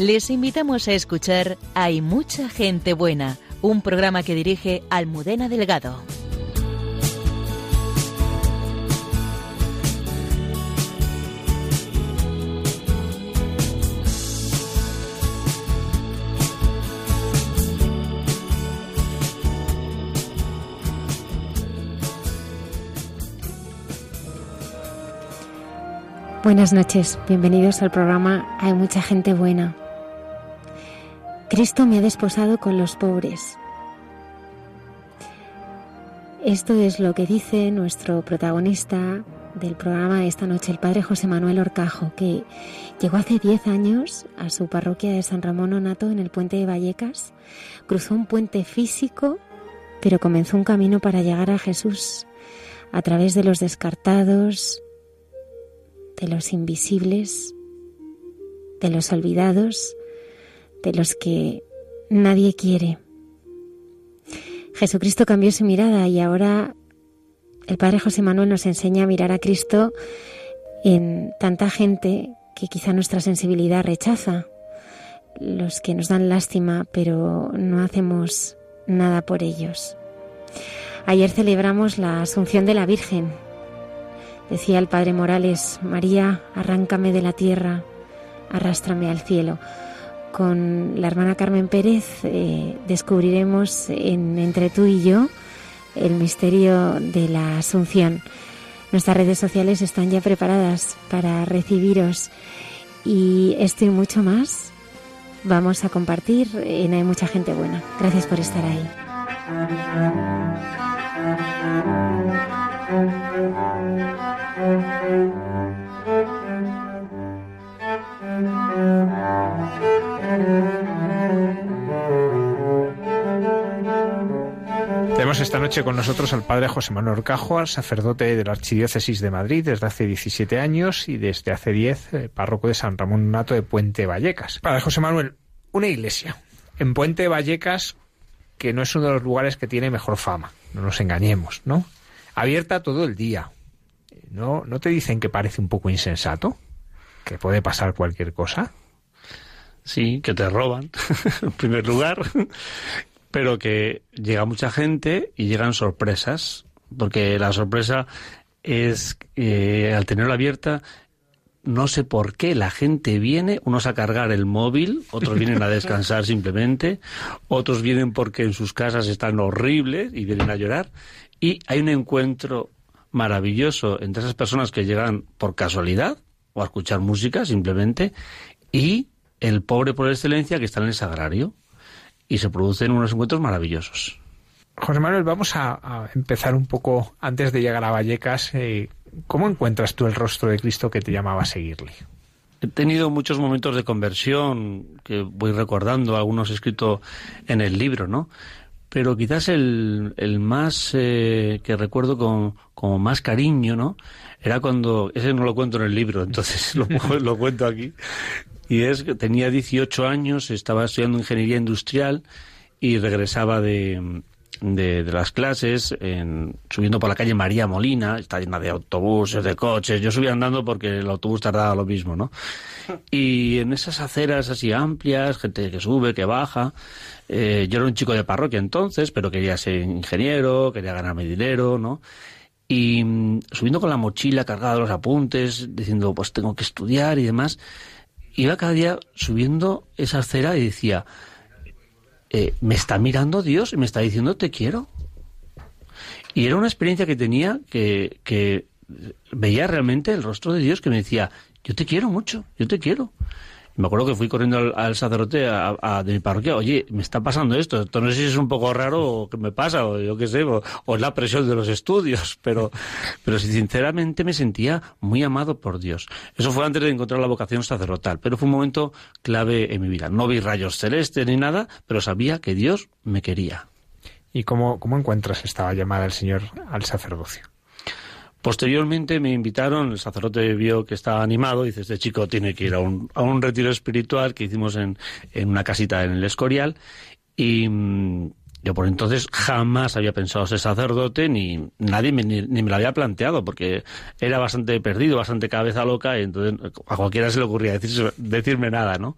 Les invitamos a escuchar Hay mucha gente buena, un programa que dirige Almudena Delgado. Buenas noches, bienvenidos al programa Hay mucha gente buena. Cristo me ha desposado con los pobres. Esto es lo que dice nuestro protagonista del programa esta noche, el padre José Manuel Orcajo, que llegó hace 10 años a su parroquia de San Ramón Onato en el puente de Vallecas, cruzó un puente físico, pero comenzó un camino para llegar a Jesús a través de los descartados, de los invisibles, de los olvidados, de los que nadie quiere. Jesucristo cambió su mirada y ahora el Padre José Manuel nos enseña a mirar a Cristo en tanta gente que quizá nuestra sensibilidad rechaza, los que nos dan lástima, pero no hacemos nada por ellos. Ayer celebramos la Asunción de la Virgen, Decía el Padre Morales, María, arráncame de la tierra, arrástrame al cielo. Con la hermana Carmen Pérez eh, descubriremos en, entre tú y yo el misterio de la Asunción. Nuestras redes sociales están ya preparadas para recibiros y esto y mucho más vamos a compartir en Hay mucha gente buena. Gracias por estar ahí. Tenemos esta noche con nosotros al padre José Manuel Orcajo, sacerdote de la Archidiócesis de Madrid desde hace 17 años y desde hace 10 eh, párroco de San Ramón Nato de Puente Vallecas. Padre José Manuel, una iglesia en Puente Vallecas que no es uno de los lugares que tiene mejor fama, no nos engañemos, ¿no? Abierta todo el día. ¿No, ¿No te dicen que parece un poco insensato? ¿Que puede pasar cualquier cosa? Sí, que te roban, en primer lugar, pero que llega mucha gente y llegan sorpresas, porque la sorpresa es, eh, al tenerla abierta, no sé por qué la gente viene, unos a cargar el móvil, otros vienen a descansar simplemente, otros vienen porque en sus casas están horribles y vienen a llorar, y hay un encuentro maravilloso entre esas personas que llegan por casualidad o a escuchar música simplemente y el pobre por excelencia que está en el sagrario y se producen unos encuentros maravillosos. José Manuel, vamos a, empezar un poco antes de llegar a Vallecas. Eh, ¿Cómo encuentras tú el rostro de Cristo que te llamaba a seguirle? He tenido muchos momentos de conversión que voy recordando, algunos escritos en el libro, ¿no? Pero quizás el, más eh, que recuerdo con, con, más cariño, ¿no? Era cuando, ese no lo cuento en el libro, entonces lo cuento aquí, y es que tenía 18 años, estaba estudiando ingeniería industrial y regresaba de, de, las clases, en, subiendo por la calle María Molina, está llena de autobuses, de coches. Yo subía andando porque el autobús tardaba lo mismo, ¿no? Y en esas aceras así amplias, gente que sube, que baja. Eh, yo era un chico de parroquia entonces, pero quería ser ingeniero, quería ganarme dinero, ¿no? Y mm, subiendo con la mochila cargada de los apuntes, diciendo, pues tengo que estudiar y demás iba cada día subiendo esa acera y decía, eh, me está mirando Dios y me está diciendo te quiero. Y era una experiencia que tenía que, que veía realmente el rostro de Dios que me decía, yo te quiero mucho, yo te quiero me acuerdo que fui corriendo al, sacerdote a, de mi parroquia, oye, me está pasando esto, esto no sé si es un poco raro o qué me pasa, o yo qué sé, o, es la presión de los estudios, pero, pero sinceramente me sentía muy amado por Dios. Eso fue antes de encontrar la vocación sacerdotal, pero fue un momento clave en mi vida. No vi rayos celestes ni nada, pero sabía que Dios me quería. ¿Y cómo, cómo encuentras esta llamada del Señor al sacerdocio? Posteriormente me invitaron, el sacerdote vio que estaba animado, dice, este chico tiene que ir a un, a un retiro espiritual que hicimos en, en una casita en el Escorial y mm, yo por entonces jamás había pensado ser sacerdote, ni nadie me, ni, me lo había planteado, porque era bastante perdido, bastante cabeza loca, y entonces a cualquiera se le ocurría decirme nada, ¿no?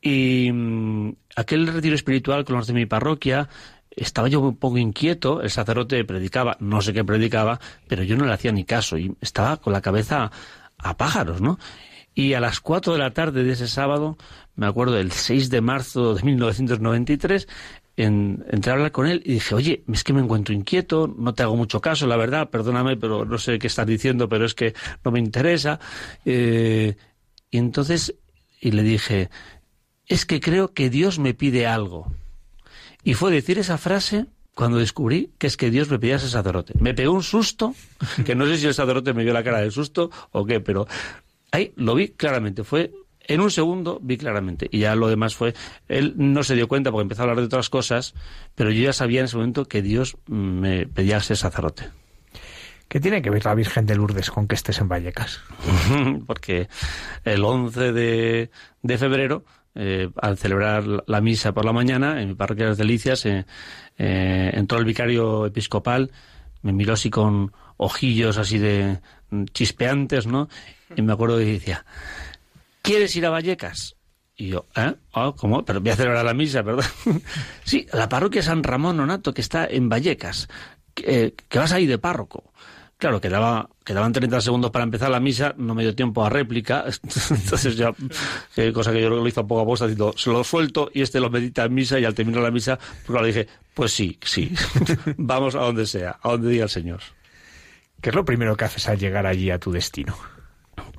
Y mm, aquel retiro espiritual con los de mi parroquia, estaba yo un poco inquieto, el sacerdote predicaba, no sé qué predicaba, pero yo no le hacía ni caso y estaba con la cabeza a pájaros, ¿no? Y a las cuatro de la tarde de ese sábado, me acuerdo, el 6 de marzo de 1993, en, entré a hablar con él y dije, oye, es que me encuentro inquieto, no te hago mucho caso, la verdad, perdóname, pero no sé qué estás diciendo, pero es que no me interesa. Eh, y entonces, y le dije, es que creo que Dios me pide algo. Y fue decir esa frase cuando descubrí que es que Dios me pedía ese sacerdote. Me pegó un susto, que no sé si el sacerdote me vio la cara del susto o qué, pero ahí lo vi claramente. Fue en un segundo vi claramente. Y ya lo demás fue. Él no se dio cuenta porque empezó a hablar de otras cosas, pero yo ya sabía en ese momento que Dios me pedía ser sacerdote. ¿Qué tiene que ver la Virgen de Lourdes con que estés en Vallecas? porque el 11 de, de febrero eh, al celebrar la misa por la mañana en mi parroquia de las Delicias, eh, eh, entró el vicario episcopal, me miró así con ojillos así de chispeantes, ¿no? Y me acuerdo que decía, ¿quieres ir a Vallecas? Y yo, ¿eh? Oh, ¿Cómo? Pero voy a celebrar la misa, ¿verdad? sí, la parroquia San Ramón Nonato, que está en Vallecas, que, que vas ahí de párroco. Claro, quedaba, quedaban 30 segundos para empezar la misa, no me dio tiempo a réplica, entonces ya, cosa que yo lo hizo a poco a poco, diciendo, se lo suelto y este lo medita en misa y al terminar la misa, pues le dije, pues sí, sí, vamos a donde sea, a donde diga el Señor. ¿Qué es lo primero que haces al llegar allí a tu destino?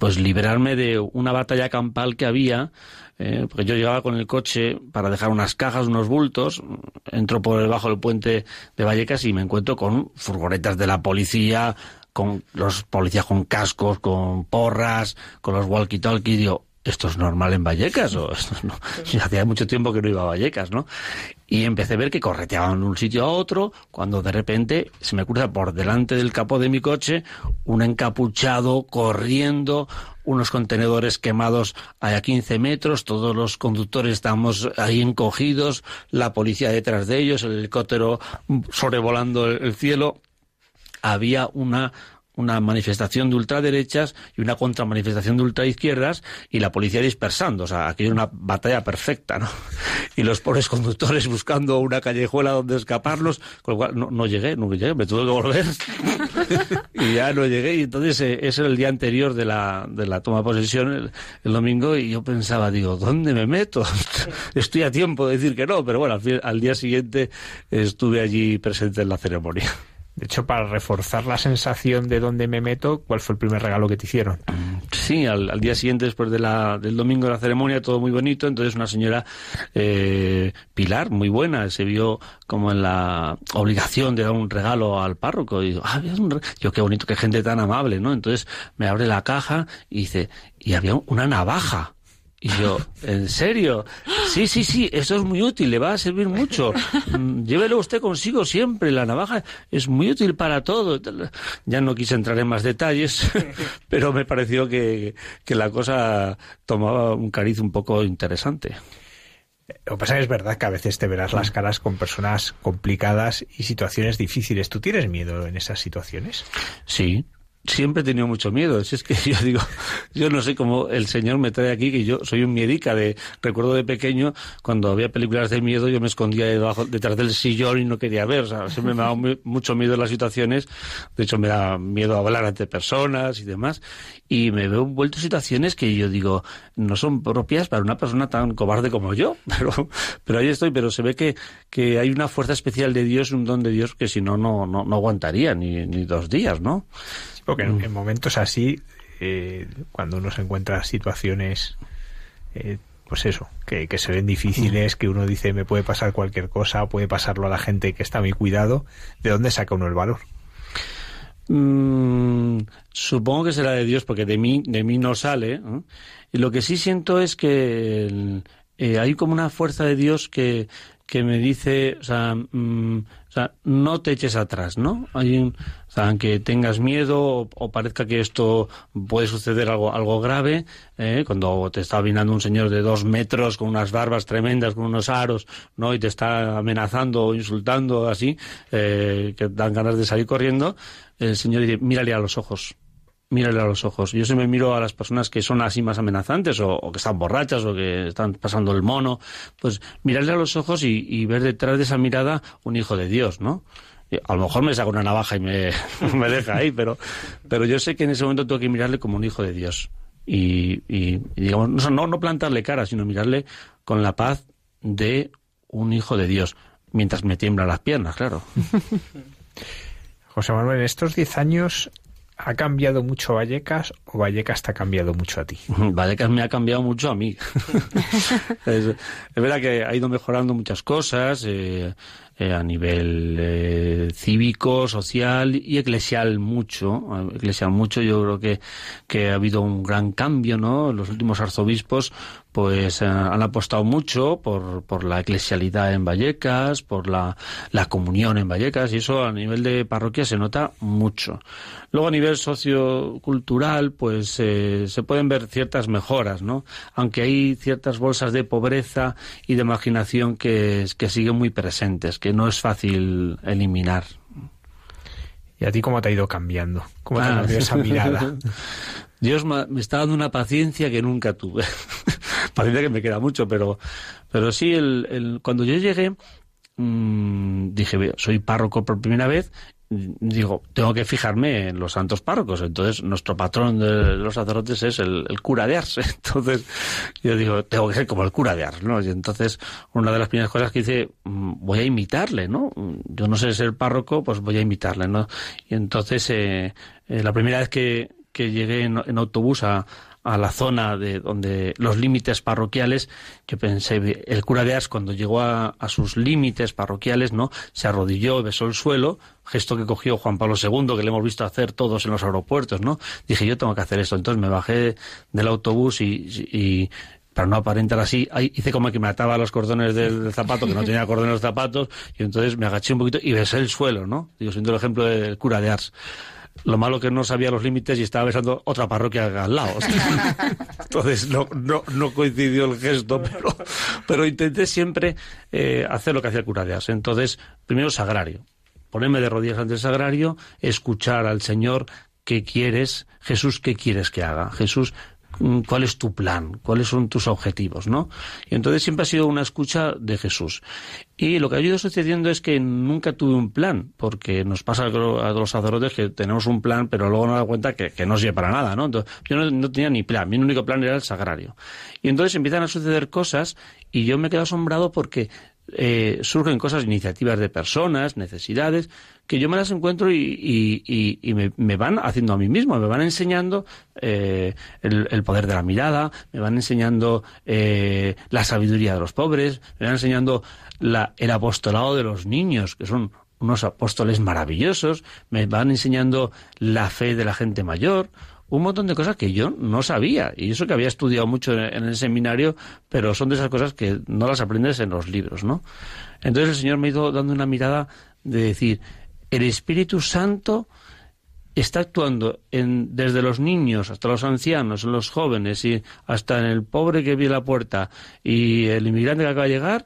Pues liberarme de una batalla campal que había, eh, porque yo llegaba con el coche para dejar unas cajas, unos bultos, entro por debajo del puente de Vallecas y me encuentro con furgonetas de la policía, con los policías con cascos, con porras, con los walkie-talkie, digo, ¿esto es normal en Vallecas? O esto no? hacía mucho tiempo que no iba a Vallecas, ¿no? Y empecé a ver que correteaban de un sitio a otro, cuando de repente se me cruza por delante del capó de mi coche un encapuchado corriendo, unos contenedores quemados a 15 metros, todos los conductores estamos ahí encogidos, la policía detrás de ellos, el helicóptero sobrevolando el cielo. Había una una manifestación de ultraderechas y una contramanifestación de ultraizquierdas y la policía dispersando. O sea, aquí hay una batalla perfecta, ¿no? Y los pobres conductores buscando una callejuela donde escaparlos, con lo cual no, llegué, no llegué, me tuve que volver y ya no llegué. Y entonces eh, ese era el día anterior de la, de la toma de posesión, el, domingo, y yo pensaba, digo, ¿dónde me meto? Estoy a tiempo de decir que no, pero bueno, al día siguiente estuve allí presente en la ceremonia. De hecho, para reforzar la sensación de dónde me meto, ¿cuál fue el primer regalo que te hicieron? Sí, al, día siguiente, después del domingo de la ceremonia, todo muy bonito. Entonces, una señora eh, Pilar, muy buena, se vio como en la obligación de dar un regalo al párroco. Y digo, ah, yo qué bonito, qué gente tan amable, ¿no? Entonces, me abre la caja y dice, y había una navaja. Y yo, ¿en serio? Sí, sí, sí, eso es muy útil, le va a servir mucho. Mm, llévelo usted consigo siempre, la navaja es muy útil para todo. Ya no quise entrar en más detalles, pero me pareció que, que la cosa tomaba un cariz un poco interesante. Lo que pasa es verdad que a veces te verás las caras con personas complicadas y situaciones difíciles. ¿Tú tienes miedo en esas situaciones? Sí, siempre he tenido mucho miedo. Si es que yo digo, yo no sé cómo el Señor me trae aquí, que yo soy un miedica. De, recuerdo de pequeño, cuando había películas de miedo, yo me escondía debajo, detrás del sillón y no quería ver. O sea, siempre me daba mucho miedo las situaciones. De hecho, me da miedo hablar ante personas y demás. Y me veo envuelto en situaciones que yo digo, no son propias para una persona tan cobarde como yo. Pero, pero ahí estoy. Pero se ve que, que hay una fuerza especial de Dios, un don de Dios, que si no, no, no, no aguantaría ni, ni dos días, ¿no? Porque en, momentos así, eh, cuando uno se encuentra situaciones, eh, pues eso, que, se ven difíciles, que uno dice me puede pasar cualquier cosa, puede pasarlo a la gente que está a mi cuidado, ¿de dónde saca uno el valor? Mm, supongo que será de Dios porque de mí de mí no sale y lo que sí siento es que eh, hay como una fuerza de Dios que que me dice, o sea, mm, o sea, no te eches atrás, ¿no? Hay un, o sea, aunque tengas miedo o, parezca que esto puede suceder algo, algo grave, ¿eh? cuando te está vinando un señor de dos metros con unas barbas tremendas, con unos aros, ¿no? Y te está amenazando o insultando así, eh, que dan ganas de salir corriendo, el señor dice, mírale a los ojos mírale a los ojos. Yo se me miro a las personas que son así más amenazantes o, que están borrachas o que están pasando el mono, pues mirarle a los ojos y, ver detrás de esa mirada un hijo de Dios, ¿no? A lo mejor me saca una navaja y me, me deja ahí, pero, pero yo sé que en ese momento tengo que mirarle como un hijo de Dios. Y, digamos, no, no plantarle cara, sino mirarle con la paz de un hijo de Dios, mientras me tiemblan las piernas, claro. José Manuel, estos diez años ¿Ha cambiado mucho Vallecas o Vallecas te ha cambiado mucho a ti? Vallecas me ha cambiado mucho a mí. es, verdad que ha ido mejorando muchas cosas eh, eh, a nivel eh, cívico, social y eclesial mucho. Eclesial mucho, yo creo que, que ha habido un gran cambio, ¿no? Los últimos arzobispos pues eh, han apostado mucho por, por la eclesialidad en Vallecas, por la, la, comunión en Vallecas, y eso a nivel de parroquia se nota mucho. Luego a nivel sociocultural, pues eh, se pueden ver ciertas mejoras, ¿no? Aunque hay ciertas bolsas de pobreza y de marginación que, que siguen muy presentes, que no es fácil eliminar. ¿Y a ti cómo te ha ido cambiando? ¿Cómo te ha ah. cambiado esa mirada? Dios me está dando una paciencia que nunca tuve. paciencia que me queda mucho, pero, pero sí, el, el cuando yo llegué, mmm, dije, soy párroco por primera vez digo, tengo que fijarme en los santos párrocos. Entonces, nuestro patrón de los sacerdotes es el, cura de Ars. Entonces, yo digo, tengo que ser como el cura de Ars, ¿no? Y entonces, una de las primeras cosas que hice, mm, voy a imitarle, ¿no? Yo no sé ser párroco, pues voy a imitarle, ¿no? Y entonces, eh, eh, la primera vez que, que llegué en, autobús a, la zona de donde los límites parroquiales, yo pensé, el cura de Ars cuando llegó a, a, sus límites parroquiales, ¿no? Se arrodilló, besó el suelo, gesto que cogió Juan Pablo II, que le hemos visto hacer todos en los aeropuertos, ¿no? Dije, yo tengo que hacer esto. Entonces me bajé del autobús y, y para no aparentar así, hice como que me ataba los cordones del, zapato, que no tenía cordones los zapatos, y entonces me agaché un poquito y besé el suelo, ¿no? Digo, siendo el ejemplo del cura de Ars. Lo malo que no sabía los límites y estaba besando otra parroquia al lado. Entonces no, no, no, coincidió el gesto, pero, pero intenté siempre eh, hacer lo que hacía el cura de Ars. Entonces, primero sagrario. Ponerme de rodillas ante el sagrario, escuchar al Señor qué quieres, Jesús, qué quieres que haga. Jesús, cuál es tu plan, cuáles son tus objetivos, ¿no? Y entonces siempre ha sido una escucha de Jesús. Y lo que ha ido sucediendo es que nunca tuve un plan, porque nos pasa a los sacerdotes que tenemos un plan, pero luego nos da cuenta que, no sirve para nada, ¿no? Yo no, tenía ni plan, mi único plan era el sagrario. Y entonces empiezan a suceder cosas y yo me quedo asombrado porque eh, surgen cosas, iniciativas de personas, necesidades, que yo me las encuentro y, me, van haciendo a mí mismo, me van enseñando eh, el, poder de la mirada, me van enseñando eh, la sabiduría de los pobres, me van enseñando la, el apostolado de los niños, que son unos apóstoles maravillosos, me van enseñando la fe de la gente mayor, un montón de cosas que yo no sabía. Y eso que había estudiado mucho en, el seminario, pero son de esas cosas que no las aprendes en los libros, ¿no? Entonces el Señor me ha ido dando una mirada de decir, el Espíritu Santo está actuando en, desde los niños hasta los ancianos, los jóvenes y hasta en el pobre que viene a la puerta y el inmigrante que acaba de llegar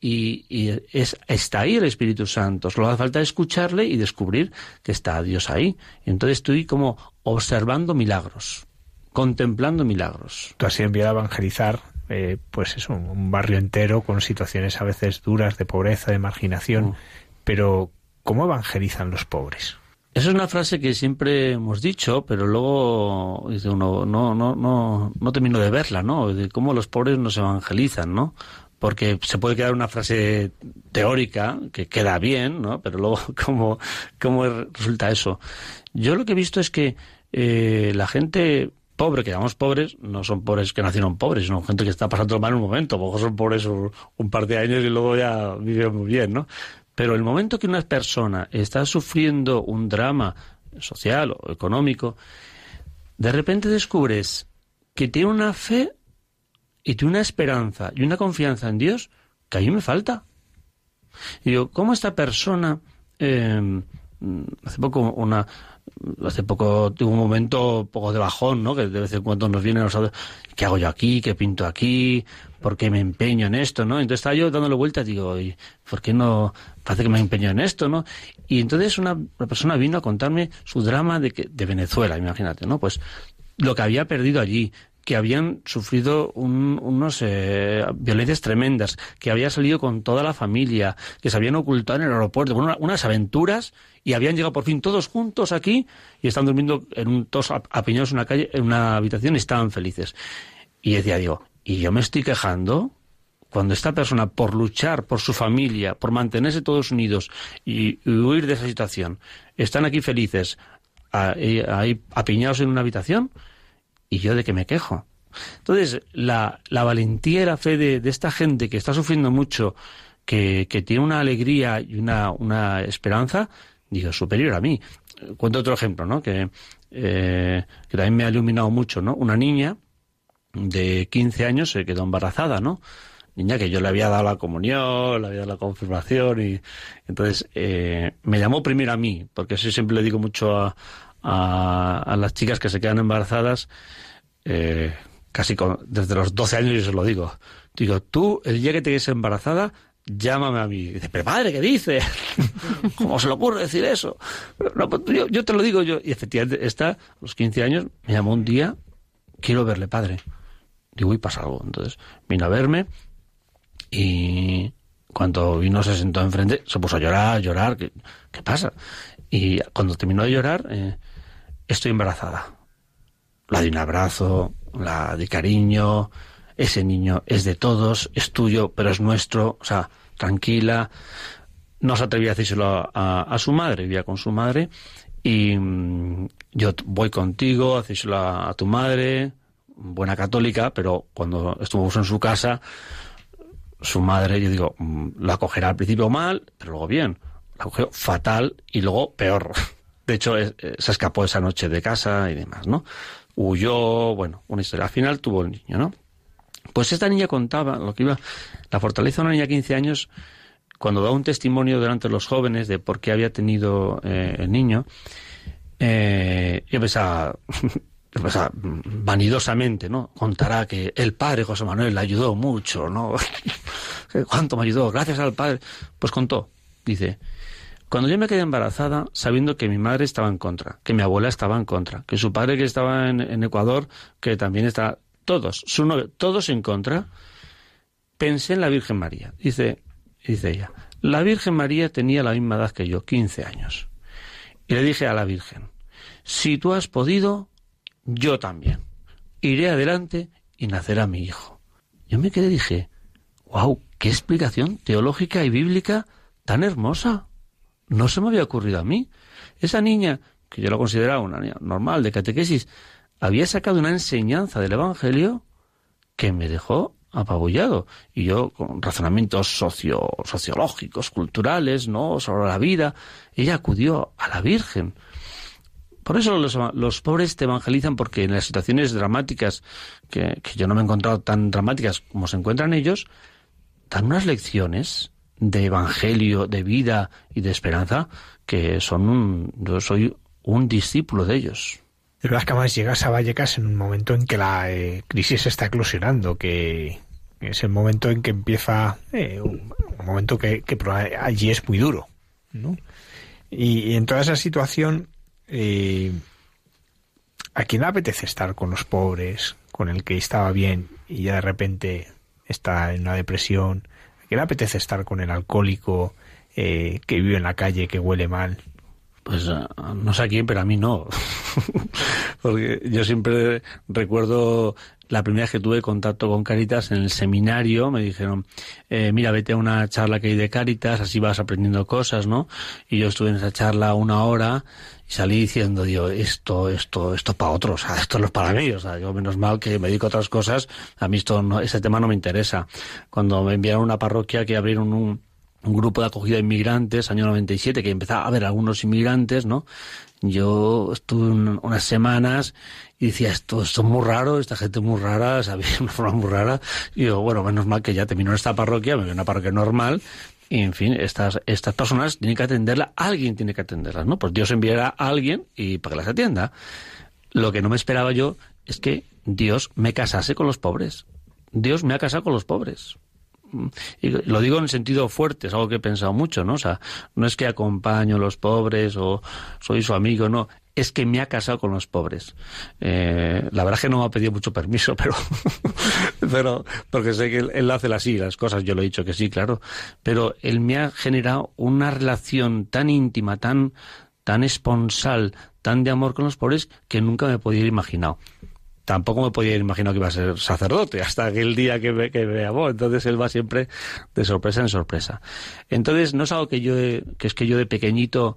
y, es, está ahí el Espíritu Santo. Solo hace falta escucharle y descubrir que está Dios ahí. entonces estoy como observando milagros, contemplando milagros. Tú has enviado a evangelizar, eh, pues es un, barrio entero con situaciones a veces duras de pobreza, de marginación, mm. pero ¿cómo evangelizan los pobres? Esa es una frase que siempre hemos dicho, pero luego dice uno, no, no, no, no termino de verla, ¿no? De cómo los pobres nos evangelizan, ¿no? porque se puede quedar una frase teórica que queda bien, ¿no? Pero luego, ¿cómo, cómo resulta eso? Yo lo que he visto es que eh, la gente pobre, que llamamos pobres, no son pobres que nacieron pobres, sino gente que está pasando mal en un momento, porque son pobres un, un par de años y luego ya viven muy bien, ¿no? Pero el momento que una persona está sufriendo un drama social o económico, de repente descubres que tiene una fe y tiene una esperanza y una confianza en Dios que a mí me falta. Y digo, ¿cómo esta persona, em, hace poco una, hace poco tuvo un momento un poco de bajón, ¿no? Que de vez en cuando nos vienen los ¿qué hago yo aquí? ¿Qué pinto aquí? ¿Por qué me empeño en esto, no? Entonces estaba yo dándole vueltas, digo, ¿por qué no parece que me empeño en esto, no? Y entonces una, persona vino a contarme su drama de, que, de Venezuela, imagínate, ¿no? Pues lo que había perdido allí, que habían sufrido unos eh, violencias tremendas, que había salido con toda la familia, que se habían ocultado en el aeropuerto, bueno, unas aventuras y habían llegado por fin todos juntos aquí y están durmiendo en un todos apiñados en una calle, en una habitación y estaban felices. Y decía, digo, ¿y yo me estoy quejando? Cuando esta persona, por luchar por su familia, por mantenerse todos unidos y, huir de esa situación, están aquí felices, ahí apiñados en una habitación, ¿Y yo de qué me quejo? Entonces, la, la valentía y la fe de, esta gente que está sufriendo mucho, que, que tiene una alegría y una, una esperanza, digo, superior a mí. Cuento otro ejemplo, ¿no? Que, eh, que también me ha iluminado mucho, ¿no? Una niña de 15 años se quedó embarazada, ¿no? Niña que yo le había dado la comunión, le había dado la confirmación y entonces eh, me llamó primero a mí, porque eso siempre le digo mucho a, a, las chicas que se quedan embarazadas, eh, casi desde los 12 años yo se lo digo. Digo, tú, el día que te quedes embarazada, llámame a mí. dice, pero padre, ¿qué dice? ¿Cómo se le ocurre decir eso? Pues, yo, te lo digo yo. Y efectivamente, esta, a los 15 años, me llamó un día, quiero verle, padre. Digo, y pasa algo. Entonces, vino a verme y cuando vino se sentó enfrente, se puso a llorar, llorar. ¿Qué, qué pasa? Y cuando terminó de llorar, eh, estoy embarazada. La di un abrazo, la di cariño, ese niño es de todos, es tuyo, pero es nuestro, o sea, tranquila. No se atrevía a decírselo a, su madre, vivía con su madre, y mm, yo voy contigo, hacéiselo a, a, tu madre, buena católica, pero cuando estuvimos en su casa, su madre, yo digo, mm, la cogerá al principio mal, pero luego bien la cogió fatal y luego peor. De hecho, eh, se escapó esa noche de casa y demás, ¿no? Huyó, bueno, una historia. Al final tuvo el niño, ¿no? Pues esta niña contaba lo que iba, la fortaleza de una niña de 15 años, cuando da un testimonio delante de los jóvenes de por qué había tenido eh, el niño, eh, yo pensaba, vanidosamente, ¿no? Contará que el padre José Manuel le ayudó mucho, ¿no? ¿Cuánto me ayudó? Gracias al padre. Pues contó, dice, cuando yo me quedé embarazada, sabiendo que mi madre estaba en contra, que mi abuela estaba en contra, que su padre que estaba en, Ecuador, que también está, todos, su novio, todos en contra, pensé en la Virgen María. Dice, dice ella, la Virgen María tenía la misma edad que yo, 15 años. Y le dije a la Virgen, si tú has podido, yo también. Iré adelante y nacerá mi hijo. Yo me quedé y dije, wow, qué explicación teológica y bíblica tan hermosa. No se me había ocurrido a mí. Esa niña, que yo la consideraba una niña normal de catequesis, había sacado una enseñanza del Evangelio que me dejó apabullado. Y yo, con razonamientos socio, sociológicos, culturales, ¿no? sobre la vida, ella acudió a la Virgen. Por eso los, pobres te evangelizan, porque en las situaciones dramáticas, que, que yo no me he encontrado tan dramáticas como se encuentran ellos, dan unas lecciones de evangelio, de vida y de esperanza, que son un, yo soy un discípulo de ellos. Es verdad que además llegas a Vallecas en un momento en que la eh, crisis está eclosionando, que es el momento en que empieza, eh, un, momento que, que, allí es muy duro, ¿no? Y, en toda esa situación, eh, ¿a quién le apetece estar con los pobres, con el que estaba bien y ya de repente está en una depresión, ¿Qué le apetece estar con el alcohólico eh, que vive en la calle, que huele mal? Pues eh, no sé a quién, pero a mí no. Porque yo siempre recuerdo la primera vez que tuve contacto con Caritas en el seminario, me dijeron, eh, mira, vete a una charla que hay de Caritas, así vas aprendiendo cosas, ¿no? Y yo estuve en esa charla una hora salí diciendo, digo, esto, esto, esto para otros, esto no es para mí, o sea, yo menos mal que me dedico a otras cosas, a mí esto no, ese tema no me interesa. Cuando me enviaron una parroquia que abrieron un, un grupo de acogida de inmigrantes, año 97, que empezaba a haber algunos inmigrantes, ¿no? Yo estuve unas semanas y decía, esto, esto es muy raro, esta gente muy rara, sabía una forma muy rara. Y yo, bueno, menos mal que ya terminó esta parroquia, me a una parroquia normal, y en fin, estas, estas personas tienen que atenderla, alguien tiene que atenderlas, ¿no? Pues Dios enviará a alguien y para que las atienda. Lo que no me esperaba yo es que Dios me casase con los pobres. Dios me ha casado con los pobres. Y lo digo en sentido fuerte, es algo que he pensado mucho, ¿no? O sea, no es que acompaño a los pobres o soy su amigo, no. Es que me ha casado con los pobres. Eh, la verdad es que no me ha pedido mucho permiso, pero, pero porque sé que él, hace así, las cosas, yo lo he dicho que sí, claro. Pero él me ha generado una relación tan íntima, tan, tan esponsal, tan de amor con los pobres, que nunca me podía haber imaginado tampoco me podía imaginar que iba a ser sacerdote hasta aquel día que me, que me llamó. Entonces él va siempre de sorpresa en sorpresa. Entonces no es algo que yo, que es que yo de pequeñito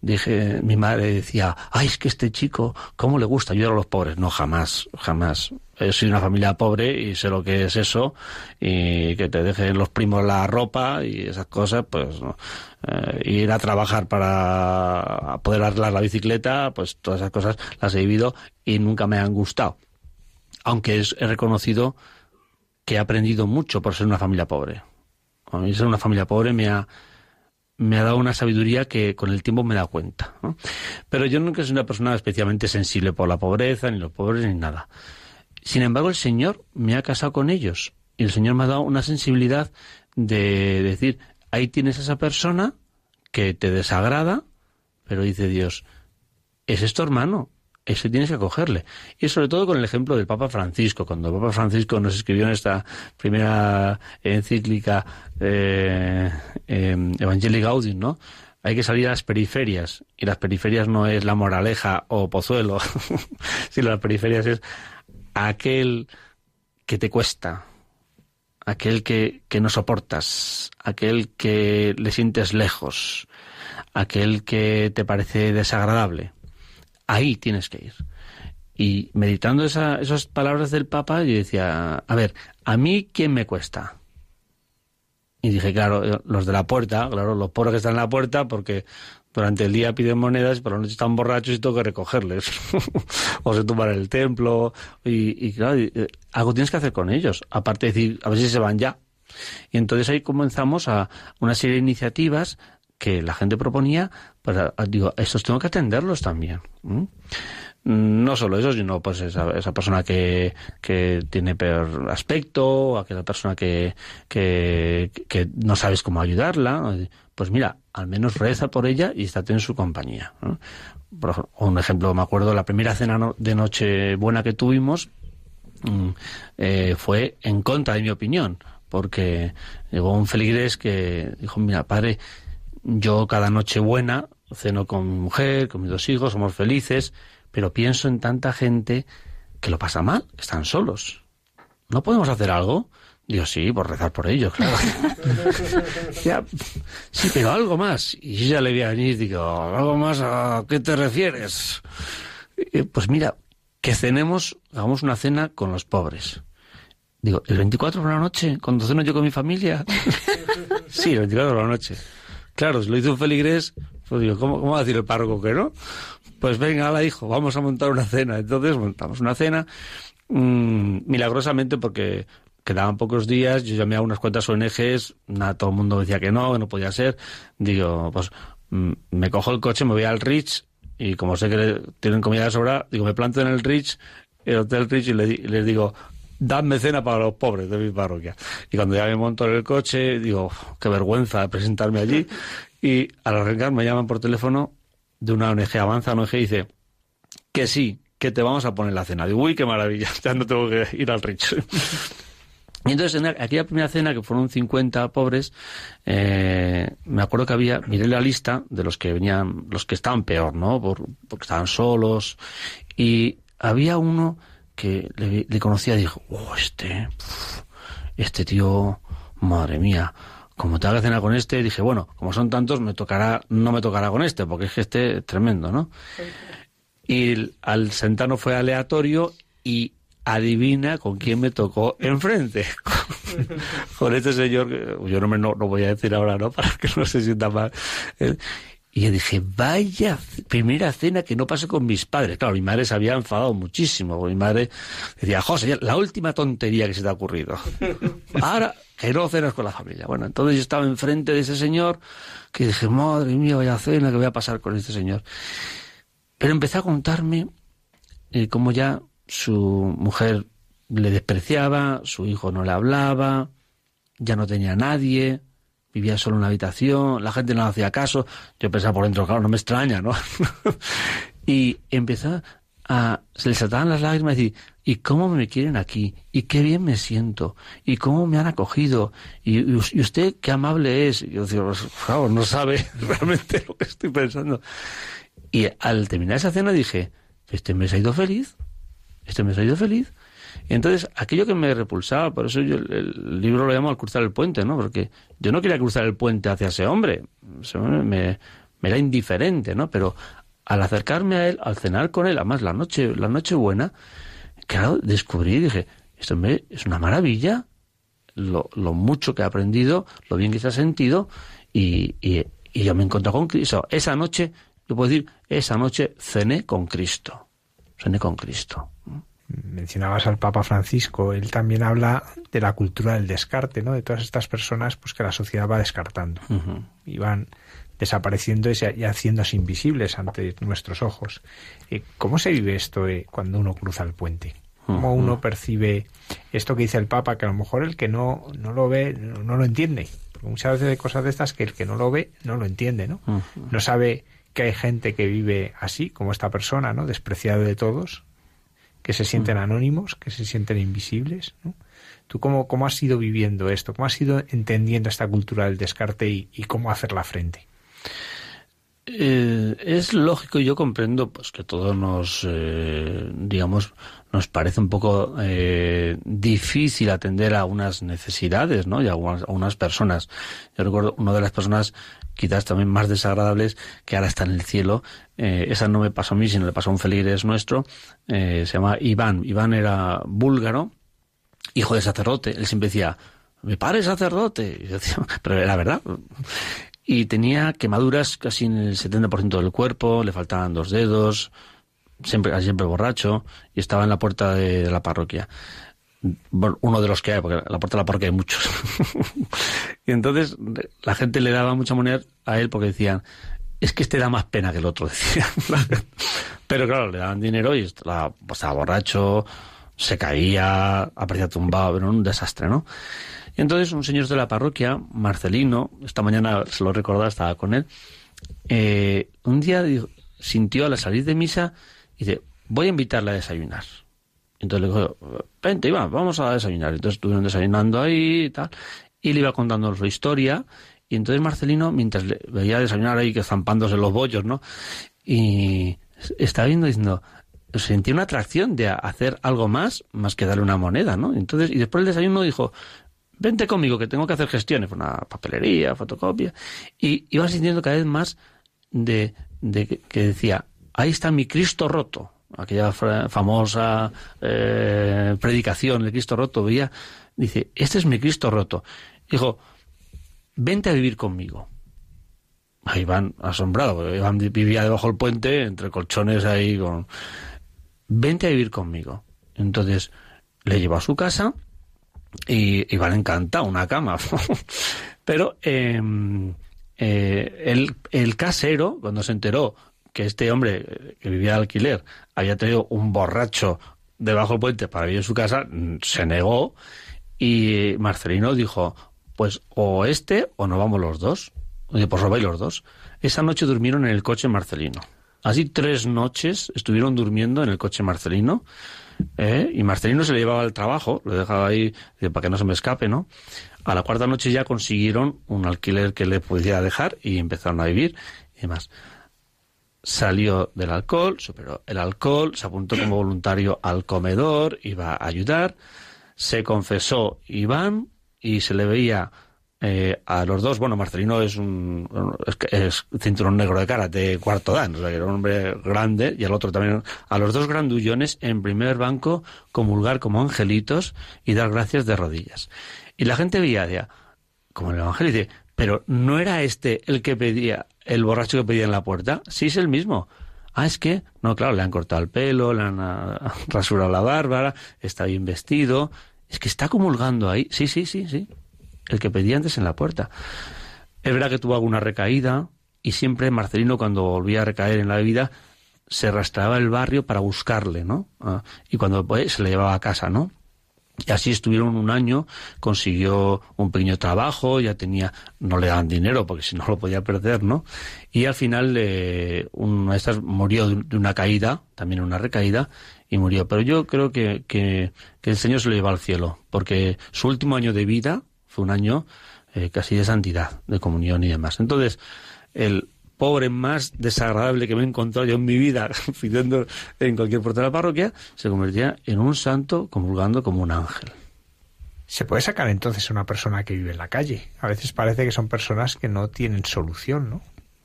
dije, mi madre decía, ay, es que este chico, ¿cómo le gusta ayudar a los pobres? No, jamás, jamás. Yo soy una familia pobre y sé lo que es eso y que te dejen los primos la ropa y esas cosas, pues no. Eh, ir a trabajar para poder arreglar la bicicleta, pues todas esas cosas las he vivido y nunca me han gustado aunque he reconocido que he aprendido mucho por ser una familia pobre. A mí ser una familia pobre me ha, me ha dado una sabiduría que con el tiempo me da cuenta. Pero yo nunca soy una persona especialmente sensible por la pobreza, ni los pobres, ni nada. Sin embargo, el Señor me ha casado con ellos. Y el Señor me ha dado una sensibilidad de decir, ahí tienes a esa persona que te desagrada, pero dice Dios, es esto hermano, ese tienes que acogerle. Y sobre todo con el ejemplo del Papa Francisco, cuando el Papa Francisco nos escribió en esta primera encíclica eh, eh, Evangelii Gaudium, ¿no? Hay que salir a las periferias, y las periferias no es la moraleja o pozuelo, sino las periferias es aquel que te cuesta, aquel que, que no soportas, aquel que le sientes lejos, aquel que te parece desagradable ahí tienes que ir. Y meditando esas palabras del Papa, yo decía, a ver, ¿a mí quién me cuesta? Y dije, claro, eh, los de la puerta, claro, los pobres que están en la puerta, porque durante el día piden monedas y por la noche están borrachos y tengo que recogerles. o se tumban el templo. Y, claro, eh, algo tienes que hacer con ellos. Aparte de decir, a ver si se van ya. Y entonces ahí comenzamos a una serie de iniciativas que la gente proponía, para, pues, digo, estos tengo que atenderlos también. No solo eso, sino pues esa, esa persona que, que tiene peor aspecto, aquella persona que, que, no sabes cómo ayudarla, pues mira, al menos reza por ella y estate en su compañía. Por un ejemplo, me acuerdo, la primera cena de noche buena que tuvimos mm, eh, fue en contra de mi opinión, porque llegó un feligrés que dijo, mira, padre, yo cada noche buena ceno con mi mujer, con mis dos hijos, somos felices, pero pienso en tanta gente que lo pasa mal, están solos. ¿No podemos hacer algo? Digo, sí, por rezar por ellos, claro. sí, pero algo más. Y yo ya le vi a venir, digo, ¿algo más a qué te refieres? pues mira, que cenemos, hagamos una cena con los pobres. Digo, ¿el 24 por la noche? ¿Cuando ceno yo con mi familia? sí, el 24 por la noche. Claro, si lo hizo un feligrés, pues digo, ¿cómo, ¿cómo va a decir el párroco que no? Pues venga, la hijo, vamos a montar una cena. Entonces montamos una cena, mmm, milagrosamente porque quedaban pocos días, yo llamé a unas cuantas ONGs, nada, todo el mundo decía que no, que no podía ser. Digo, pues mm, me cojo el coche, me voy al Rich y como sé que tienen comida de sobra, digo, me planto en el Rich, el Hotel Rich y les digo, dadme cena para los pobres de mi parroquia. Y cuando ya me monto en el coche, digo, qué vergüenza presentarme allí. Y al arrancar me llaman por teléfono de una ONG Avanza, ONG, y dice que sí, que te vamos a poner la cena. Digo, uy, qué maravilla, ya no tengo que ir al Rich. Y entonces, en aquella primera cena, que fueron 50 pobres, eh, me acuerdo que había, miré la lista de los que venían, los que estaban peor, ¿no? porque estaban solos. Y había uno que le, conocía dijo, oh, este, este tío, madre mía, como te que cenar con este, dije, bueno, como son tantos, me tocará, no me tocará con este, porque es que este es tremendo, ¿no? Y al sentarnos fue aleatorio y adivina con quién me tocó enfrente. con este señor, yo no me no, voy a decir ahora, ¿no? Para que no se sienta mal. Y yo dije, vaya primera cena que no pasé con mis padres. Claro, mi madre se había enfadado muchísimo. Mi madre decía, José, la última tontería que se te ha ocurrido. Ahora, que no cenas con la familia. Bueno, entonces yo estaba enfrente de ese señor que dije, madre mía, vaya cena que voy a pasar con este señor. Pero empecé a contarme eh, cómo ya su mujer le despreciaba, su hijo no le hablaba, ya no tenía nadie, vivía solo en una habitación, la gente no hacía caso. Yo pensaba por dentro, claro, no me extraña, ¿no? y empezó a, se le saltaban las lágrimas y decir, ¿y cómo me quieren aquí? ¿Y qué bien me siento? ¿Y cómo me han acogido? ¿Y, y usted qué amable es? Y yo decía, pues, claro, no sabe realmente lo que estoy pensando. Y al terminar esa cena dije, este mes ha ido feliz, este mes ha ido feliz. Entonces, aquello que me repulsaba, por eso yo el, libro lo llamo al cruzar el puente, ¿no? Porque yo no quería cruzar el puente hacia ese hombre, me, me, era indiferente, ¿no? Pero al acercarme a él, al cenar con él, además la noche, la noche buena, claro, descubrí y dije, esto es una maravilla, lo, mucho que he aprendido, lo bien que se ha sentido, y yo me encontré con Cristo. Esa noche, yo puedo decir, esa noche cené con Cristo. Cené con Cristo. Mencionabas al Papa Francisco, él también habla de la cultura del descarte, ¿no? De todas estas personas pues que la sociedad va descartando. Y van desapareciendo y haciéndose invisibles ante nuestros ojos. Eh, ¿Cómo se vive esto eh, cuando uno cruza el puente? ¿Cómo uno percibe esto que dice el Papa, que a lo mejor el que no, no lo ve no, lo entiende? muchas veces hay cosas de estas que el que no lo ve no lo entiende, ¿no? No sabe que hay gente que vive así, como esta persona, ¿no? Despreciado de todos, que se sienten anónimos, que se sienten invisibles, ¿no? ¿Tú cómo, cómo has ido viviendo esto? ¿Cómo has ido entendiendo esta cultura del descarte y, y cómo hacerla frente? Eh, es lógico, yo comprendo pues que todo nos, eh, digamos, nos parece un poco eh, difícil atender a unas necesidades, ¿no? Y a unas, personas. Yo recuerdo una de las personas quizás también más desagradables que ahora está en el cielo. esa no me pasó a mí, sino le pasó a un feligres nuestro. se llama Iván. Iván era búlgaro, hijo de sacerdote. Él siempre decía, mi padre es sacerdote. pero era verdad y tenía quemaduras casi en el 70% del cuerpo, le faltaban dos dedos, siempre, siempre borracho, y estaba en la puerta de, la parroquia. Uno de los que hay, porque la puerta de la parroquia hay muchos. y entonces la gente le daba mucha moneda a él porque decían, es que este da más pena que el otro, decían. Pero claro, le daban dinero y estaba, borracho, se caía, aparecía tumbado, era un desastre, ¿no? entonces un señor de la parroquia, Marcelino, esta mañana se lo recordaba, estaba con él, eh, un día sintió a la salir de misa y dice, voy a invitarle a desayunar. Entonces le dijo, vente, Iván, vamos a desayunar. Entonces estuvieron desayunando ahí y tal, y le iba contando su historia, y entonces Marcelino, mientras le veía desayunar ahí, que zampándose los bollos, ¿no? Y estaba viendo diciendo, sentí una atracción de hacer algo más, más que darle una moneda, ¿no? Entonces, y después el desayuno dijo, vente conmigo que tengo que hacer gestiones, una papelería, fotocopia, y iba sintiendo cada vez más de que decía, ahí está mi Cristo roto, aquella famosa eh, predicación del Cristo roto, veía, dice, este es mi Cristo roto. Dijo, vente a vivir conmigo. Ahí van asombrado, Iván vivía debajo del puente, entre colchones ahí con... Vente a vivir conmigo. Entonces le llevó a su casa, y, y van una cama. Pero em, eh, el, el casero, cuando se enteró que este hombre que vivía de alquiler había tenido un borracho debajo del puente para vivir en su casa, se negó y Marcelino dijo, pues o este o no vamos los dos. Oye, pues os vais los dos. Esa noche durmieron en el coche Marcelino. Así tres noches estuvieron durmiendo en el coche Marcelino. ¿eh? y Marcelino se le llevaba al trabajo, lo dejaba ahí para que no se me escape, ¿no? A la cuarta noche ya consiguieron un alquiler que le pudiera dejar y empezaron a vivir y demás. Salió del alcohol, superó el alcohol, se apuntó como voluntario al comedor, iba a ayudar, se confesó Iván y se le veía eh, a los dos, bueno, Marcelino es un es, cinturón negro de karate, cuarto dan, era un hombre grande, y al otro también, a los dos grandullones en primer banco comulgar como angelitos y dar gracias de rodillas. Y la gente veía, como el evangelio, dice, pero ¿no era este el que pedía, el borracho que pedía en la puerta? Sí, es el mismo. Ah, es que, no, claro, le han cortado el pelo, le han ah, rasurado la bárbara, está bien vestido, es que está comulgando ahí. Sí, sí, sí, sí el que pedía antes en la puerta. Es verdad que tuvo alguna recaída y siempre Marcelino cuando volvía a recaer en la bebida se arrastraba el barrio para buscarle, ¿no? Ah, y cuando pues, se le llevaba a casa, ¿no? Y así estuvieron un año, consiguió un pequeño trabajo, ya tenía, no le daban dinero porque si no lo podía perder, ¿no? Y al final eh, una de estas murió de una caída, también una recaída, y murió. Pero yo creo que, que, el Señor se lo lleva al cielo, porque su último año de vida fue un año eh, casi de santidad, de comunión y demás. Entonces, el pobre más desagradable que me he encontrado yo en mi vida, pidiendo en cualquier puerta de la parroquia, se convertía en un santo comulgando como un ángel. Se puede sacar entonces a una persona que vive en la calle. A veces parece que son personas que no tienen solución, ¿no?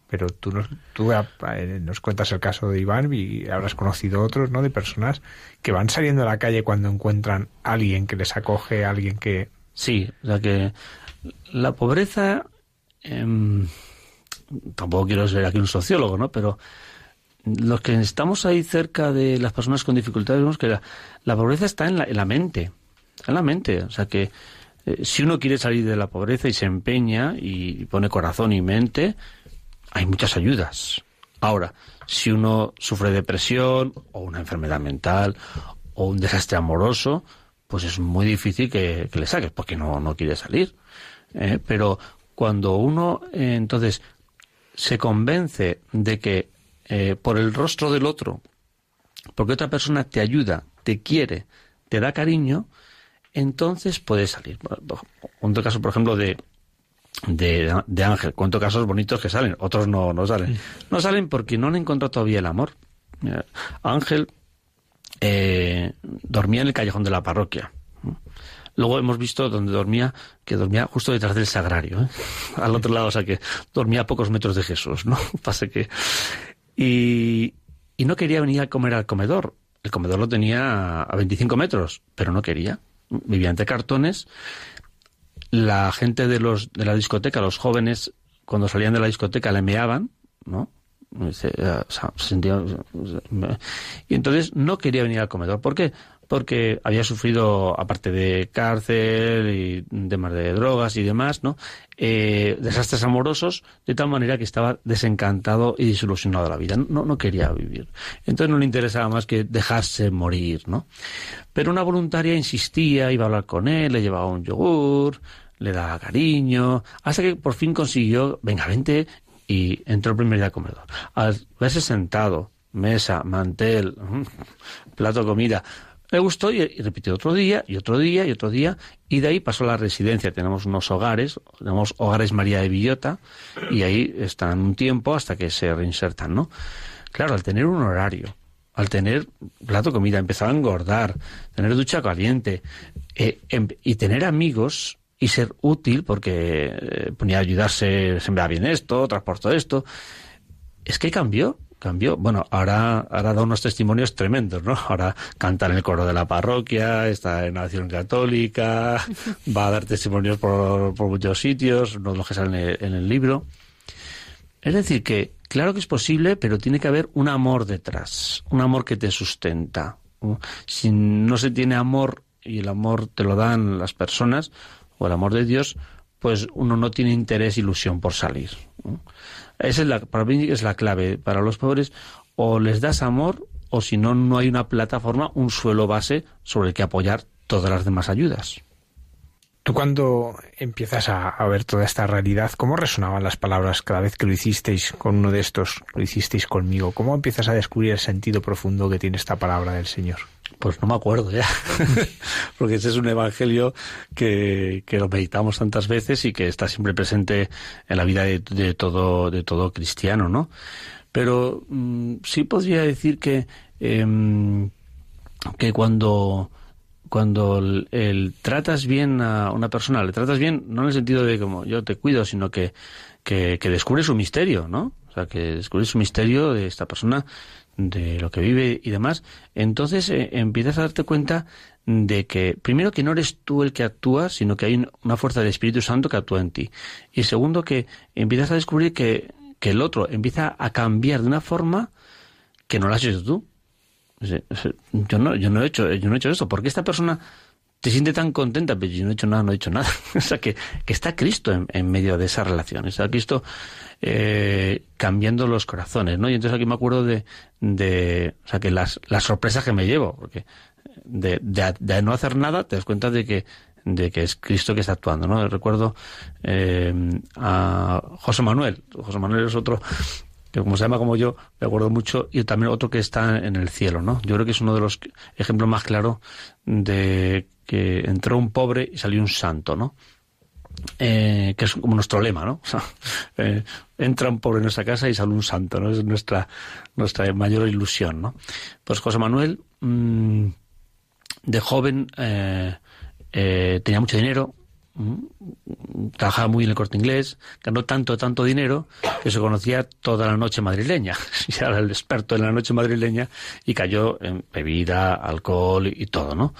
Pero tú nos, tú eh, nos cuentas el caso de Iván y habrás conocido otros, ¿no? De personas que van saliendo a la calle cuando encuentran a alguien que les acoge, a alguien que... Sí, o sea que la pobreza... Em, tampoco quiero ser aquí un sociólogo, ¿no? Pero los que estamos ahí cerca de las personas con dificultades vemos que la, pobreza está en la, en la, mente, en la mente. O sea que eh, si uno quiere salir de la pobreza y se empeña y pone corazón y mente, hay muchas ayudas. Ahora, si uno sufre depresión o una enfermedad mental o un desastre amoroso, pues es muy difícil que, le saques porque no, no quiere salir. ¿eh? pero cuando uno eh, entonces se convence de que eh, por el rostro del otro, porque otra persona te ayuda, te quiere, te da cariño, entonces puede salir. Un caso, por ejemplo, de, de, de, Ángel. Cuento casos bonitos que salen, otros no, no salen. No salen porque no han encontrado todavía el amor. Ángel eh, dormía en el callejón de la parroquia. Luego hemos visto donde dormía, que dormía justo detrás del sagrario, ¿eh? al otro lado, o sea que dormía a pocos metros de Jesús, ¿no? Pasa que. Y, no quería venir a comer al comedor. El comedor lo tenía a 25 metros, pero no quería. Vivía entre cartones. La gente de, los, de la discoteca, los jóvenes, cuando salían de la discoteca le meaban, ¿no? Y entonces no quería venir al comedor. ¿Por qué? porque había sufrido, aparte de cárcel y temas de drogas y demás, ¿no? Eh, desastres amorosos, de tal manera que estaba desencantado y desilusionado de la vida. No, no quería vivir. Entonces no le interesaba más que dejarse morir, ¿no? Pero una voluntaria insistía, iba a hablar con él, le llevaba un yogur, le daba cariño, hasta que por fin consiguió, venga, vente, y entró el primer día al comedor. Al verse sentado, mesa, mantel, plato comida, le gustó y, repitió otro día y otro día y otro día y de ahí pasó a la residencia. Tenemos unos hogares, tenemos hogares María de Villota y ahí están un tiempo hasta que se reinsertan, ¿no? Claro, al tener un horario, al tener plato de comida, empezaba a engordar, tener ducha caliente eh, em, y tener amigos y ser útil porque eh, ponía a ayudarse, sembrar bien esto, transporto esto. Es que cambió cambió. Bueno, ahora, ahora da unos testimonios tremendos, ¿no? Ahora canta en el coro de la parroquia, está en la Nación Católica, va a dar testimonios por, muchos sitios, no los que salen en el, libro. Es decir, que claro que es posible, pero tiene que haber un amor detrás, un amor que te sustenta. Si no se tiene amor y el amor te lo dan las personas, o el amor de Dios, pues uno no tiene interés, ilusión por salir. Esa es la, para mí es la clave. Para los pobres, o les das amor, o si no, no hay una plataforma, un suelo base sobre el que apoyar todas las demás ayudas. Tú cuando empiezas a, ver toda esta realidad, ¿cómo resonaban las palabras cada vez que lo hicisteis con uno de estos, lo hicisteis conmigo? ¿Cómo empiezas a descubrir el sentido profundo que tiene esta palabra del Señor? Pues no me acuerdo ya, porque ese es un evangelio que, que, lo meditamos tantas veces y que está siempre presente en la vida de, todo, de todo cristiano, ¿no? Pero mm, sí podría decir que, em, que cuando cuando el, tratas bien a una persona, le tratas bien, no en el sentido de como yo te cuido, sino que, que, que descubres su misterio, ¿no? O sea, que descubres su misterio de esta persona, de lo que vive y demás, entonces eh, empiezas a darte cuenta de que, primero, que no eres tú el que actúa, sino que hay una fuerza del Espíritu Santo que actúa en ti. Y segundo, que empiezas a descubrir que, que el otro empieza a cambiar de una forma que no la has hecho tú. Yo no, yo no he hecho, yo no he hecho eso. porque esta persona te siente tan contenta? Pero yo no he hecho nada, no he hecho nada. o sea, que, que está Cristo en, medio de esa relación. Está Cristo eh, cambiando los corazones, ¿no? Y entonces aquí me acuerdo de, de o sea, que las, las sorpresas que me llevo, porque de, de, no hacer nada, te das cuenta de que de que es Cristo que está actuando, ¿no? Recuerdo eh, a José Manuel. José Manuel es otro que como se llama como yo, me acuerdo mucho, y también otro que está en el cielo, ¿no? Yo creo que es uno de los ejemplos más claros de que entró un pobre y salió un santo, ¿no? Eh, que es como nuestro lema, ¿no? eh, entra un pobre en nuestra casa y sale un santo, ¿no? Es nuestra, nuestra mayor ilusión, ¿no? Pues José Manuel, mmm, de joven, eh, tenía mucho dinero, mm, trabajaba muy en el corte inglés, ganó tanto, tanto dinero que se conocía toda la noche madrileña. Y era el experto en la noche madrileña y cayó en bebida, alcohol y todo, ¿no?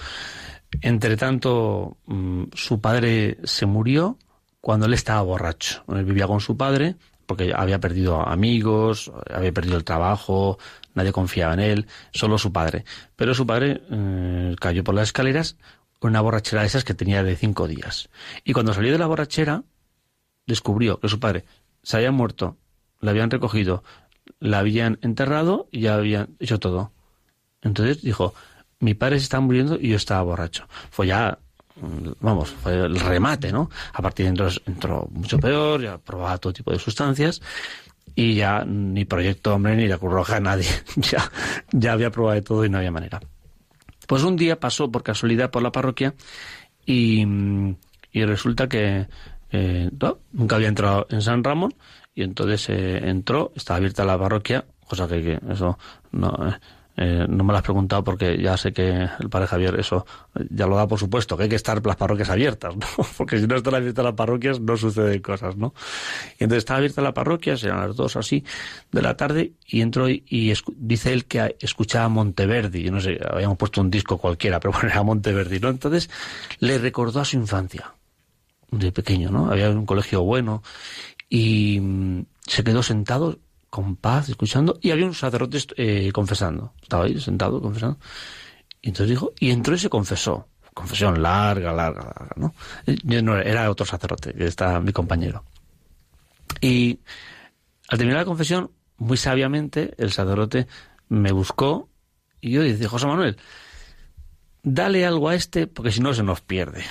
Entre tanto, mm, su padre se murió cuando él estaba borracho. Él vivía con su padre porque había perdido amigos, había perdido el trabajo, nadie confiaba en él, solo su padre. Pero su padre eh, cayó por las escaleras con una borrachera de esas que tenía de cinco días. Y cuando salió de la borrachera, descubrió que su padre se había muerto, la habían recogido, la habían enterrado y ya habían hecho todo. Entonces dijo, mi padre se está muriendo y yo estaba borracho. Fue ya, mm, vamos, fue el remate, ¿no? A partir de entonces entró mucho peor, ya probaba todo tipo de sustancias y ya ni Proyecto Hombre ni la Cruz Roja, nadie. ya, ya había probado de todo y no había manera. Pues un día pasó por casualidad por la parroquia y, y resulta que nunca había entrado en San Ramón y entonces eh, entró, estaba abierta la parroquia, cosa que, que eso no, eh, eh, no me lo has preguntado porque ya sé que el padre Javier eso ya lo da por supuesto, que hay que estar las parroquias abiertas, ¿no? Porque si no están abiertas las parroquias no suceden cosas, ¿no? Y entonces estaba abierta la parroquia, eran las dos así de la tarde y entró y, dice él que escuchaba Monteverdi, yo no sé, habíamos puesto un disco cualquiera, pero bueno, era Monteverdi, ¿no? Entonces le recordó a su infancia, de pequeño, ¿no? Había un colegio bueno y mm, se quedó sentado con paz, escuchando, y había un sacerdote eh, confesando. Estaba ahí sentado confesando. Y entonces dijo, y entró y se confesó. Confesión larga, larga, larga, ¿no? Yo no era otro sacerdote, que está mi compañero. Y al terminar la confesión, muy sabiamente, el sacerdote me buscó y yo dije, José Manuel, dale algo a este porque si no se nos pierde.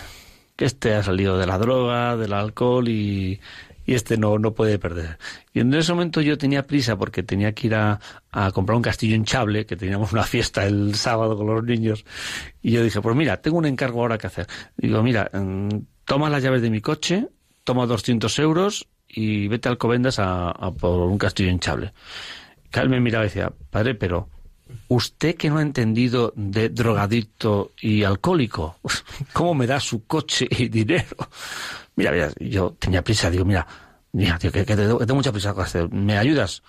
Que este ha salido de la droga, del alcohol y y este no, no puede perder. Y en ese momento yo tenía prisa porque tenía que ir a, comprar un castillo hinchable, que teníamos una fiesta el sábado con los niños, y yo dije, pues mira, tengo un encargo ahora que hacer. Digo, mira, mm, toma las llaves de mi coche, toma 200 euros y vete al Covendas a, por un castillo hinchable. Carmen me miraba y decía, padre, pero usted que no ha entendido de drogadicto y alcohólico, ¿cómo me da su coche y dinero? Mira, yo tenía prisa, digo, mira, mira tío, que, tengo, mucha prisa, ¿me ayudas?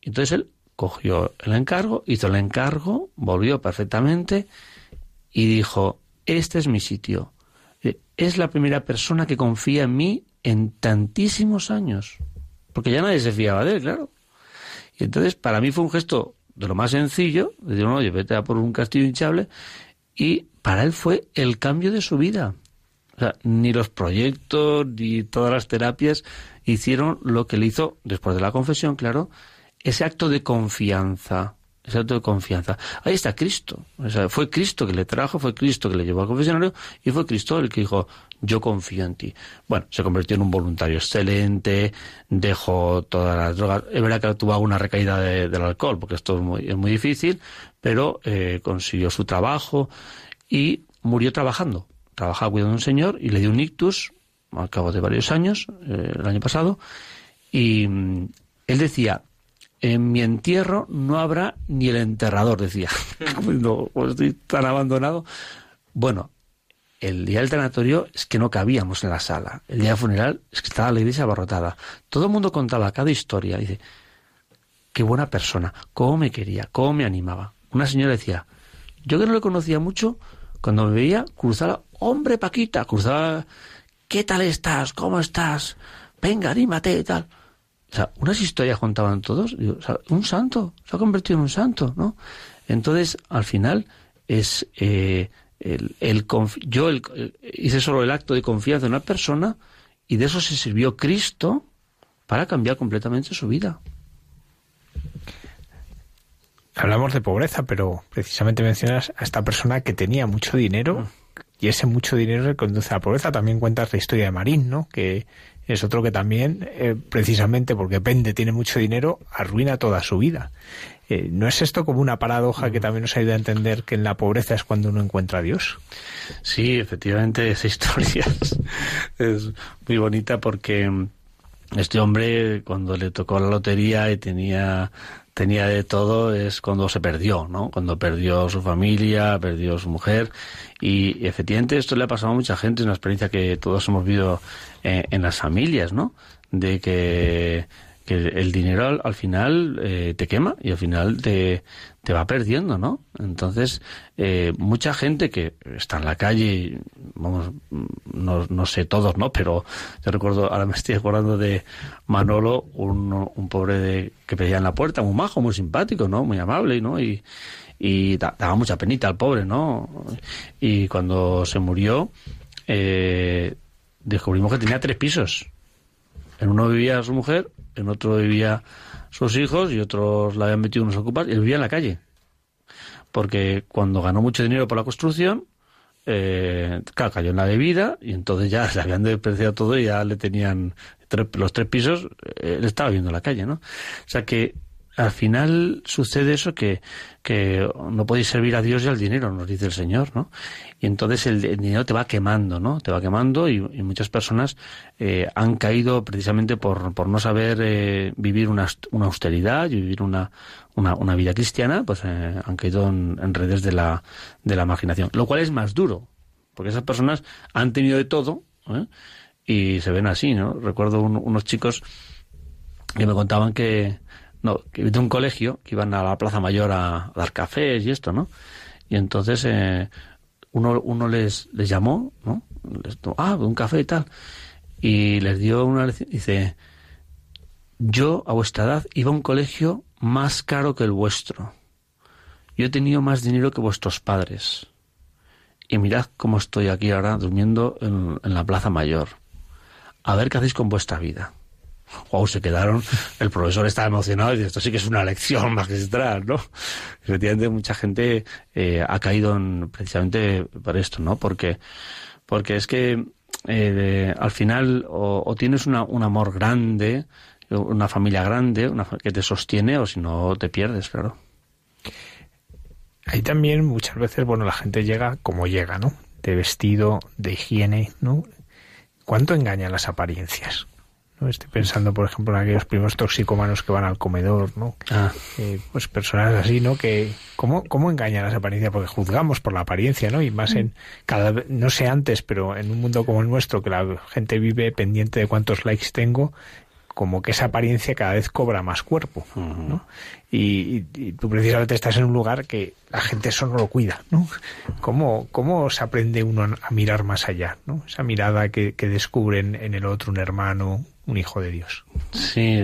entonces él cogió el encargo, hizo el encargo, volvió perfectamente y dijo, este es mi sitio. Eh, es la primera persona que confía en mí en tantísimos años. Porque ya nadie se fiaba de él, claro. Y entonces para mí fue un gesto de lo más sencillo, de decir, oye, vete a por un castillo hinchable, y para él fue el cambio de su vida ni los proyectos ni todas las terapias hicieron lo que le hizo, después de la confesión, claro, ese acto de confianza. Ese acto de confianza. Ahí está Cristo. fue Cristo que le trajo, fue Cristo que le llevó al confesionario y fue Cristo el que dijo, yo confío en ti. Bueno, se convirtió en un voluntario excelente, dejó todas las drogas. Es verdad que tuvo alguna recaída del alcohol, porque esto es muy, es muy difícil, pero eh, consiguió su trabajo y murió trabajando trabajaba cuidando de un señor y le dio un ictus al cabo de varios años, eh, el año pasado, y mm, él decía, en mi entierro no habrá ni el enterrador, decía. no, pues estoy tan abandonado. Bueno, el día del tanatorio es que no cabíamos en la sala. El día del funeral es que estaba la iglesia abarrotada. Todo el mundo contaba cada historia. Dice, qué buena persona, cómo me quería, cómo me animaba. Una señora decía, yo que no le conocía mucho, cuando me veía, cruzaba, hombre Paquita, cruzaba, ¿qué tal estás? ¿Cómo estás? Venga, anímate y tal. O sea, unas historias contaban todos. un santo, se ha convertido en un santo, ¿no? Entonces, al final, es eh, el, el yo hice solo el acto de confianza en una persona y de eso se sirvió Cristo para cambiar completamente su vida. Hablamos de pobreza, pero precisamente mencionas a esta persona que tenía mucho dinero y ese mucho dinero conduce a la pobreza. También cuentas la historia de Marín, ¿no? Que es otro que también, eh, precisamente porque Pende tiene mucho dinero, arruina toda su vida. Eh, ¿No es esto como una paradoja que también nos ayuda a entender que en la pobreza es cuando uno encuentra a Dios? Sí, efectivamente, esa historia es muy bonita porque este hombre, cuando le tocó la lotería y tenía tenía de todo es cuando se perdió, ¿no? Cuando perdió su familia, perdió su mujer. Y efectivamente esto le ha pasado a mucha gente, es una experiencia que todos hemos vivido eh, en las familias, ¿no? De que que el dinero al, final eh, te quema y al final te, te va perdiendo, ¿no? Entonces, eh, mucha gente que está en la calle, vamos, no, no sé todos, ¿no? Pero yo recuerdo, ahora me estoy acordando de Manolo, un, un pobre de, que pedía en la puerta, muy majo, muy simpático, ¿no? Muy amable, ¿no? Y, y daba mucha penita al pobre, ¿no? Y cuando se murió, eh, descubrimos que tenía tres pisos. En uno vivía su mujer, en otro vivía sus hijos y otros la habían metido unos ocupas y él vivía en la calle. Porque cuando ganó mucho dinero por la construcción, eh, cayó en la bebida y entonces ya se habían despreciado todo y ya le tenían los tres pisos, eh, él estaba viviendo en la calle, ¿no? O sea que al final sucede eso que, que no podéis servir a Dios y al dinero, nos dice el Señor, ¿no? Y entonces el, dinero te va quemando, ¿no? Te va quemando y, muchas personas eh, han caído precisamente por, por no saber eh, vivir una, una, austeridad y vivir una, una, una vida cristiana, pues eh, han caído en, redes de la, de la imaginación. Lo cual es más duro, porque esas personas han tenido de todo y se ven así, ¿no? Recuerdo unos chicos que me contaban que no, de un colegio que iban a la Plaza Mayor a, dar cafés y esto, ¿no? Y entonces eh, uno, uno les, les llamó, ¿no? Les, ah, un café y tal. Y les dio una dice, yo a vuestra edad iba a un colegio más caro que el vuestro. Yo he tenido más dinero que vuestros padres. Y mirad cómo estoy aquí ahora durmiendo en la Plaza Mayor. A ver qué hacéis con vuestra vida wow, se quedaron, el profesor estaba emocionado y dice, esto sí que es una lección magistral, ¿no? Efectivamente, mucha gente eh, ha caído en, precisamente por esto, ¿no? Porque, porque es que eh, al final o, tienes una, un amor grande, una familia grande, una, que te sostiene, o si no te pierdes, claro. Ahí también muchas veces, bueno, la gente llega como llega, ¿no? De vestido, de higiene, ¿no? ¿Cuánto engañan las apariencias? Estoy pensando, por ejemplo, en aquellos primos toxicómanos que van al comedor, ¿no? Ah. Eh, pues personas así, ¿no? Que, ¿cómo, ¿cómo engañan las apariencias? Porque juzgamos por la apariencia, ¿no? Y más en, cada no sé antes, pero en un mundo como el nuestro, que la gente vive pendiente de cuántos likes tengo, como que esa apariencia cada vez cobra más cuerpo, ¿no? Y, tú precisamente estás en un lugar que la gente eso no lo cuida, ¿no? ¿Cómo, cómo se aprende uno a mirar más allá, ¿no? Esa mirada que, que descubren en el otro un hermano, un hijo de Dios. Sí,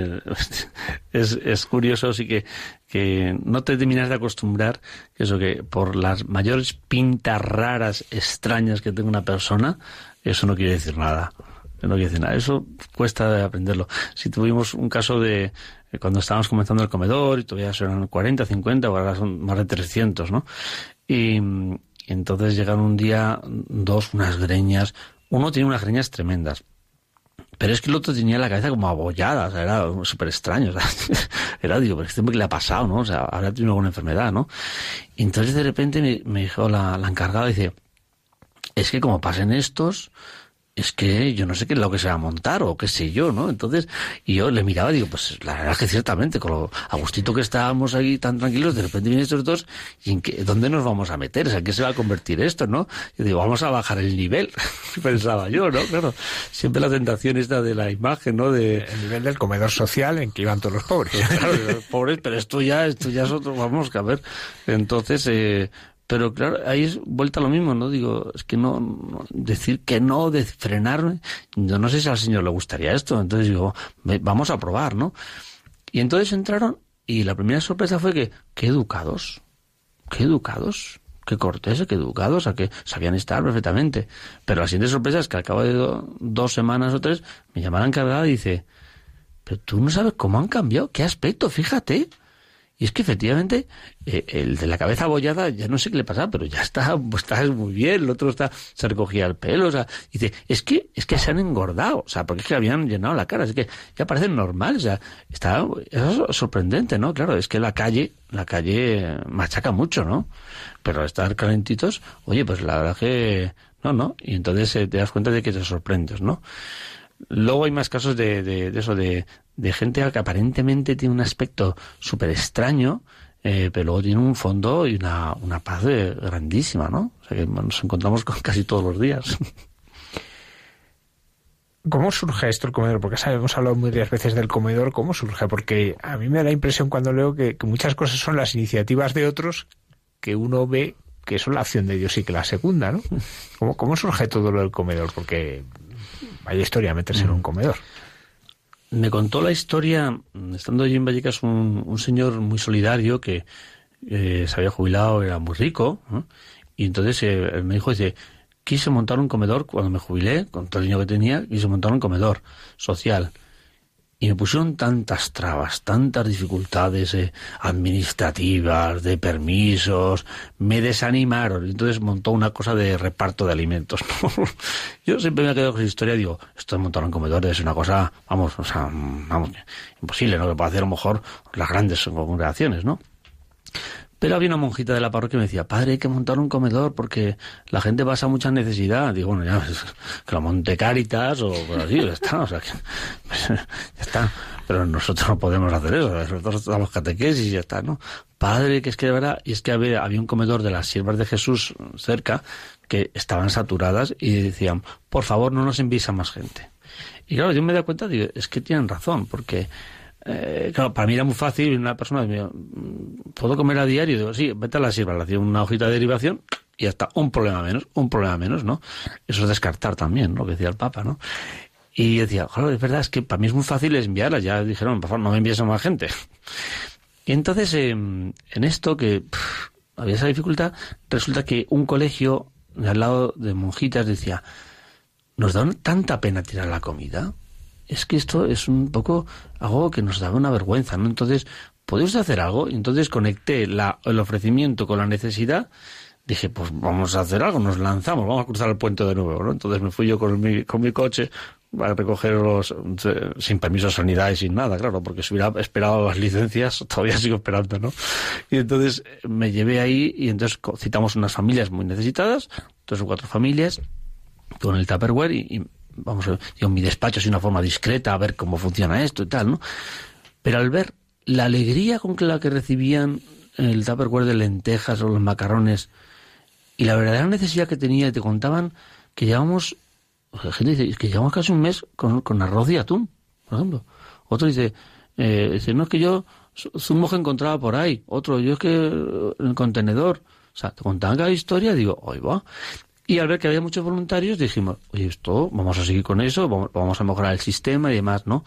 es, es curioso, sí que, que no te terminas de acostumbrar, eso que por las mayores pintas raras, extrañas que tenga una persona, eso no quiere decir nada. No quiere decir nada. Eso cuesta aprenderlo. Si tuvimos un caso de cuando estábamos comenzando el comedor y todavía eran 40, 50, ahora son más de 300, ¿no? Y entonces llegaron un día dos, unas greñas. Uno tiene unas greñas tremendas pero es que el otro tenía la cabeza como abollada, o sea, era súper extraño. O sea, era, digo, pero este que le ha pasado, ¿no? O sea, habrá tenido alguna enfermedad, ¿no? Entonces de repente me, me dijo la, la encargada, dice, es que como pasen estos, es que yo no sé qué es lo que se va a montar o qué sé yo, ¿no? Entonces, y yo le miraba y digo, pues la verdad es que ciertamente, con lo agustito que estábamos ahí tan tranquilos, de repente vienen estos dos, ¿y en qué, dónde nos vamos a meter? O sea, ¿en qué se va a convertir esto, no? Yo digo, vamos a bajar el nivel, pensaba yo, ¿no? Claro, siempre la tentación esta de la imagen, ¿no? De... El nivel del comedor social en que iban todos los pobres. claro, los pobres, pero esto ya, esto ya es otro, vamos a ver. Entonces, eh, pero claro, ahí es vuelta a lo mismo, ¿no? Digo, es que no, decir que no, de frenarme, yo no sé si al Señor le gustaría esto, entonces digo, vamos a probar, ¿no? Y entonces entraron y la primera sorpresa fue que, qué educados, qué educados, qué corteses, qué educados, a que sabían estar perfectamente. Pero la siguiente sorpresa es que al cabo de dos semanas o tres me llamaron encargada y dice, pero tú no sabes cómo han cambiado, qué aspecto, fíjate. Y es que efectivamente eh, el de la cabeza abollada ya no sé qué le pasa, pero ya está, pues, está muy bien, el otro está, se recogía el pelo, o sea, dice, es que, es que se han engordado, o sea, porque es que habían llenado la cara, es que ya parecen normales, o sea, está, es sorprendente, ¿no? Claro, es que la calle, la calle machaca mucho, ¿no? Pero estar calentitos, oye, pues la verdad que, no, no, y entonces eh, te das cuenta de que te sorprendes, ¿no? Luego hay más casos de, de eso, de, de gente que aparentemente tiene un aspecto súper extraño, eh, pero luego tiene un fondo y una, una paz grandísima, ¿no? O sea que nos encontramos con casi todos los días. ¿Cómo surge esto el comedor? Porque sabemos hablado muchas veces del comedor. ¿Cómo surge? Porque a mí me da la impresión cuando leo que, que, muchas cosas son las iniciativas de otros que uno ve que son la acción de Dios y que la segunda, ¿no? ¿Cómo, cómo surge todo lo del comedor? Porque vaya historia meterse en un comedor me contó la historia, estando allí en Vallecas, un, un señor muy solidario que eh, se había jubilado, era muy rico, y entonces eh, me dijo, dice, quise montar un comedor cuando me jubilé, con todo el dinero que tenía, quise montar un comedor social. Y me pusieron tantas trabas, tantas dificultades eh, administrativas, de permisos, me desanimaron. Entonces montó una cosa de reparto de alimentos. Yo siempre me he quedado con esa historia digo, esto de montar un comedor es una cosa, vamos, o sea, vamos, imposible, ¿no? Que puede hacer a lo mejor las grandes congregaciones, ¿no? Pero había una monjita de la parroquia que me decía, padre, hay que montar un comedor porque la gente pasa mucha necesidad. Digo, bueno, ya, que lo monte Caritas o así, ya está, o sea, que, pues, ya está. Pero nosotros no podemos hacer eso, nosotros damos catequesis y ya está, ¿no? Padre, que es que verdad, y es que había, había un comedor de las siervas de Jesús cerca que estaban saturadas y decían, por favor, no nos envíes a más gente. Y claro, yo me doy cuenta, digo, es que tienen razón, porque eh, claro, para mí era muy fácil, una persona me ¿puedo comer a diario? Digo, sí, vete a la sierva, le hacía una hojita de derivación y ya está, un problema menos, un problema menos, ¿no? Eso es descartar también, lo que decía el Papa, ¿no? Y decía, claro, es verdad, es que para mí es muy fácil enviarla, ya dijeron, por favor, no me envíes a más gente. Y entonces, eh, en esto que había esa dificultad, resulta que un colegio al lado de monjitas decía, nos da tanta pena tirar la comida, es que esto es un poco algo que nos daba una vergüenza, ¿no? Entonces, ¿podéis hacer algo? Entonces conecté el ofrecimiento con la necesidad. Dije, pues vamos a hacer algo, nos lanzamos, vamos a cruzar el puente de nuevo, ¿no? Entonces me fui yo con mi, con mi coche a recogerlos sin permiso de sanidad y sin nada, claro, porque si hubiera esperado las licencias, todavía sigo esperando, ¿no? Y entonces me llevé ahí y entonces citamos unas familias muy necesitadas, tres o cuatro familias, con el Tupperware y vamos a ver, digo, mi despacho es una forma discreta, a ver cómo funciona esto y tal, ¿no? Pero al ver la alegría con la que recibían el tupperware de lentejas o los macarrones y la verdadera necesidad que tenía, y te contaban que llevamos, la gente dice, que llevamos casi un mes con, con arroz y atún, por ejemplo. Otro dice, eh, dice, no es que yo zumo que encontraba por ahí. Otro, yo es que en el contenedor. O sea, te contaban cada historia, digo, oye, va. Y al ver que había muchos voluntarios, dijimos, oye, esto, vamos a seguir con eso, vamos a mejorar el sistema y demás, ¿no?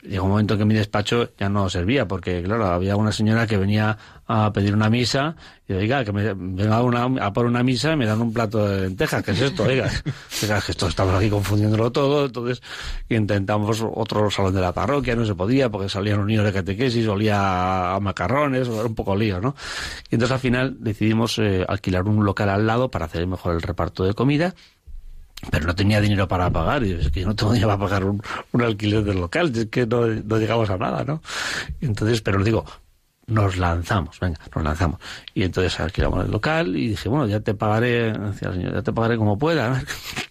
Llegó un momento que mi despacho ya no servía, porque, claro, había una señora que venía a pedir una misa, y oiga, que me venga una, a por una misa y me dan un plato de lentejas, ¿qué es esto? Oiga, que esto estamos aquí confundiéndolo todo, entonces intentamos otro salón de la parroquia, no se podía, porque salían los niños de catequesis, olía a macarrones, era un poco lío, ¿no? Y entonces al final decidimos eh, alquilar un local al lado para hacer mejor el reparto de comida, pero no tenía dinero para pagar, y es que yo no tengo dinero para pagar un, un alquiler del local, es que no, no, llegamos a nada, ¿no? Entonces, pero digo, nos lanzamos, venga, nos lanzamos. Y entonces alquilamos el local y dije, bueno, ya te pagaré, decía el señor, ya te pagaré como pueda.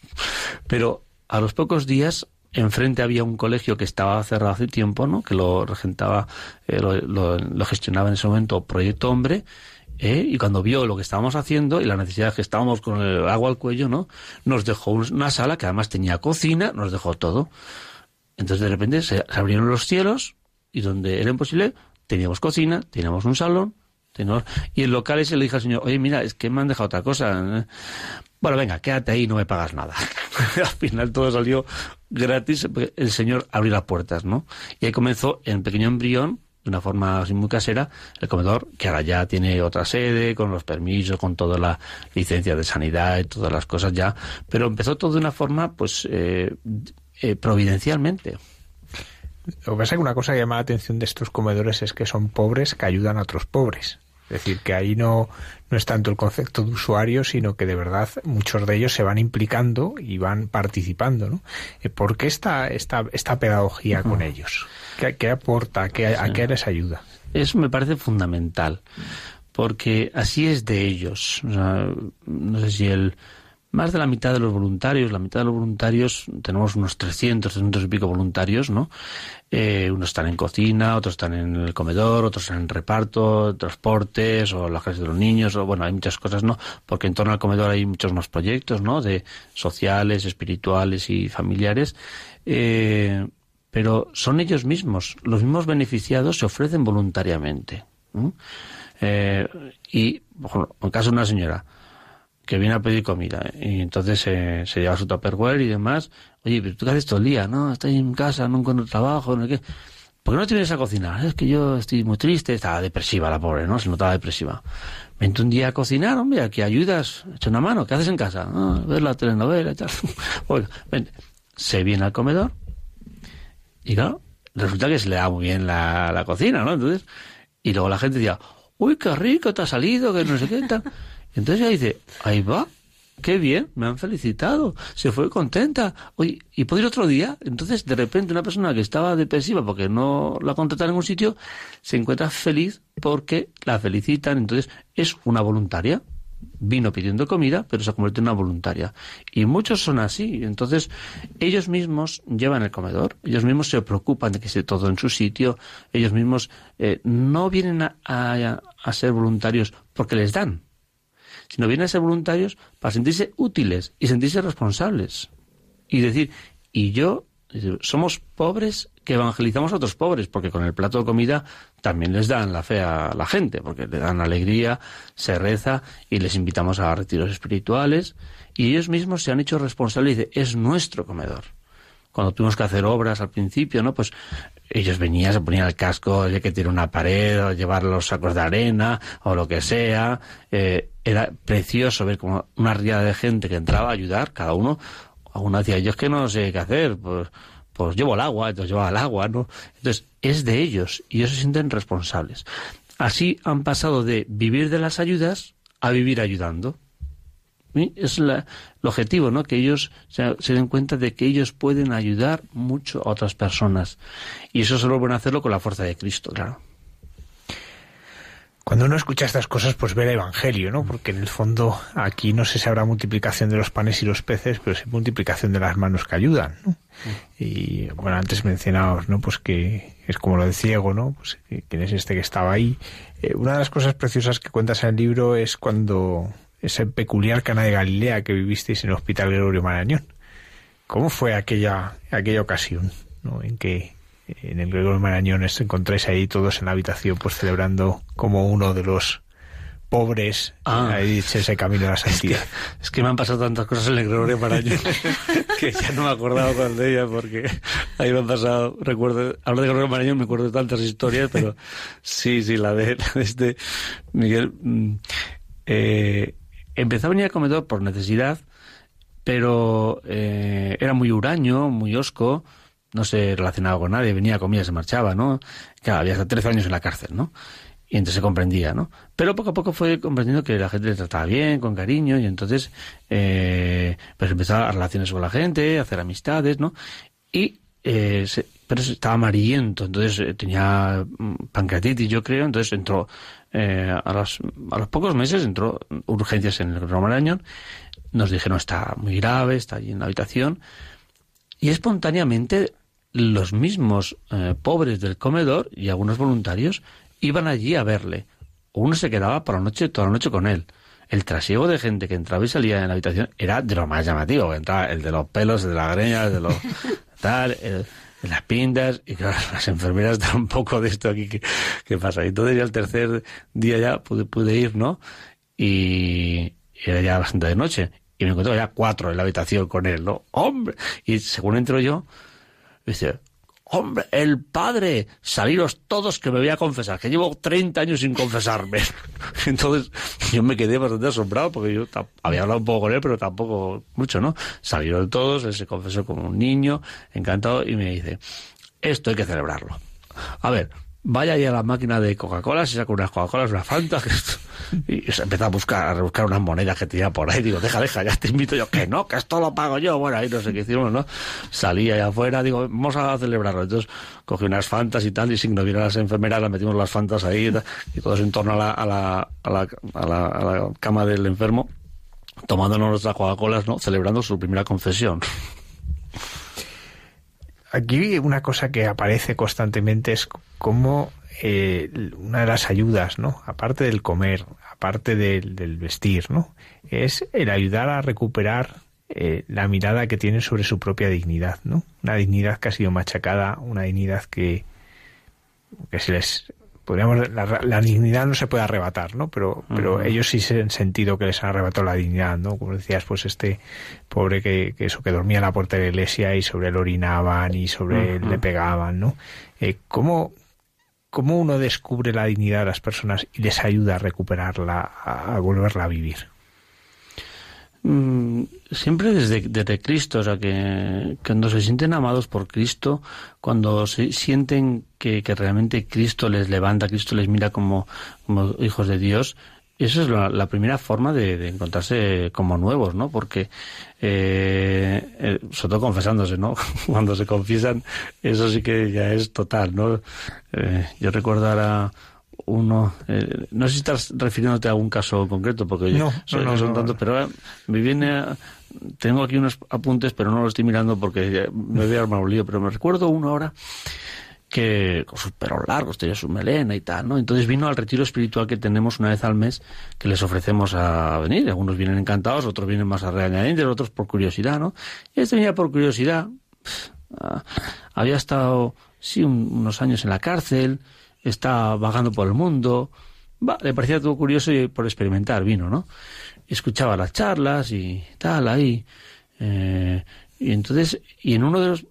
pero a los pocos días, enfrente había un colegio que estaba cerrado hace tiempo, ¿no? Que lo regentaba, eh, lo gestionaba en ese momento Proyecto Hombre, ¿eh? y cuando vio lo que estábamos haciendo y la necesidad que estábamos con el agua al cuello, ¿no? Nos dejó una sala que además tenía cocina, nos dejó todo. Entonces de repente se, se abrieron los cielos y donde era imposible teníamos cocina, teníamos un salón, teníamos... y el local ese le dije al señor, oye mira, es que me han dejado otra cosa. Bueno, venga, quédate ahí, no me pagas nada. al final todo salió gratis, el señor abrió las puertas, ¿no? Y ahí comenzó en pequeño embrión de una forma así muy casera, el comedor, que ahora ya tiene otra sede, con los permisos, con toda la licencia de sanidad y todas las cosas ya, pero empezó todo de una forma, pues, eh, eh, providencialmente. Lo que pasa es que una cosa que llama la atención de estos comedores es que son pobres que ayudan a otros pobres. Es decir, que ahí no, no es tanto el concepto de usuario, sino que de verdad muchos de ellos se van implicando y van participando. ¿no? Eh, ¿Por qué esta, esta, esta pedagogía con ellos? ¿Qué, aporta? ¿Qué, ¿A qué les ayuda? Eso me parece fundamental, porque así es de ellos. no sé si el más de la mitad de los voluntarios, la mitad de los voluntarios, tenemos unos 300, 300 y pico voluntarios, ¿no? Eh, unos están en cocina, otros están en el comedor, otros en reparto, transportes, o las clases de los niños, o bueno, hay muchas cosas, ¿no? Porque en torno al comedor hay muchos más proyectos, ¿no? De sociales, espirituales y familiares. Eh, pero son ellos mismos, los mismos beneficiados se ofrecen voluntariamente. Eh, y, por ejemplo, en caso de una señora, que viene a pedir comida y entonces se lleva su tupperware y demás. Oye, pero tú qué haces todo el día, ¿no? Estás en casa, no encuentro trabajo, no sé qué. ¿Por qué no te vienes a cocinar? Es que yo estoy muy triste, estaba depresiva la pobre, ¿no? Se notaba depresiva. Vente un día a cocinar, hombre, aquí ayudas, echa una mano, ¿qué haces en casa? Ah, ver la telenovela y tal. Bueno. Se viene al comedor y claro, resulta que se le da muy bien la, la cocina, ¿no? Entonces, y luego la gente decía, uy, qué rico te ha salido, que no sé qué tal. Entonces ella dice, ahí va, qué bien, me han felicitado, se fue contenta. Oye, ¿y puedo ir otro día? Entonces, de repente, una persona que estaba depresiva porque no la contrataron en un sitio, se encuentra feliz porque la felicitan. Entonces, es una voluntaria. Vino pidiendo comida, pero se ha convertido en una voluntaria. Y muchos son así. Entonces, ellos mismos llevan el comedor, ellos mismos se preocupan de que esté todo en su sitio, ellos mismos eh, no vienen a ser voluntarios porque les dan, sino vienen a ser voluntarios para sentirse útiles y sentirse responsables. Y decir, y yo, somos pobres que evangelizamos a otros pobres, porque con el plato de comida también les dan la fe a la gente, porque le dan alegría, se reza y les invitamos a retiros espirituales, y ellos mismos se han hecho responsables y dicen, es nuestro comedor cuando tuvimos que hacer obras al principio, ¿no? Pues ellos venían, se ponían el casco, hay que tirar una pared, o llevar los sacos de arena, o lo que sea. Eh, era precioso ver como una riada de gente que entraba a ayudar, cada uno. Uno decía, yo es que no sé qué hacer, pues, pues llevo el agua, entonces lleva el agua, ¿no? Entonces, es de ellos, y ellos se sienten responsables. Así han pasado de vivir de las ayudas a vivir ayudando. El objetivo, ¿no? Que ellos se, den cuenta de que ellos pueden ayudar mucho a otras personas. Y eso solo pueden hacerlo con la fuerza de Cristo, claro. Cuando uno escucha estas cosas, pues ve el Evangelio, ¿no? Porque en el fondo aquí no sé si habrá multiplicación de los panes y los peces, pero sí multiplicación de las manos que ayudan, ¿no? Y bueno, antes mencionados, ¿no? Pues que es como lo de ciego, ¿no? Pues quién es este que estaba ahí. Eh, una de las cosas preciosas que cuentas en el libro es cuando ese peculiar cana de Galilea que vivisteis en el Hospital Gregorio Marañón. ¿Cómo fue aquella, aquella ocasión ¿no? en que en el Gregorio Marañón os encontráis ahí todos en la habitación pues celebrando como uno de los pobres ah, ahí ese camino a la santidad. Es que, me han pasado tantas cosas en el Gregorio Marañón que ya no me acordado con de ellas porque ahí me han pasado, recuerdo, hablo de Gregorio Marañón, me acuerdo de tantas historias, pero sí, sí, la de, este Miguel. Mm, eh, Empezó a venir al comedor por necesidad, pero eh, era muy huraño, muy osco, no se relacionaba con nadie, venía, comía, se marchaba, ¿no? Claro, había hasta 13 años en la cárcel, ¿no? Y entonces se comprendía, ¿no? Pero poco a poco fue comprendiendo que la gente le trataba bien, con cariño, y entonces eh, pues empezó a relaciones con la gente, a hacer amistades, ¿no? Y eh, pero estaba amarillento, entonces eh, tenía mm, pancreatitis, yo creo, entonces entró eh, a, los, a los pocos meses entró urgencias en el Romarañón, nos dijeron está muy grave, está allí en la habitación, y espontáneamente los mismos eh, pobres del comedor y algunos voluntarios iban allí a verle. Uno se quedaba por la noche, toda la noche con él. El trasiego de gente que entraba y salía en la habitación era de lo más llamativo. Entraba el de los pelos, el de la greña, el de los tal, el, las pintas, y claro, las enfermeras dan un poco de esto aquí que, pasa. Y entonces ya el tercer día ya pude, pude ir, ¿no? Y, era ya bastante de noche. Y me encontré ya cuatro en la habitación con él, ¿no? ¡Hombre! Y según entro yo, dice, hombre, el padre, saliros todos que me voy a confesar, que llevo 30 años sin confesarme. Entonces yo me quedé bastante asombrado porque yo había hablado un poco con él, pero tampoco mucho, ¿no? Salieron todos, él se confesó como un niño, encantado, y me dice, esto hay que celebrarlo. A ver, vaya ahí a la máquina de Coca-Cola, se saca unas Coca-Colas, una Fanta, y se empieza a buscar, a buscar unas monedas que tenía por ahí. Digo, deja, deja, ya te invito yo. Que no, que esto lo pago yo. Bueno, ahí no sé qué hicimos, ¿no? Salí allá afuera, digo, vamos a celebrarlo. Entonces cogí unas Fantas y tal, y sin no vieran las enfermeras, las metimos las Fantas ahí, y todos en torno a la, a la, a la, a la, a la cama del enfermo, tomándonos nuestras Coca-Colas, ¿no? Celebrando su primera confesión. Aquí una cosa que aparece constantemente es cómo eh, una de las ayudas, ¿no? Aparte del comer, aparte del, del vestir, ¿no? Es el ayudar a recuperar eh, la mirada que tienen sobre su propia dignidad, ¿no? Una dignidad que ha sido machacada, una dignidad que, que se les podríamos la, dignidad no se puede arrebatar, ¿no? Pero, pero ellos sí se han sentido que les han arrebatado la dignidad, ¿no? Como decías, pues este pobre que, que eso que dormía en la puerta de la iglesia y sobre él orinaban y sobre él le pegaban, ¿no? Eh, ¿Cómo cómo uno descubre la dignidad de las personas y les ayuda a recuperarla, a, volverla a vivir? Mm, siempre desde, desde, Cristo, o sea, que cuando se sienten amados por Cristo, cuando se sienten que, que realmente Cristo les levanta, Cristo les mira como, hijos de Dios, esa es la, primera forma de, encontrarse como nuevos, ¿no? Porque, eh, eh, sobre todo confesándose, ¿no? Cuando se confiesan, eso sí que ya es total, ¿no? Eh, yo recuerdo ahora uno, eh, no sé si estás refiriéndote a algún caso concreto, porque no, yo, no, son tantos, pero me viene, tengo aquí unos apuntes, pero no los estoy mirando porque me voy a armar un lío, pero me recuerdo uno ahora que con sus pelos largos, tenía su melena y tal, ¿no? Entonces vino al retiro espiritual que tenemos una vez al mes, que les ofrecemos a venir. Algunos vienen encantados, otros vienen más a regañadientes, otros por curiosidad, ¿no? Y este venía por curiosidad. Ah, había estado, sí, unos años en la cárcel, está vagando por el mundo. Le parecía todo curioso y por experimentar vino, ¿no? escuchaba las charlas y tal, ahí. Eh, y entonces, y en uno de los,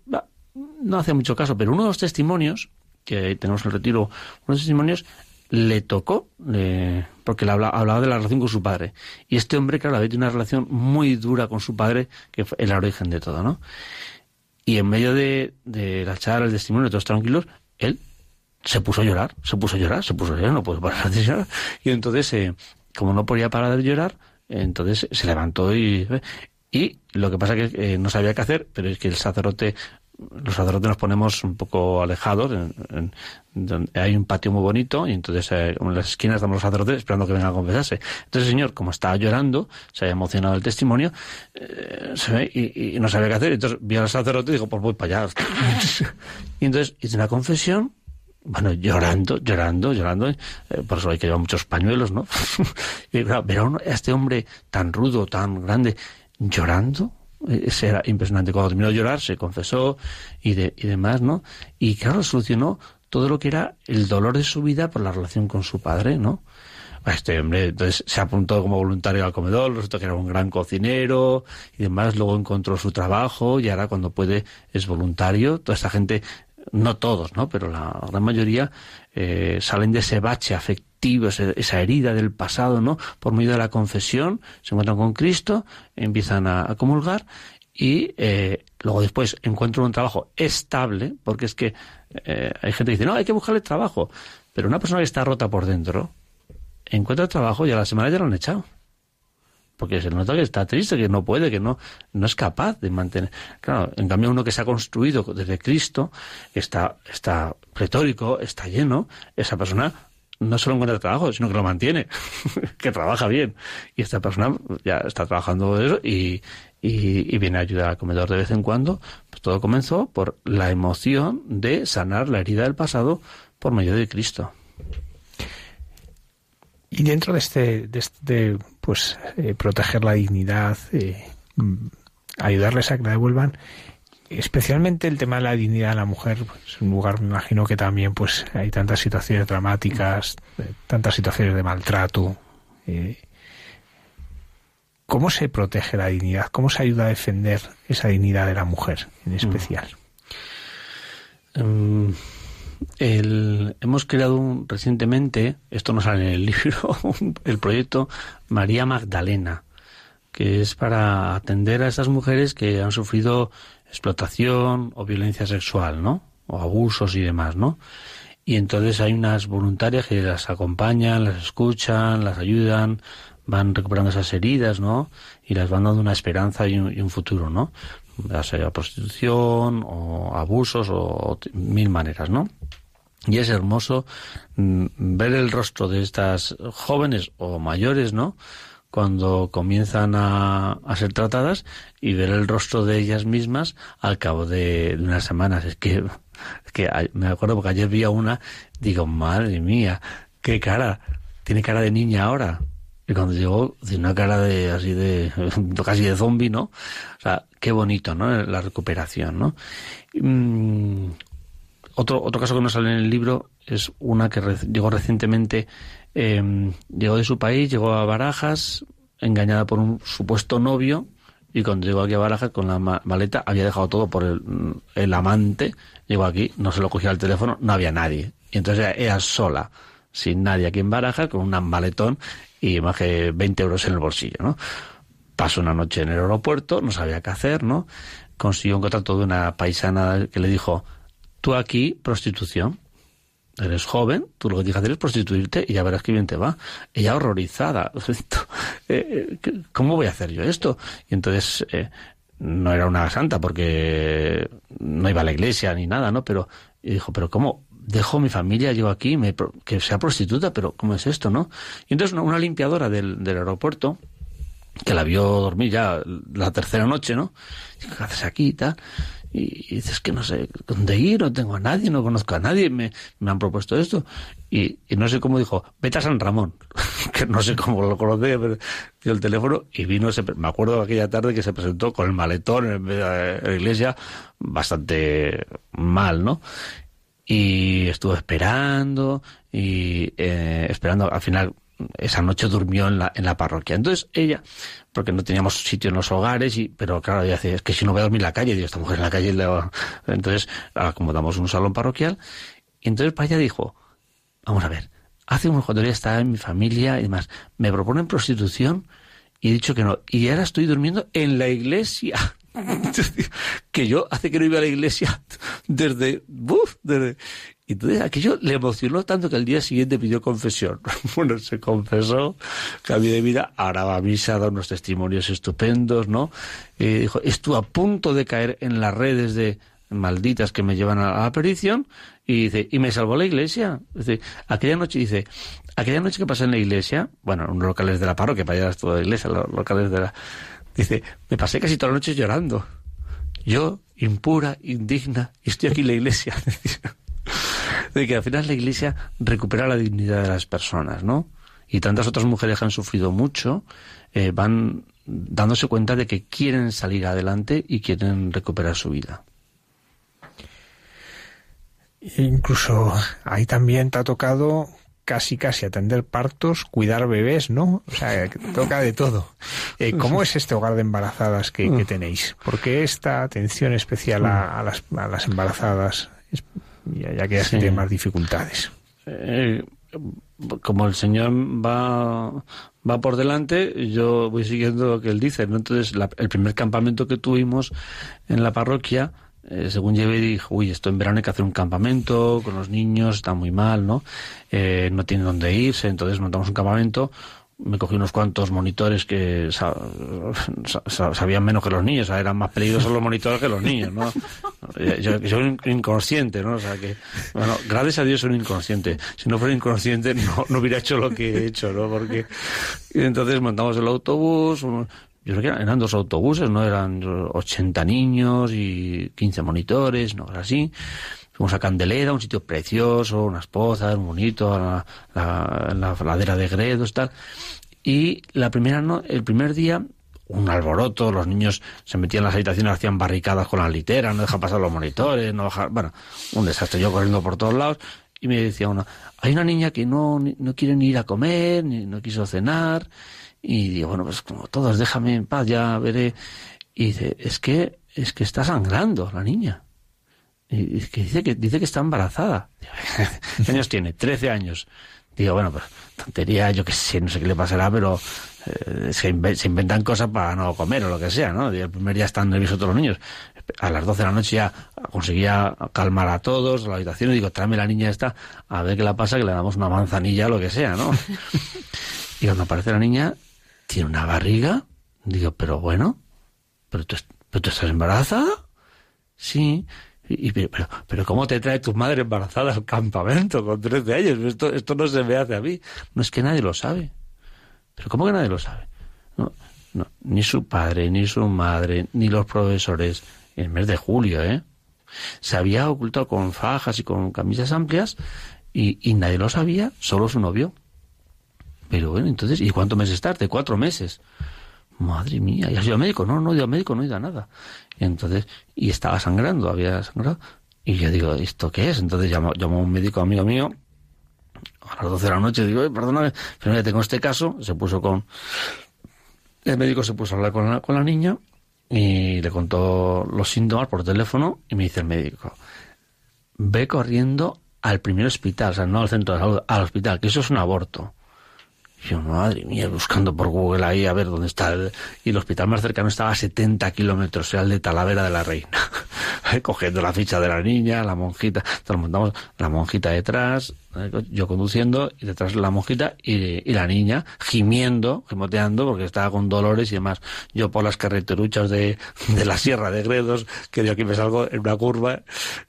no hace mucho caso, pero uno de los testimonios, que tenemos en el retiro, uno de los testimonios, le tocó, porque le hablaba, de la relación con su padre. Y este hombre, claro, había tenido una relación muy dura con su padre, que fue el origen de todo, ¿no? Y en medio de, de la charla, el testimonio, todos tranquilos, él se puso a llorar, se puso a llorar, se puso a llorar, no puede parar de llorar. Y entonces, eh, como no podía parar de llorar, entonces se levantó y, y lo que pasa que eh, no sabía qué hacer, pero es que el sacerdote los sacerdotes nos ponemos un poco alejados, en, hay un patio muy bonito y entonces eh, en las esquinas estamos los sacerdotes esperando que vengan a confesarse. Entonces el señor, como estaba llorando, se había emocionado el testimonio, eh, se ve, y, no sabía qué hacer. Entonces vio al sacerdote y dijo, pues voy para allá. y entonces hice una confesión, bueno, llorando, llorando, llorando, eh, por eso hay que llevar muchos pañuelos, ¿no? y este hombre tan rudo, tan grande, llorando, ese era impresionante. Cuando terminó de llorar, se confesó y, de, y demás, ¿no? Y claro, solucionó todo lo que era el dolor de su vida por la relación con su padre, ¿no? Este hombre entonces se apuntó como voluntario al comedor, resulta que era un gran cocinero y demás, luego encontró su trabajo y ahora cuando puede es voluntario. Toda esta gente, no todos, ¿no? Pero la gran mayoría eh, salen de ese bache afectivo esa herida del pasado, ¿no? Por medio de la confesión, se encuentran con Cristo, empiezan a, comulgar y eh, luego después encuentran un trabajo estable, porque es que eh, hay gente que dice, no, hay que buscarle trabajo, pero una persona que está rota por dentro encuentra trabajo y a la semana ya lo han echado. Porque se nota que está triste, que no puede, que no, no es capaz de mantener. Claro, en cambio uno que se ha construido desde Cristo, está, está pletórico, está lleno, esa persona no solo encuentra trabajo, sino que lo mantiene, que trabaja bien. Y esta persona ya está trabajando y, viene a ayudar al comedor de vez en cuando. Pues todo comenzó por la emoción de sanar la herida del pasado por medio de Cristo. Y dentro de este, de este pues, eh, proteger la dignidad, eh, mm, ayudarles a que la devuelvan, especialmente el tema de la dignidad de la mujer pues, es un lugar me imagino que también pues hay tantas situaciones dramáticas eh, tantas situaciones de maltrato eh, cómo se protege la dignidad cómo se ayuda a defender esa dignidad de la mujer en especial em, hemos creado recientemente esto no sale en el libro el proyecto María Magdalena que es para atender a esas mujeres que han sufrido explotación o violencia sexual, ¿no? o abusos y demás, ¿no? Y entonces hay unas voluntarias que las acompañan, las escuchan, las ayudan, van recuperando esas heridas, ¿no? Y las van dando una esperanza y un, futuro, ¿no? Ya sea prostitución o abusos o, mil maneras, ¿no? Y es hermoso mm, ver el rostro de estas jóvenes o mayores, ¿no? Cuando comienzan a, ser tratadas y ver el rostro de ellas mismas al cabo de, de unas semanas. Es que, es que me acuerdo porque ayer vi a una, digo, madre mía, qué cara, tiene cara de niña ahora. Y cuando llegó, tiene una cara de así de casi de zombie, ¿no? O sea, qué bonito, ¿no? La recuperación, ¿no? Mm, otro, otro caso que nos sale en el libro es una que llegó recientemente, em, llegó de su país, llegó a Barajas, engañada por un supuesto novio, y cuando llegó aquí a Barajas con la maleta había dejado todo por el, el amante, llegó aquí, no se lo cogía al teléfono, no había nadie. Y entonces ella sola, sin nadie aquí en Barajas, con un maletón y más que 20 euros en el bolsillo, ¿no? Pasó una noche en el aeropuerto, no sabía qué hacer, ¿no? Consiguió un contrato de una paisana que le dijo, tú aquí, prostitución, eres joven, tú lo que tienes que hacer es prostituirte y ya verás qué bien te va. Ella horrorizada, eh, eh, ¿cómo voy a hacer yo esto? Y entonces eh, no era una santa porque no iba a la iglesia ni nada, ¿no? Pero dijo, pero ¿cómo? Dejo mi familia, llego aquí, me, que sea prostituta, pero ¿cómo es esto, no? Y entonces una, limpiadora del, aeropuerto, que la vio dormir ya la tercera noche, ¿no? ¿qué haces aquí y tal? Y, dices que no sé dónde ir, no tengo a nadie, no conozco a nadie, me, me han propuesto esto. Y, no sé cómo dijo, vete a San Ramón, que no sé cómo lo conocí, pero dio el teléfono y vino, se, me acuerdo aquella tarde que se presentó con el maletón en la iglesia, bastante mal, ¿no? Y estuvo esperando y eh, esperando al final esa noche durmió en la, en la parroquia. Entonces ella, porque no teníamos sitio en los hogares, y, pero claro, ella decía, es que si no voy a dormir en la calle, digo, esta mujer en la calle, entonces acomodamos un salón parroquial. Y entonces para ella dijo, vamos a ver, hace un cuando ella estaba en mi familia y demás, me proponen prostitución y he dicho que no. Y ahora estoy durmiendo en la iglesia. que yo hace que no iba a la iglesia desde, uf, desde entonces aquello le emocionó tanto que al día siguiente pidió confesión. Bueno, se confesó, cambio de vida, ahora va a misa, da unos testimonios estupendos, ¿no? Y dijo, estuve a punto de caer en las redes de malditas que me llevan a la perdición y dice, y me salvó la iglesia. Dice, aquella noche dice, aquella noche que pasé en la iglesia, bueno, en los locales de la parroquia, para allá toda la iglesia, los locales de la Dice, me pasé casi toda la noche llorando. Yo, impura, indigna, y estoy aquí en la iglesia. de que al final la iglesia recupera la dignidad de las personas, ¿no? Y tantas otras mujeres que han sufrido mucho eh, van dándose cuenta de que quieren salir adelante y quieren recuperar su vida. Incluso ahí también te ha tocado casi casi atender partos, cuidar bebés, ¿no? O sea, toca de todo. Eh, ¿Cómo es este hogar de embarazadas que, tenéis? ¿Por qué esta atención especial a, las, embarazadas, ya, que ya tienen más dificultades? Eh, como el Señor va, va por delante, yo voy siguiendo lo que Él dice. ¿no? Entonces, el primer campamento que tuvimos en la parroquia, eh, según llevé, dijo, uy, esto en verano hay que hacer un campamento con los niños, está muy mal, ¿no? Eh, no tienen dónde irse, entonces montamos un campamento. Me cogí unos cuantos monitores que sabían menos que los niños, o sea, eran más peligrosos los monitores que los niños, ¿no? Yo, soy inconsciente, ¿no? O sea que, bueno, gracias a Dios soy inconsciente. Si no fuera inconsciente no hubiera hecho lo que he hecho, ¿no? Porque entonces montamos el autobús, yo creo que eran dos autobuses, ¿no? Eran 80 niños y 15 monitores, ¿no? Así. Fuimos a Candelera, un sitio precioso, unas pozas, un bonito, la, la, la ladera de Gredos, tal. Y la primera, no, el primer día, un alboroto, los niños se metían en las habitaciones, hacían barricadas con las literas, no dejan pasar los monitores, no dejan, bueno, un desastre, yo corriendo por todos lados, y me decía una, hay una niña que no, no quiere ni ir a comer, ni no quiso cenar, y digo, bueno, pues como todos, déjame en paz, ya veré. Y dice, es que, es que está sangrando la niña. Y dice que, dice que está embarazada. ¿Qué años tiene? Trece años. Digo, bueno, pues tontería, yo qué sé, no sé qué le pasará, pero eh, se, inventan cosas para no comer o lo que sea, ¿no? Y el primer día están nerviosos todos los niños. a las 12 de la noche ya conseguía calmar a todos, la habitación, y digo, tráeme la niña esta, a ver qué la pasa, que le damos una manzanilla o lo que sea, ¿no? y cuando aparece la niña, tiene una barriga, digo, pero bueno, pero tú, estás embarazada. Sí, y, pero, pero, ¿cómo te trae tu madre embarazada al campamento con 13 años? Esto, esto no se me hace a mí. No es que nadie lo sabe. ¿Pero cómo que nadie lo sabe? No, no, ni su padre, ni su madre, ni los profesores. En el mes de julio, ¿eh? Se había ocultado con fajas y con camisas amplias y, y nadie lo sabía, solo su novio. Pero bueno, entonces, ¿y cuántos meses tarde? Cuatro meses. Madre mía, ¿y has ido al médico? No, no he ido al médico, no he ido a nada. Y entonces, y estaba sangrando, había sangrado. Y yo digo, ¿esto qué es? Entonces llamo, llamo a un médico amigo mío, a las 12 de la noche, digo, perdóname, pero ya tengo este caso, se puso con... El médico se puso a hablar con la, con la niña y le contó los síntomas por teléfono y me dice el médico, ve corriendo al primer hospital, o sea, no al centro de salud, al hospital, que eso es un aborto. Yo, madre mía, buscando por Google ahí a ver dónde está. El... Y el hospital más cercano estaba a 70 kilómetros, sea, el de Talavera de la Reina. Cogiendo la ficha de la niña, la monjita, nos montamos la monjita detrás, yo conduciendo, y detrás la monjita y, y, la niña gimiendo, gimoteando, porque estaba con dolores y demás. Yo por las carreteruchas de, de la Sierra de Gredos, que yo aquí me salgo en una curva,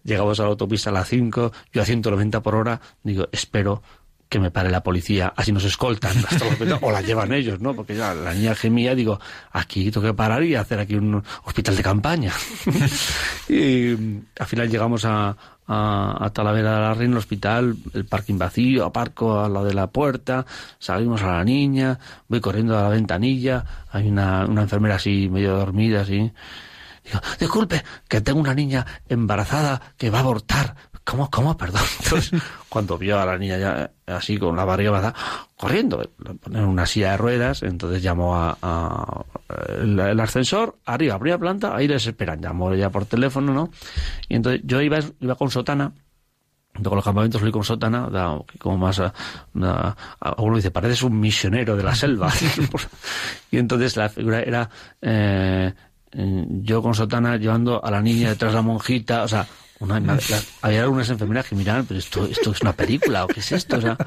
llegamos a la autopista a las 5, yo a 190 por hora, digo, espero que me pare la policía, así nos escoltan, o la llevan ellos, ¿no? Porque ya la niña gemía, digo, aquí tengo que parar y hacer aquí un hospital de campaña. y al final llegamos a, a, a Talavera de la Reina, el hospital, el parking vacío, aparco a la de la puerta, salimos a la niña, voy corriendo a la ventanilla, hay una, una enfermera así medio dormida, así. Digo, disculpe, que tengo una niña embarazada que va a abortar. ¿Cómo, cómo? Perdón. Entonces, cuando vio a la niña ya así con la barriga baja, corriendo, le ponen una silla de ruedas, entonces llamó a, a el, el, ascensor, arriba, primera planta, ahí les esperan, llamó ya por teléfono, ¿no? Y entonces yo iba, iba con sotana, con los campamentos fui con sotana, da, como más, a, a, a, uno dice, pareces un misionero de la selva. y entonces la figura era, eh, yo con sotana llevando a la niña detrás de la monjita, o sea, había algunas enfermeras que miraban, pero esto, esto es una película, ¿o qué es esto? O sea,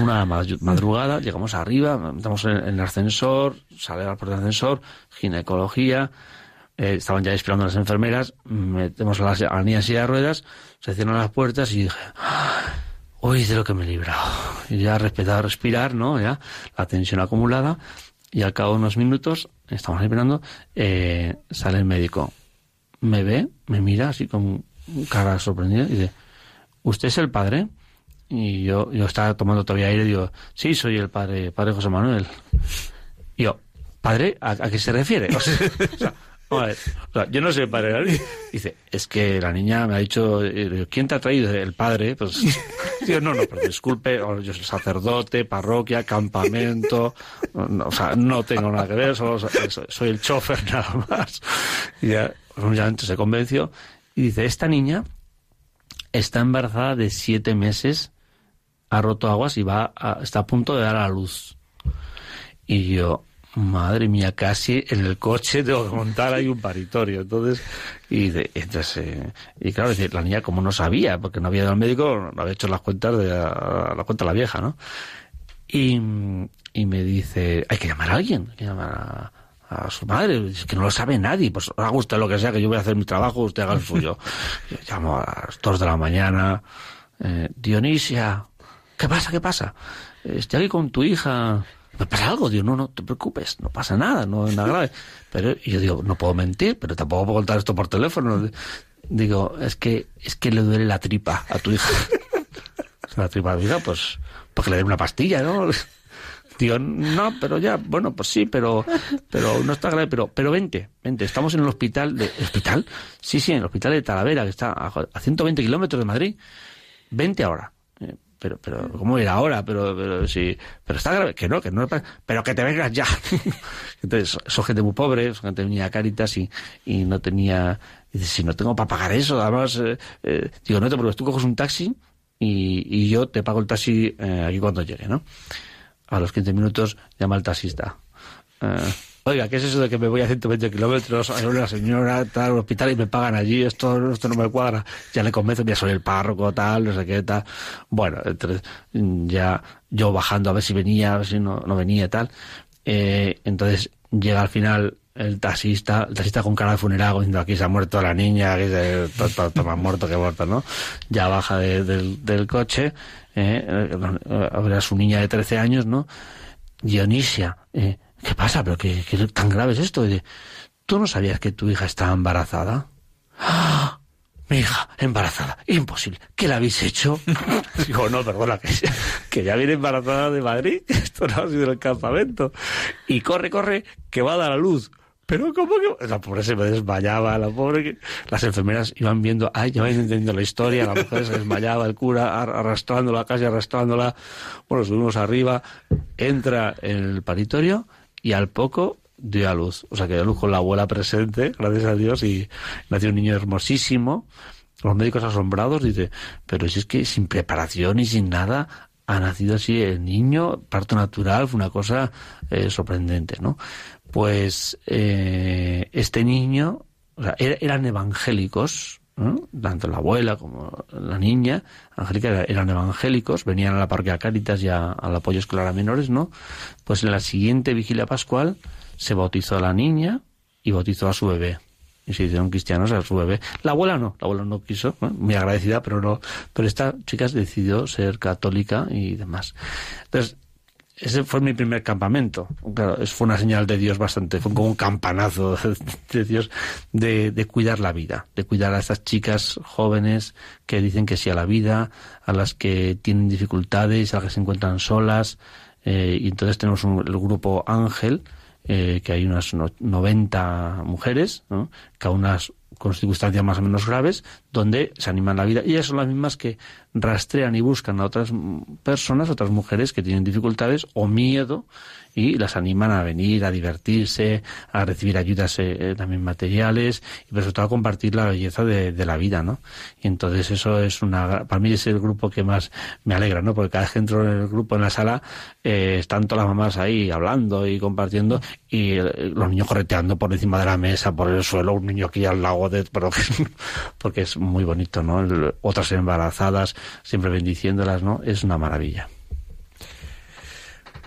una madrugada, llegamos arriba, estamos en, el ascensor, sale la puerta del ascensor, ginecología, eh, estaban ya esperando las enfermeras, metemos a la, a la niña ruedas, se cierran las puertas y dije, uy, de lo que me he librado. Y ya respetado respirar, ¿no? Ya, la tensión acumulada, y al cabo de unos minutos, estamos esperando, eh, sale el médico. Me ve, me mira así con cara sorprendida y dice, ¿usted es el padre? Y yo, yo estaba tomando todavía aire y digo, sí, soy el padre, padre José Manuel. Y yo, ¿padre? ¿A, a qué se refiere? O sea, yo no soy el padre. Dice, es que la niña me ha dicho, ¿quién te ha traído? El padre. Pues, digo, no, no, pero disculpe, yo soy sacerdote, parroquia, campamento, no, o sea, no tengo nada que ver, solo soy el chofer nada más. Y ya, obviamente se convenció y dice, esta niña está embarazada de siete meses, ha roto aguas y va a, está a punto de dar a luz. Y yo, madre mía, casi en el coche tengo que montar ahí un paritorio. Entonces, y, de, entonces, eh, y claro, decir, la niña como no sabía, porque no había ido al médico, no había hecho las cuentas de la, la cuenta de la vieja, ¿no? Y, y me dice, hay que llamar a alguien, hay que llamar a, a su madre, es que no lo sabe nadie, pues haga usted lo que sea, que yo voy a hacer mi trabajo, usted haga el suyo. Yo llamo a las dos de la mañana, eh, Dionisia, ¿qué pasa, qué pasa? Estoy aquí con tu hija, ¿me pasa algo? Digo, no, no te preocupes, no pasa nada, no es nada grave. Pero y yo digo, no puedo mentir, pero tampoco puedo contar esto por teléfono. Digo, es que, es que le duele la tripa a tu hija. la tripa de hija, pues, porque le den una pastilla, ¿no? Digo, no, pero ya, bueno, pues sí, pero, pero no está grave, pero, pero vente, vente, estamos en el hospital de, ¿hospital? Sí, sí, en el hospital de Talavera, que está a, a 120 kilómetros de Madrid. Vente ahora. Eh, pero, pero, ¿cómo ir ahora? Pero, pero, sí, pero está grave, que no, que no, pero que te vengas ya. Entonces, son gente muy pobre, son gente que tenía caritas y, y no tenía, dice, si no tengo para pagar eso, además, eh, eh, digo, no te preocupes, tú coges un taxi y, y yo te pago el taxi aquí cuando llegue, ¿no? A los 15 minutos llama el taxista. Eh, oiga, ¿qué es eso de que me voy a 120 kilómetros a una señora tal hospital y me pagan allí? Esto, esto no me cuadra. Ya le convenzo, ya soy el párroco, tal, no sé qué, tal. Bueno, entonces ya yo bajando a ver si venía, a ver si no, no venía, tal. Eh, entonces llega al final el taxista, el taxista con cara de funeral diciendo aquí se ha muerto la niña, aquí se, todo, todo, más muerto que muerto, ¿no? Ya baja de, del, del coche, eh, eh, a su niña de 13 años, ¿no? Dionisia, eh, ¿qué pasa? ¿Pero qué, qué, tan grave es esto? ¿Tú no sabías que tu hija estaba embarazada? ¡Ah! Mi hija, embarazada. Imposible. ¿Qué la habéis hecho? Digo, no, perdona, que ya viene embarazada de Madrid. Esto no ha sido el campamento. Y corre, corre, que va a dar a luz. Pero ¿cómo que...? La pobre se me desmayaba, la pobre... Las enfermeras iban viendo, ay, ya van entendiendo la historia, la mujer se desmayaba, el cura arrastrándola, casi arrastrándola. Bueno, subimos arriba, entra en el paritorio y al poco dio a luz. O sea, que dio a luz con la abuela presente, gracias a Dios, y nació un niño hermosísimo. Los médicos asombrados dice, pero si es que sin preparación y sin nada ha nacido así el niño, parto natural, fue una cosa eh, sorprendente, ¿no? Pues eh, este niño, o sea, er, eran evangélicos, tanto la abuela como la niña, Angélica, eran evangélicos, venían a la parroquia Cáritas y a, al apoyo escolar a menores, ¿no? Pues en la siguiente vigilia pascual se bautizó a la niña y bautizó a su bebé. Y se hicieron cristianos a su bebé. La abuela no, la abuela no quiso, muy agradecida, pero no. Pero esta chica decidió ser católica y demás. Entonces, ese fue mi primer campamento. Claro, fue una señal de Dios bastante, fue como un campanazo de Dios de, de, cuidar la vida, de cuidar a estas chicas jóvenes que dicen que sí a la vida, a las que tienen dificultades, a las que se encuentran solas. Eh, y entonces tenemos un, el grupo Ángel, eh, que hay unas 90 mujeres, ¿no? cada una con circunstancias más o menos graves, donde se animan la vida. Y ellas son las mismas que rastrean y buscan a otras personas, otras mujeres que tienen dificultades o miedo y las animan a venir, a divertirse, a recibir ayudas eh, eh también materiales y sobre todo a compartir la belleza de, la vida, ¿no? Y entonces eso es una, para mí es el grupo que más me alegra, ¿no? Porque cada vez que entro en el grupo, en la sala, eh, están todas las mamás ahí hablando y compartiendo y eh, los niños correteando por encima de la mesa, por el suelo, un niño aquí al lado de, porque es muy bonito, ¿no? Otras embarazadas, siempre bendiciéndolas, ¿no? Es una maravilla.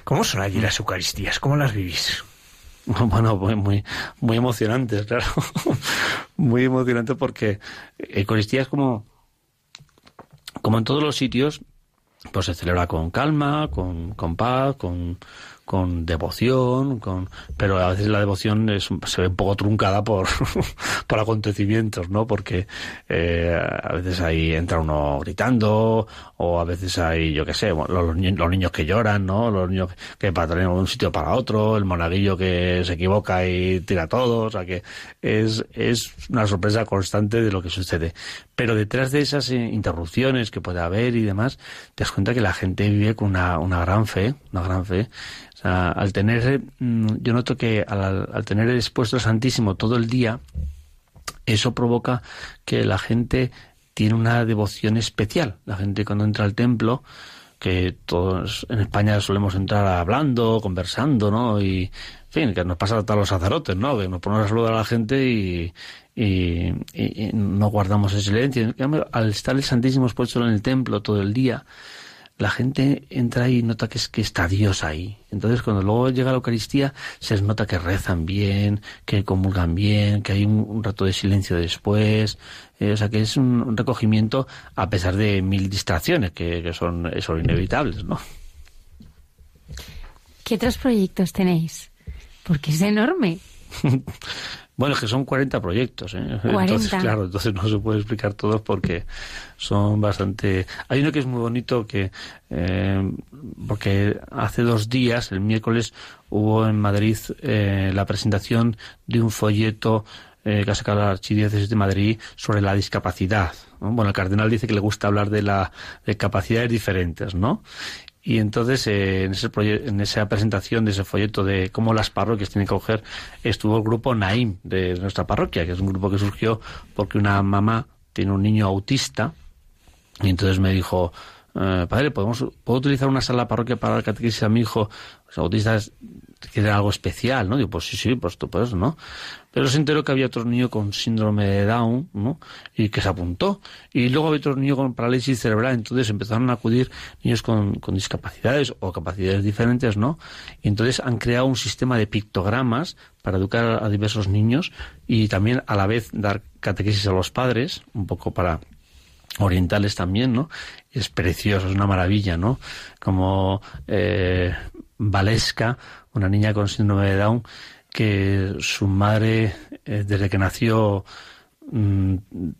¿Cómo son allí las Eucaristías? ¿Cómo las vivís? Bueno, muy, muy, muy emocionantes, claro. muy emocionante porque Eucaristía es como, como en todos los sitios, pues se celebra con calma, con, con paz, con, con devoción, con pero a veces la devoción es, se ve un poco truncada por, por acontecimientos, ¿no? Porque eh, a veces ahí entra uno gritando, o a veces hay, yo qué sé, los, los, niños que lloran, ¿no? Los niños que patrullan de un sitio para otro, el monaguillo que se equivoca y tira todo, o sea que es, es una sorpresa constante de lo que sucede. Pero detrás de esas interrupciones que puede haber y demás, te das cuenta que la gente vive con una, una gran fe, una gran fe sea, al tener, mm, yo noto que al, al tener expuesto al Santísimo todo el día, eso provoca que la gente tiene una devoción especial. La gente cuando entra al templo, que todos en España solemos entrar hablando, conversando, ¿no? Y, en fin, que nos pasa a los sacerdotes, ¿no? Que nos ponemos a saludar a la gente y, y, y no guardamos el silencio. Al estar el Santísimo expuesto en el templo todo el día, la gente entra y nota que, es, que está Dios ahí. Entonces, cuando luego llega la Eucaristía, se les nota que rezan bien, que comulgan bien, que hay un, un rato de silencio después. Eh, o sea, que es un, un, recogimiento a pesar de mil distracciones que, que son, son inevitables, ¿no? ¿Qué otros proyectos tenéis? Porque es enorme. Bueno, es que son 40 proyectos, ¿eh? 40. Entonces, claro, entonces no se puede explicar todos porque son bastante... Hay uno que es muy bonito que... Eh, porque hace dos días, el miércoles, hubo en Madrid eh, la presentación de un folleto eh, que ha sacado la Archidiócesis de Madrid sobre la discapacidad. ¿no? Bueno, el cardenal dice que le gusta hablar de, la, de capacidades diferentes, ¿no? Y entonces, eh, en, ese en esa presentación de ese folleto de cómo las parroquias tienen que coger, estuvo el grupo Naim de nuestra parroquia, que es un grupo que surgió porque una mamá tiene un niño autista, y entonces me dijo, eh, padre, ¿podemos, ¿puedo utilizar una sala parroquia para dar catequesis a mi hijo? Los autistas quieren algo especial, ¿no? Digo, pues sí, sí, pues tú puedes, ¿no? Pero se enteró que había otro niño con síndrome de Down, ¿no? Y que se apuntó. Y luego había otro niño con parálisis cerebral. Entonces empezaron a acudir niños con, con discapacidades o capacidades diferentes, ¿no? Y entonces han creado un sistema de pictogramas para educar a diversos niños y también a la vez dar catequesis a los padres, un poco para orientales también, ¿no? Es precioso, es una maravilla, ¿no? Como eh, Valesca, una niña con síndrome de Down, que su madre, eh, desde que nació, mm,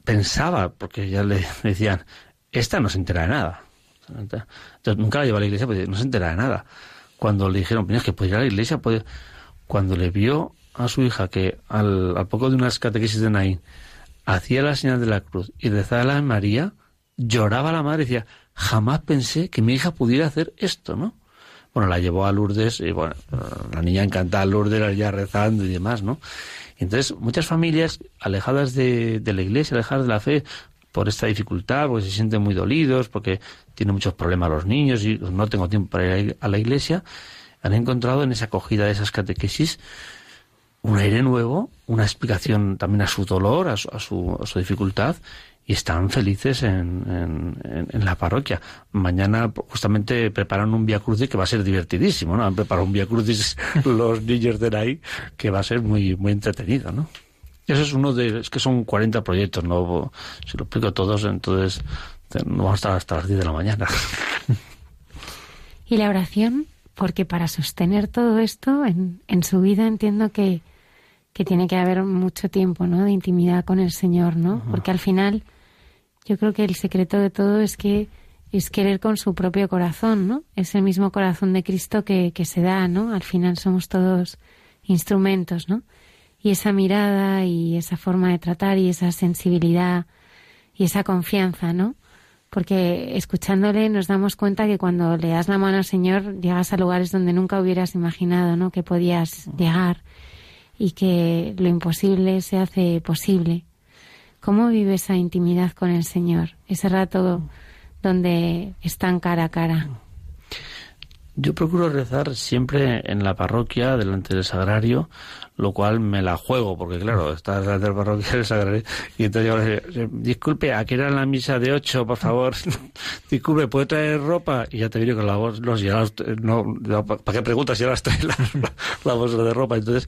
pensaba, porque ya le decían, esta no se entera de nada. Entonces, nunca la llevó a la iglesia, porque no se entera de nada. Cuando le dijeron, mira, que puede ir a la iglesia, cuando le vio a su hija que al, al poco de unas catequesis de Naín hacía la señal de la cruz y rezaba la María, lloraba la madre y decía, jamás pensé que mi hija pudiera hacer esto, ¿no? Bueno, la llevó a Lourdes y bueno, la niña encantada a Lourdes, ya rezando y demás, ¿no? Entonces, muchas familias alejadas de, de la iglesia, alejadas de la fe, por esta dificultad, porque se sienten muy dolidos, porque tienen muchos problemas los niños y no tengo tiempo para ir a la iglesia, han encontrado en esa acogida de esas catequesis un aire nuevo, una explicación también a su dolor, a su, a su, a su dificultad, y están felices en, en, la parroquia. Mañana justamente preparan un Via Crucis que va a ser divertidísimo, ¿no? Han preparado un Via Crucis los niños de ahí que va a ser muy, muy entretenido, ¿no? Eso es uno de, es que son 40 proyectos, ¿no? Si lo explico todos, entonces no vamos a estar hasta las 10 de la mañana. ¿Y la oración? Porque para sostener todo esto en, en su vida entiendo que, que tiene que haber mucho tiempo, ¿no? De intimidad con el Señor, ¿no? Porque al final yo creo que el secreto de todo es que es querer con su propio corazón, ¿no? Es el mismo corazón de Cristo que, que se da, ¿no? Al final somos todos instrumentos, ¿no? Y esa mirada y esa forma de tratar y esa sensibilidad y esa confianza, ¿no? Porque escuchándole nos damos cuenta que cuando le das la mano al Señor llegas a lugares donde nunca hubieras imaginado, ¿no? Que podías llegar y que lo imposible se hace posible. ¿Cómo vive esa intimidad con el Señor? Ese rato donde están cara a cara. Yo procuro rezar siempre en la parroquia, delante del sagrario, lo cual me la juego, porque claro, está delante de la parroquia del sagrario, y entonces yo le digo, disculpe, aquí era la misa de ocho, por favor, disculpe, ¿puede traer ropa? Y ya te digo que la voz, no, ya no, ¿para qué preguntas si ahora trae la, la, bolsa de ropa? Entonces,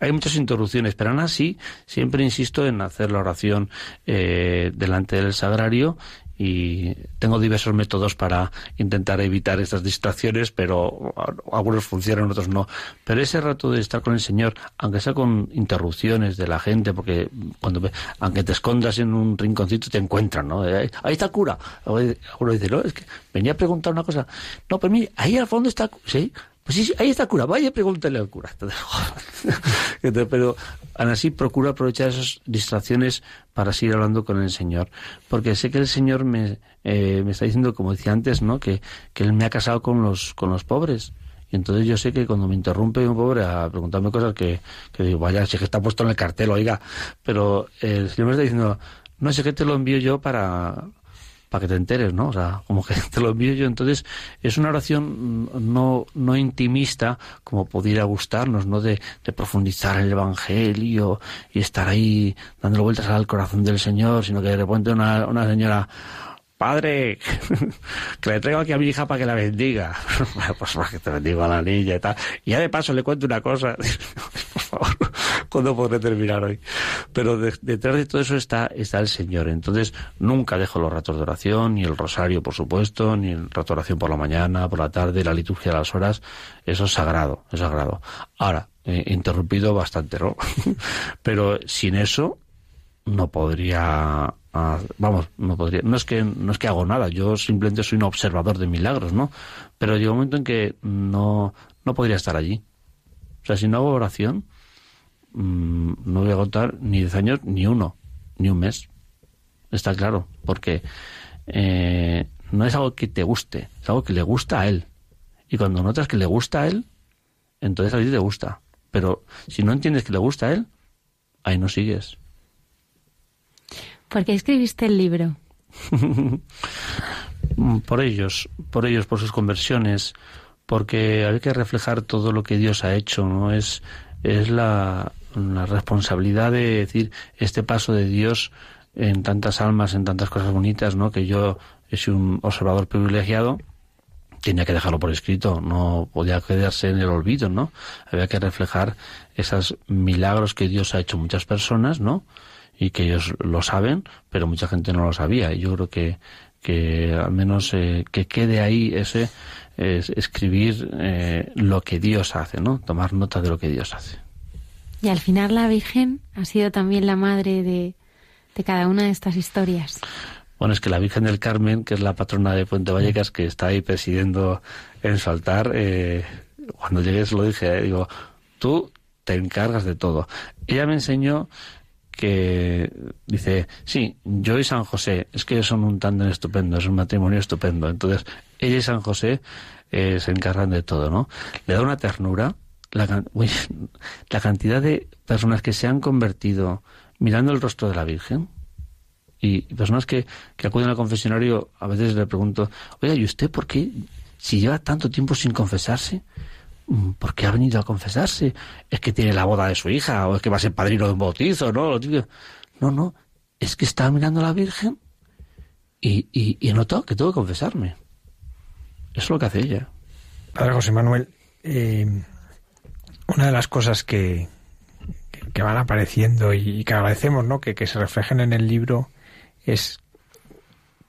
hay muchas interrupciones, pero aún así siempre insisto en hacer la oración eh, delante del sagrario y tengo diversos métodos para intentar evitar estas distracciones, pero algunos funcionan, otros no. Pero ese rato de estar con el Señor, aunque sea con interrupciones de la gente, porque cuando aunque te escondas en un rinconcito te encuentran, ¿no? Ahí está cura. Uno dice, no, es que venía a preguntar una cosa. No, pero mire, ahí al fondo está, sí, pues sí, ahí está el cura, vaya pregúntale al cura. Pero aún así procuro aprovechar esas distracciones para seguir hablando con el Señor. Porque sé que el Señor me, eh, me está diciendo, como decía antes, ¿no? Que, que Él me ha casado con los, con los pobres. Y entonces yo sé que cuando me interrumpe un pobre a preguntarme cosas que, que digo, vaya, si es que está puesto en el cartel, oiga, pero el Señor me está diciendo, no sé que te lo envío yo para, para que te enteres, ¿no? O sea, como que te lo envío yo. Entonces, es una oración no, no intimista como pudiera gustarnos, ¿no? De, de profundizar en el Evangelio y estar ahí dándole vueltas al corazón del Señor, sino que de repente una, una señora, padre, que le traigo aquí a mi hija para que la bendiga. pues para que te bendiga a la niña y tal. Y ya de paso le cuento una cosa. Por favor, ¿cuándo podré terminar hoy? Pero de, detrás de todo eso está, está el Señor. Entonces, nunca dejo los ratos de oración, ni el rosario, por supuesto, ni el rato de oración por la mañana, por la tarde, la liturgia de las horas. Eso es sagrado, es sagrado. Ahora, he interrumpido bastante, ¿no? Pero sin eso, no podría Uh, vamos, no podría, no es que no es que hago nada, yo simplemente soy un observador de milagros, ¿no? Pero llega un momento en que no, no podría estar allí. O sea, si no hago oración, mmm, no voy a contar ni 10 años, ni uno, ni un mes. Está claro, porque eh, no es algo que te guste, es algo que le gusta a él. Y cuando notas que le gusta a él, entonces a ti te gusta. Pero si no entiendes que le gusta a él, ahí no sigues. ¿Por qué escribiste el libro? mm, por ellos, por ellos, por sus conversiones, porque hay que reflejar todo lo que Dios ha hecho, ¿no? Es, es la, la responsabilidad de decir este paso de Dios en tantas almas, en tantas cosas bonitas, ¿no? Que yo soy un observador privilegiado, tenía que dejarlo por escrito, no podía quedarse en el olvido, ¿no? Había que reflejar esos milagros que Dios ha hecho muchas personas, ¿no? Y que ellos lo saben, pero mucha gente no lo sabía. Y yo creo que, que al menos eh, que quede ahí ese es escribir eh, lo que Dios hace, ¿no? Tomar nota de lo que Dios hace. Y al final la Virgen ha sido también la madre de, de cada una de estas historias. Bueno, es que la Virgen del Carmen, que es la patrona de Puente Vallecas, que está ahí presidiendo en su altar, eh, cuando llegué se lo dije, eh, digo, tú te encargas de todo. Ella me enseñó que dice, sí, yo y San José, es que son un tándem estupendo, es un matrimonio estupendo. Entonces, ella y San José eh, se encargan de todo, ¿no? Le da una ternura, la, la cantidad de personas que se han convertido mirando el rostro de la Virgen, y personas que, que acuden al confesionario, a veces le pregunto, oiga, ¿y usted por qué, si lleva tanto tiempo sin confesarse, mm, ¿por qué ha venido a confesarse? ¿Es que tiene la boda de su hija? ¿O es que va a ser padrino de un bautizo? No, no, no, es que estaba mirando a la Virgen y, y, y que tengo que confesarme. Eso es lo que hace ella. Padre José Manuel, eh, una de las cosas que, que van apareciendo y que agradecemos ¿no? que, que se reflejen en el libro es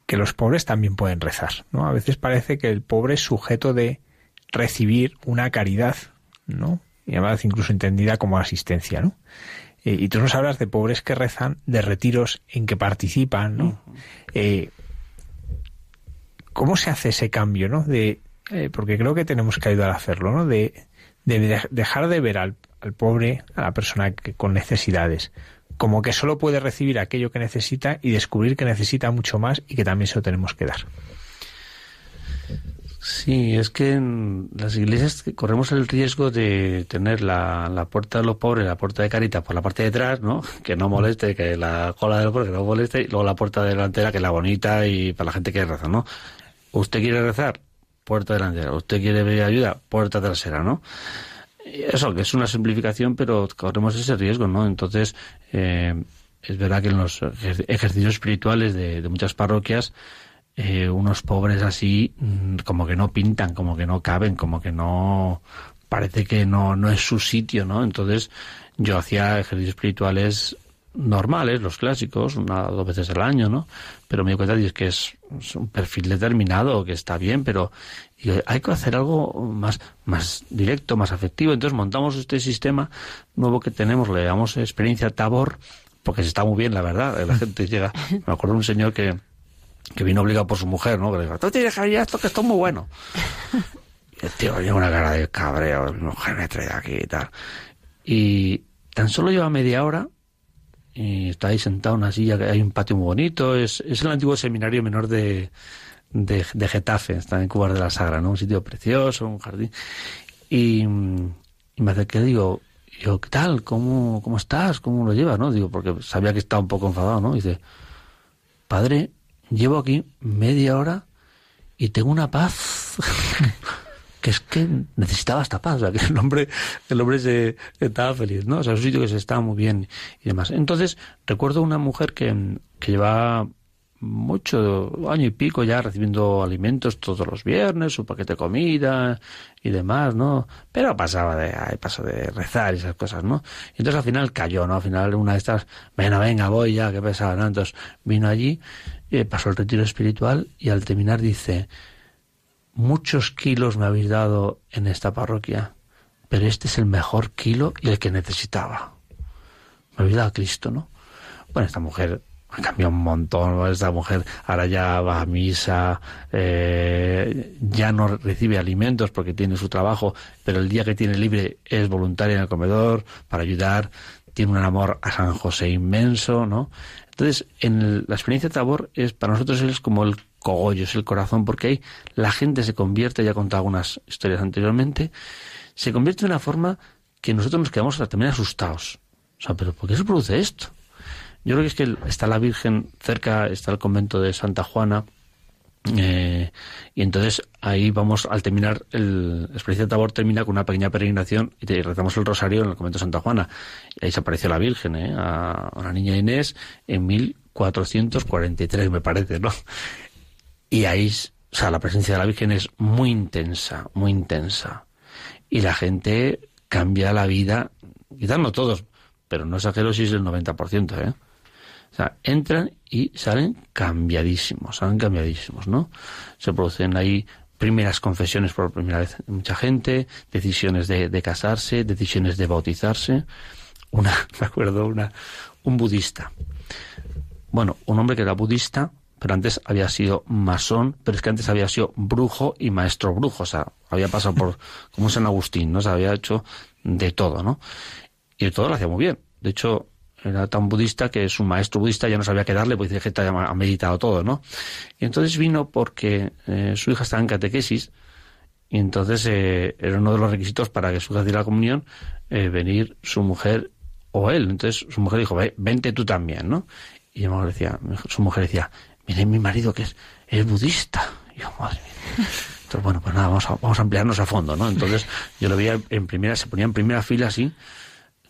que los pobres también pueden rezar, ¿no? A veces parece que el pobre es sujeto de recibir una caridad, ¿no? Y además incluso entendida como asistencia, ¿no? Eh, y tú nos hablas de pobres que rezan, de retiros en que participan, ¿no? Eh, ¿Cómo se hace ese cambio, ¿no? De, eh, porque creo que tenemos que ayudar a hacerlo, ¿no? De, de dejar de ver al, pobre, a la persona que, con necesidades, como que solo puede recibir aquello que necesita y descubrir que necesita mucho más y que también se lo tenemos que dar. Sí, es que en las iglesias corremos el riesgo de tener la, la puerta de los pobres, la puerta de carita por la parte de atrás, ¿no? Que no moleste, que la cola de los pobres que no moleste, y luego la puerta delantera, que es la bonita y para la gente que reza, ¿no? Usted quiere rezar, puerta delantera. Usted quiere pedir ayuda, puerta trasera, ¿no? Eso, es una simplificación, pero corremos ese riesgo, ¿no? Entonces, eh, es verdad que en los ejercicios espirituales de, muchas parroquias, eh, unos pobres así, mm, como que no pintan, como que no caben, como que no, parece que no, no es su sitio, ¿no? Entonces, yo hacía ejercicios espirituales normales, los clásicos, una o dos veces al año, ¿no? Pero me di cuenta de que es, es, un perfil determinado, que está bien, pero hay que hacer algo más, más directo, más afectivo. Entonces montamos este sistema nuevo que tenemos, le llamamos experiencia Tabor, porque se está muy bien, la verdad. La gente llega, me acuerdo de un señor que, que vino obligado por su mujer, ¿no? Que le dijo, tú tienes que esto, que esto es muy bueno. Y el tío lleva una cara de cabreo, mi mujer me trae aquí y tal. Y tan solo lleva media hora y está ahí sentado en una silla, que hay un patio muy bonito, es, es el antiguo seminario menor de, de, Getafe, está en Cuba de la Sagra, ¿no? Un sitio precioso, un jardín. Y, y me acerqué, digo, yo, ¿qué tal? ¿Cómo, ¿Cómo estás? ¿Cómo lo llevas? ¿no? Digo, porque sabía que estaba un poco enfadado, ¿no? Dice, padre, llevo aquí media hora y tengo una paz que es que necesitaba esta paz, o sea, que el hombre, el hombre se estaba feliz, ¿no? O sea, es un sitio que se estaba muy bien y demás. Entonces, recuerdo una mujer que, que llevaba mucho, año y pico ya recibiendo alimentos todos los viernes, su paquete de comida y demás, ¿no? Pero pasaba de, ay, pasó de rezar y esas cosas, ¿no? Y entonces al final cayó, ¿no? Al final una de estas, venga, venga, voy ya, que pesaba, ¿no? Vino allí, eh, pasó el retiro espiritual y al terminar dice, muchos kilos me habéis dado en esta parroquia, pero este es el mejor kilo y el que necesitaba. Me habéis dado a Cristo, ¿no? Bueno, esta mujer ha cambiado un montón. Esta mujer ahora ya va a misa, eh, ya no recibe alimentos porque tiene su trabajo, pero el día que tiene libre es voluntaria en el comedor para ayudar. Tiene un amor a San José inmenso, ¿no? Entonces, en la experiencia de Tabor es para nosotros es como el cogollo, es el corazón, porque ahí la gente se convierte, ya he contado algunas historias anteriormente, se convierte de una forma que nosotros nos quedamos también asustados. O sea, pero ¿por qué se produce esto? Yo creo que es que está la Virgen cerca, está el convento de Santa Juana, Eh, y entonces ahí vamos al terminar, el experiencia de Tabor termina con una pequeña peregrinación y rezamos el rosario en el convento de Santa Juana. Ahí se apareció la Virgen, ¿eh? a, la niña Inés, en 1443, me parece, ¿no? Y ahí, o sea, la presencia de la Virgen es muy intensa, muy intensa. Y la gente cambia la vida, quizás no todos, pero no exagero si es el 90%, ¿eh? O sea, entran y salen cambiadísimos, salen cambiadísimos, ¿no? Se producen ahí primeras confesiones por primera vez de mucha gente, decisiones de, casarse, decisiones de bautizarse. Una, me acuerdo, una, un budista. Bueno, un hombre que era budista, pero antes había sido masón, pero es que antes había sido brujo y maestro brujo, o sea, había pasado por, como San Agustín, ¿no? Se había hecho de todo, ¿no? Y todo lo hacía muy bien. De hecho, era tan budista que su maestro budista ya no sabía qué darle, pues dice que ha meditado todo, ¿no? Y entonces vino porque eh, su hija estaba en catequesis y entonces eh, era uno de los requisitos para que su hija diera la comunión eh, venir su mujer o él. Entonces su mujer dijo, vente tú también, ¿no? Y decía, su mujer decía, mire mi marido que es, es budista. Y yo, madre mía. Entonces, bueno, pues nada, vamos a, vamos a a fondo, ¿no? Entonces yo lo veía en primera, se ponía en primera fila así,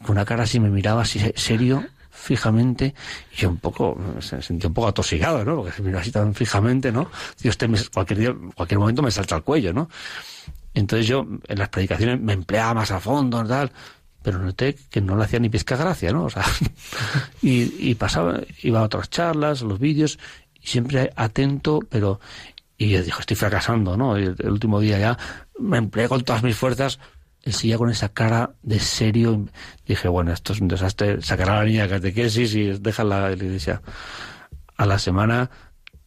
con una cara así me miraba así serio, fijamente, y un poco, se sentía un poco atosigado, ¿no? Porque se miraba así tan fijamente, ¿no? Dios, este cualquier día, cualquier momento me salta al cuello, ¿no? Entonces yo en las predicaciones me empleaba más a fondo, tal, pero noté que no le hacía ni pizca gracia, ¿no? O sea, y, y pasaba, iba a otras charlas, a los vídeos, y siempre atento, pero, y yo dije, estoy fracasando, ¿no? el último día ya me empleé con todas mis fuerzas, él seguía con esa cara de serio. Dije, bueno, esto es un desastre. Sacará a la niña de catequesis y deja la iglesia. A la semana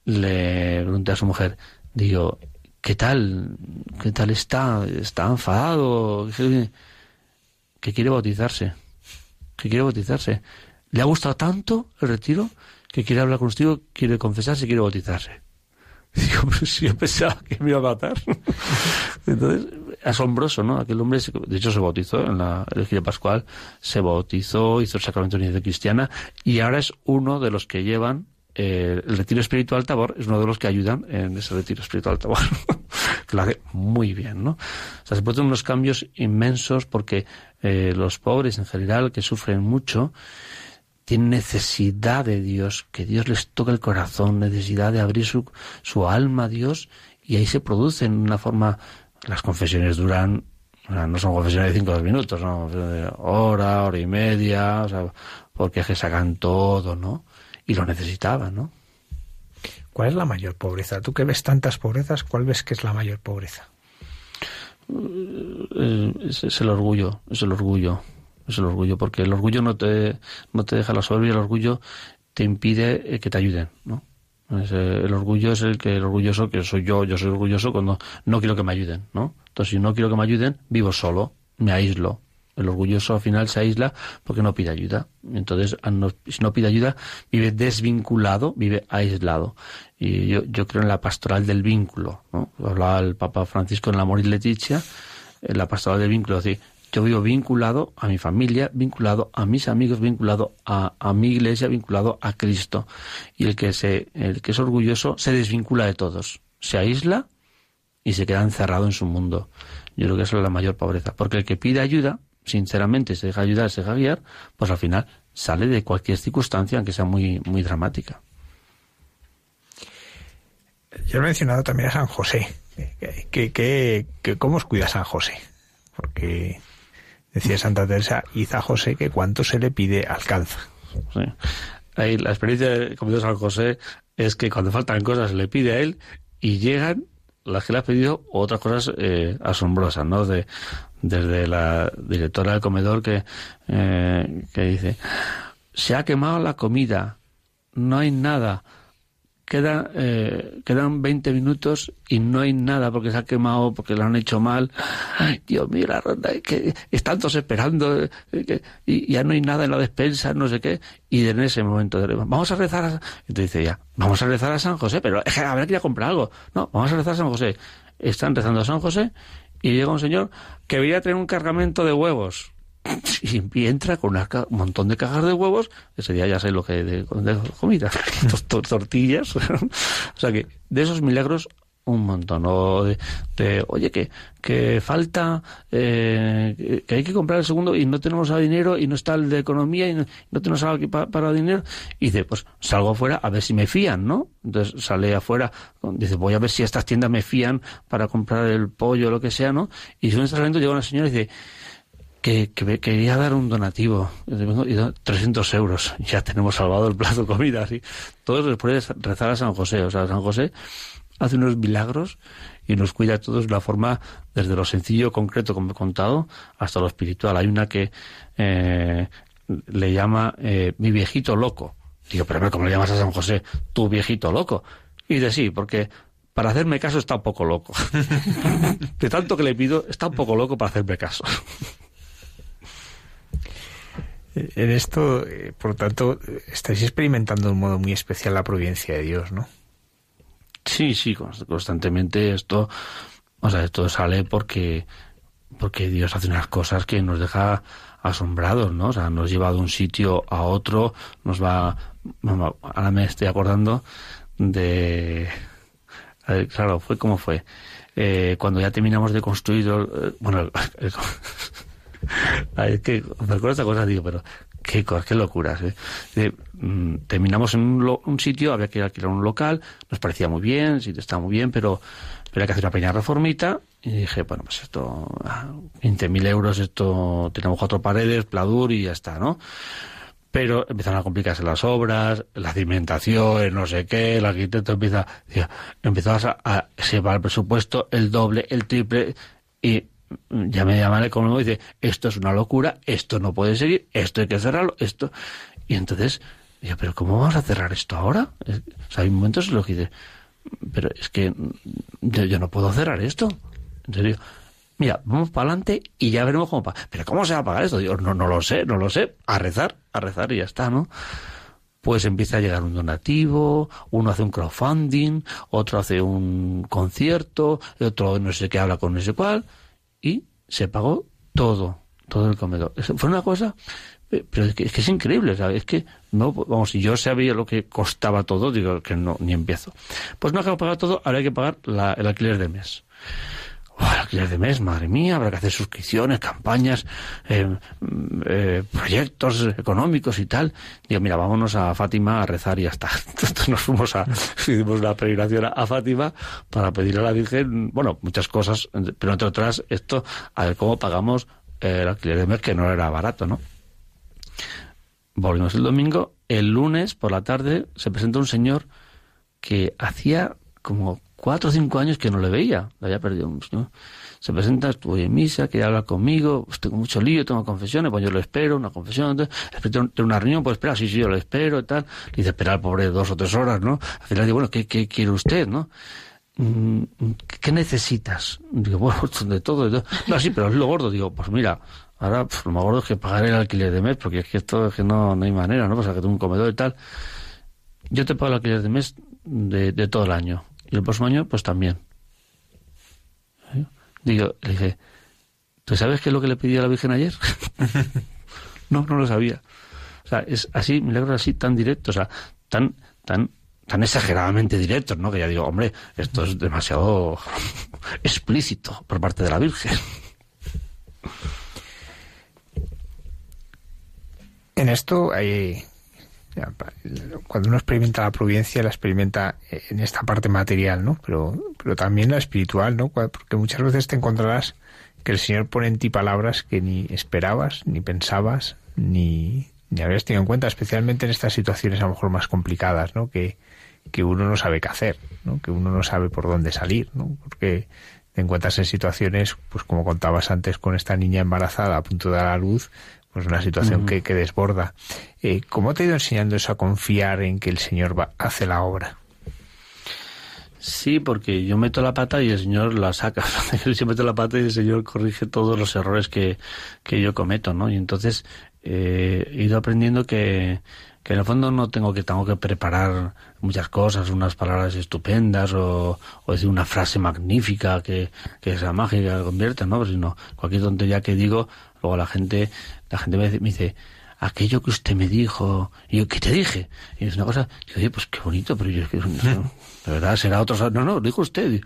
le pregunté a su mujer, digo, ¿qué tal? ¿Qué tal está? ¿Está enfadado? Que quiere bautizarse. Que quiere bautizarse. Le ha gustado tanto el retiro que quiere hablar contigo, quiere confesarse, quiere bautizarse. Digo, pues yo pensaba que me iba a matar. Entonces, asombroso, ¿no? Aquel hombre, de hecho, se bautizó en la elegía pascual, se bautizó, hizo el sacramento de cristiana y ahora es uno de los que llevan eh, el retiro espiritual Tabor, es uno de los que ayudan en ese retiro espiritual Tabor, que lo hace muy bien, ¿no? O sea, se producen unos cambios inmensos porque eh, los pobres en general, que sufren mucho, tienen necesidad de Dios, que Dios les toque el corazón, necesidad de abrir su, su alma a Dios, y ahí se producen una forma, las confesiones duran, no son confesiones de cinco minutos, ¿no? hora, hora y media, o sea, porque es que sacan todo, ¿no? Y lo necesitaban, ¿no? ¿Cuál es la mayor pobreza? Tú que ves tantas pobrezas, ¿cuál ves que es la mayor pobreza? Eh, es el orgullo, es el orgullo es el orgullo, porque el orgullo no te, no te deja la soberbia, el orgullo te impide eh, que te ayuden, ¿no? el orgullo es el que el orgulloso, que soy yo, yo soy orgulloso cuando no quiero que me ayuden, ¿no? Entonces, si no quiero que me ayuden, vivo solo, me aíslo. El orgulloso al final se aísla porque no pide ayuda. Entonces, si no pide ayuda, vive desvinculado, vive aislado. Y yo, yo creo en la pastoral del vínculo. Hablaba el Papa Francisco en la Amor y Leticia, en la pastoral del vínculo, así, yo vivo vinculado a mi familia, vinculado a mis amigos, vinculado a, mi iglesia, vinculado a Cristo. Y el que, se, el que es orgulloso se desvincula de todos, se aísla y se queda encerrado en su mundo. Yo creo que eso es la mayor pobreza. Porque el que pide ayuda, sinceramente, se deja ayudar, se deja guiar, pues al final sale de cualquier circunstancia, aunque sea muy, muy dramática. Yo he mencionado también a San José. ¿Qué, cómo os cuida San José? Porque Decía Santa Teresa, Iza José que cuanto se le pide alcanza. Ahí, la experiencia como de San José es que cuando faltan cosas le pide a él y llegan las que le ha pedido otras cosas eh, asombrosas, ¿no? De, desde la directora del comedor que, eh, que dice, se ha quemado la comida, no hay nada queda, eh, quedan 20 minutos y no hay nada porque se ha quemado, porque lo han hecho mal. Ay, Dios mío, la ronda, que están todos esperando eh, y ya no hay nada en la despensa, no sé qué. Y en ese momento, vamos a rezar a... Entonces dice ya, vamos a rezar a San José, pero es que habrá que ir a comprar algo. No, vamos a rezar a San José. Están rezando a San José y llega un señor que veía tener un cargamento de huevos. y, entra con un montón de cajas de huevos, ese día ya sé lo que de, de comida, tortillas, o sea que de esos milagros un montón. De, oye, que, que falta, eh, que hay que comprar el segundo y no tenemos dinero y no está el de economía y no, tenemos algo aquí para, dinero. Y dice, pues salgo afuera a ver si me fían, ¿no? Entonces sale afuera, dice, voy a ver si estas tiendas me fían para comprar el pollo o lo que sea, ¿no? Y según está saliendo llega una señora y dice, que, que, quería dar un donativo, y 300 euros, ya tenemos salvado el plazo de comida, así. Todos después de rezar a San José, o sea, San José hace unos milagros y nos cuida a todos de la forma, desde lo sencillo, concreto, como he contado, hasta lo espiritual. Hay una que eh, le llama eh, mi viejito loco. Digo, pero ¿cómo le llamas a San José? Tu viejito loco. Y dice, sí, porque para hacerme caso está un poco loco. de tanto que le pido, está un poco loco para hacerme caso. En esto, eh, por tanto, estáis experimentando de un modo muy especial la providencia de Dios, ¿no? Sí, sí, constantemente esto, o sea, esto sale porque, porque Dios hace unas cosas que nos deja asombrados, ¿no? O sea, nos lleva de un sitio a otro, nos va, ahora me estoy acordando de, claro, fue como fue. Eh, cuando ya terminamos de construir, eh, bueno, es que me acuerdo esta cosa, digo, pero qué, qué locuras. ¿eh? Mm, terminamos en un, sitio, había que alquilar un local, nos parecía muy bien, el sitio estaba muy bien, pero, pero hay que hacer una pequeña reformita. Y dije, bueno, pues esto, 20.000 euros, esto, tenemos cuatro paredes, pladur y ya está, ¿no? Pero empezaron a complicarse las obras, la cimentación, no sé qué, el arquitecto empieza, empezó a, a se va el presupuesto, el doble, el triple, y ya me llaman el económico y dice, esto es una locura, esto no puede seguir, esto hay que cerrarlo, esto. Y entonces, yo, pero ¿cómo vamos a cerrar esto ahora? O sea, hay momentos en los que dice, pero es que yo, no puedo cerrar esto. En serio. Mira, vamos para adelante y ya veremos cómo pagar. Pero ¿cómo se va a pagar esto? Dios, no, no lo sé, no lo sé. A rezar, a rezar y ya está, ¿no? Pues empieza a llegar un donativo, uno hace un crowdfunding, otro hace un concierto, otro no sé qué habla con no sé cuál y se pagó todo, todo el comedor. Fue una cosa, pero es que es, increíble, ¿sabes? Es que no, vamos, si yo sabía lo que costaba todo, digo que no, ni empiezo. Pues no acabo de pagar todo, ahora hay que pagar el alquiler de mes oh, alquiler de mes, madre mía, habrá que hacer suscripciones, campañas, eh, eh, proyectos económicos y tal. Digo, mira, vámonos a Fátima a rezar y ya está. Entonces nos fuimos a, hicimos una peregrinación a Fátima para pedirle a la Virgen, bueno, muchas cosas, pero entre otras, esto, a ver cómo pagamos el alquiler de mes, que no era barato, ¿no? Volvimos el domingo, el lunes por la tarde se presenta un señor que hacía como cuatro o cinco años que no le veía, le había perdido. ¿no? Se presenta, estuvo en misa, quería hablar conmigo, pues tengo mucho lío, tengo confesiones, pues yo lo espero, una confesión, entonces, espero una reunión, pues espera, sí, sí, yo lo espero y tal. Le dice, esperar, pobre, dos o tres horas, ¿no? Al final digo, bueno, ¿qué, qué quiere usted, no? Mm, ¿Qué necesitas? Digo, bueno, de todo, de todo. No, sí, pero es lo gordo. Digo, pues mira, ahora pues, lo más gordo es que pagar el alquiler de mes, porque es que esto es que no, no hay manera, ¿no? O sea, que tengo un comedor y tal. Yo te pago el alquiler de mes de, de todo el año y el próximo año, pues también. Digo, le dije, ¿tú sabes qué es lo que le pidió a la Virgen ayer? no, no lo sabía. O sea, es así, milagros así tan directos, o sea, tan, tan, tan exageradamente directos, ¿no? Que ya digo, hombre, esto es demasiado explícito por parte de la Virgen. En esto hay, cuando uno experimenta la providencia, la experimenta en esta parte material, ¿no? Pero, pero también la espiritual, ¿no? Porque muchas veces te encontrarás que el Señor pone en ti palabras que ni esperabas, ni pensabas, ni, ni habías tenido en cuenta, especialmente en estas situaciones a lo mejor más complicadas, ¿no? Que, que uno no sabe qué hacer, ¿no? Que uno no sabe por dónde salir, ¿no? Porque te encuentras en situaciones, pues como contabas antes con esta niña embarazada a punto de dar a luz, pues una situación que, que, desborda. Eh, ¿Cómo te ha ido enseñando eso a confiar en que el Señor va, hace la obra? Sí, porque yo meto la pata y el Señor la saca. yo meto la pata y el Señor corrige todos los errores que, que yo cometo, ¿no? Y entonces eh, he ido aprendiendo que, que en el fondo no tengo que tengo que preparar muchas cosas, unas palabras estupendas o, o decir una frase magnífica que, que sea mágica, convierta, ¿no? Sino cualquier tontería que digo, luego la gente, la gente me dice, aquello que usted me dijo, y yo, ¿qué te dije? Y es una cosa, yo digo, pues qué bonito, pero yo es que, de verdad, será otro, no, no, lo dijo usted.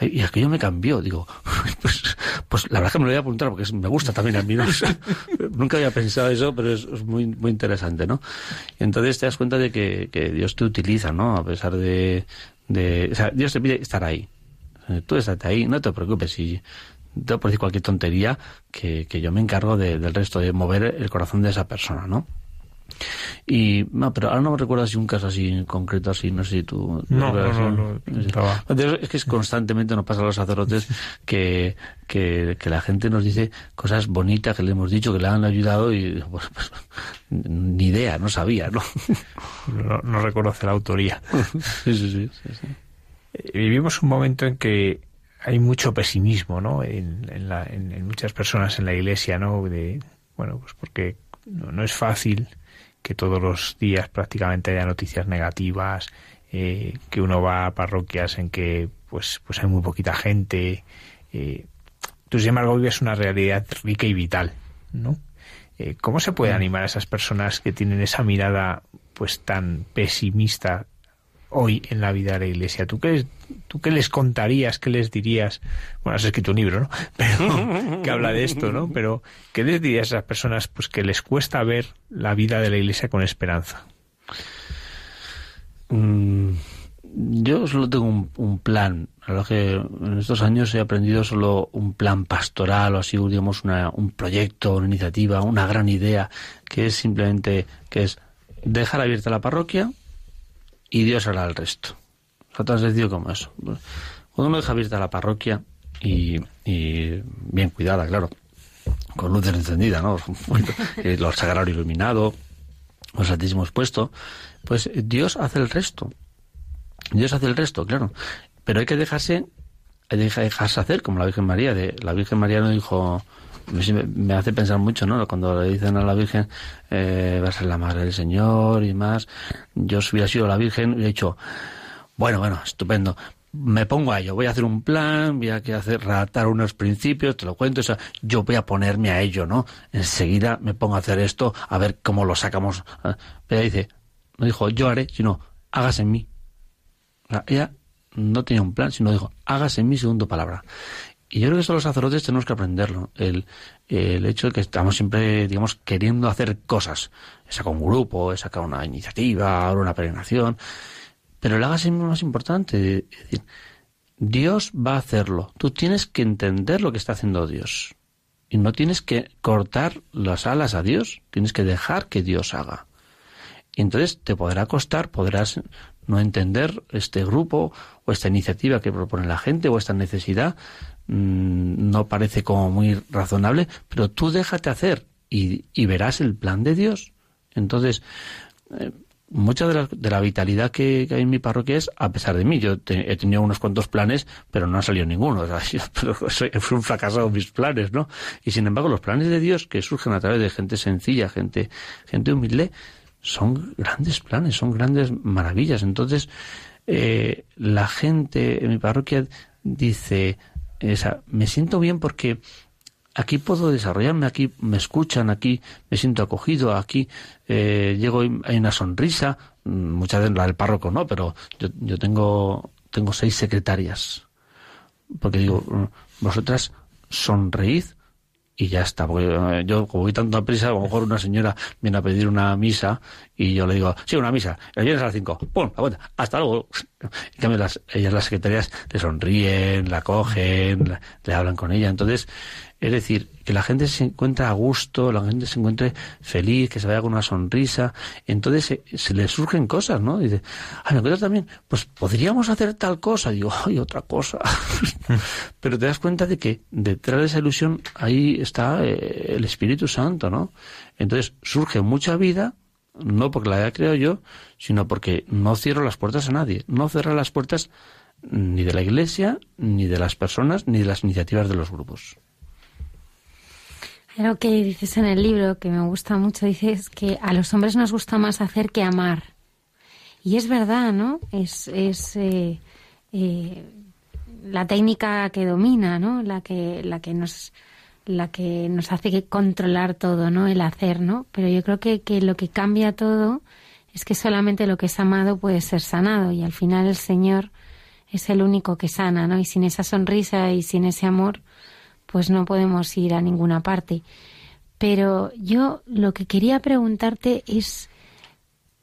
Y aquello me cambió, digo, pues, pues la verdad es que me lo voy a apuntar porque me gusta también a mí, ¿no? nunca había pensado eso, pero es, muy, muy interesante, ¿no? Y entonces te das cuenta de que, que Dios te utiliza, ¿no? A pesar de, de, o sea, Dios te pide estar ahí. Tú estate ahí, no te preocupes si puedo decir cualquier tontería que, que yo me encargo de, del resto, de mover el corazón de esa persona, ¿no? Y, no, pero ahora no me recuerdo si un caso así concreto, así, no sé si tú... No, no, no, Es que es constantemente nos pasa a los sacerdotes que, que, que, la gente nos dice cosas bonitas que le hemos dicho, que le han ayudado y pues, pues ni idea, no sabía, ¿no? No, no reconoce la autoría. sí, sí, sí, sí, eh, Vivimos un momento en que hay mucho pesimismo, ¿no? En, en, la, en, en, muchas personas en la iglesia, ¿no? De, bueno, pues porque no, no, es fácil que todos los días prácticamente haya noticias negativas, eh, que uno va a parroquias en que pues, pues hay muy poquita gente. Eh, tú, sin embargo, vives una realidad rica y vital, ¿no? Eh, ¿Cómo se puede animar a esas personas que tienen esa mirada pues tan pesimista hoy en la vida de la Iglesia? ¿Tú qué, tú qué les contarías, qué les dirías? Bueno, has escrito un libro, ¿no? Pero que habla de esto, ¿no? Pero ¿qué les dirías a esas personas pues que les cuesta ver la vida de la Iglesia con esperanza? Mm, yo solo tengo un, plan. A lo que en estos años he aprendido solo un plan pastoral o así, digamos, una, un proyecto, una iniciativa, una gran idea, que es simplemente que es dejar abierta la parroquia, y Dios hará el resto. O tan sencillo como eso. Cuando uno deja abierta la parroquia y, y bien cuidada, claro, con luces encendidas, ¿no? Los sagrario iluminado, los santísimos puestos, pues Dios hace el resto. Dios hace el resto, claro. Pero hay que dejarse, hay que dejarse hacer, como la Virgen María. De, la Virgen María no dijo, me hace pensar mucho, ¿no? Cuando le dicen a la Virgen, eh, va a ser la madre del Señor y más. Yo si hubiera sido la Virgen, hubiera dicho, bueno, bueno, estupendo. Me pongo a ello, voy a hacer un plan, voy a hacer, redactar unos principios, te lo cuento, yo voy a ponerme a ello, ¿no? Enseguida me pongo a hacer esto, a ver cómo lo sacamos. Pero ella dice, no dijo, yo haré, sino, hágase en mí. Ella no tenía un plan, sino dijo, hágase en mí segundo palabra. Y yo creo que eso los sacerdotes tenemos que aprenderlo. El, el hecho de que estamos siempre, digamos, queriendo hacer cosas. He sacado un grupo, he sacado una iniciativa, ahora una peregrinación. Pero el hágase más importante. Es decir, Dios va a hacerlo. Tú tienes que entender lo que está haciendo Dios. Y no tienes que cortar las alas a Dios. Tienes que dejar que Dios haga. Y entonces te podrá costar, podrás no entender este grupo o esta iniciativa que propone la gente o esta necesidad, Mm, no parece como muy razonable, pero tú déjate hacer y, y verás el plan de Dios. Entonces, eh, mucha de la, de la vitalidad que, hay en mi parroquia es a pesar de mí. Yo he tenido unos cuantos planes, pero no ha salido ninguno. O un fracasado mis planes, ¿no? Y sin embargo, los planes de Dios que surgen a través de gente sencilla, gente, gente humilde, son grandes planes, son grandes maravillas. Entonces, eh, la gente en mi parroquia dice, esa, me siento bien porque aquí puedo desarrollarme, aquí me escuchan, aquí me siento acogido, aquí eh, llego hay una sonrisa, mm, muchas veces la del párroco no, pero yo, yo tengo, tengo seis secretarias, porque digo, mm, vosotras sonreíd y ya está. Porque eh, yo, como voy tanto a prisa, a lo mejor una señora viene a pedir una misa y yo le digo, sí, una misa, el viernes a las cinco, ¡pum! La hasta luego. En cambio, las, ellas, las secretarias, le sonríen, la cogen, le hablan con ella. Entonces, es decir, que la gente se encuentre a gusto, la gente se encuentre feliz, que se vaya con una sonrisa. Entonces se, se le surgen cosas, ¿no? Dice, ah, me encuentro también, pues podríamos hacer tal cosa. Digo, ay, otra cosa. Pero te das cuenta de que detrás de esa ilusión ahí está eh, el Espíritu Santo, ¿no? Entonces surge mucha vida, no porque la haya creado yo, sino porque no cierro las puertas a nadie. No cierro las puertas ni de la Iglesia, ni de las personas, ni de las iniciativas de los grupos. Lo que dices en el libro, que me gusta mucho, dices que a los hombres nos gusta más hacer que amar. Y es verdad, ¿no? Es, es eh, eh, la técnica que domina, ¿no? La que, la que nos la que nos hace controlar todo, ¿no? El hacer, ¿no? Pero yo creo que, que lo que cambia todo es que solamente lo que es amado puede ser sanado y al final el Señor es el único que sana, ¿no? Y sin esa sonrisa y sin ese amor, pues no podemos ir a ninguna parte. Pero yo lo que quería preguntarte es,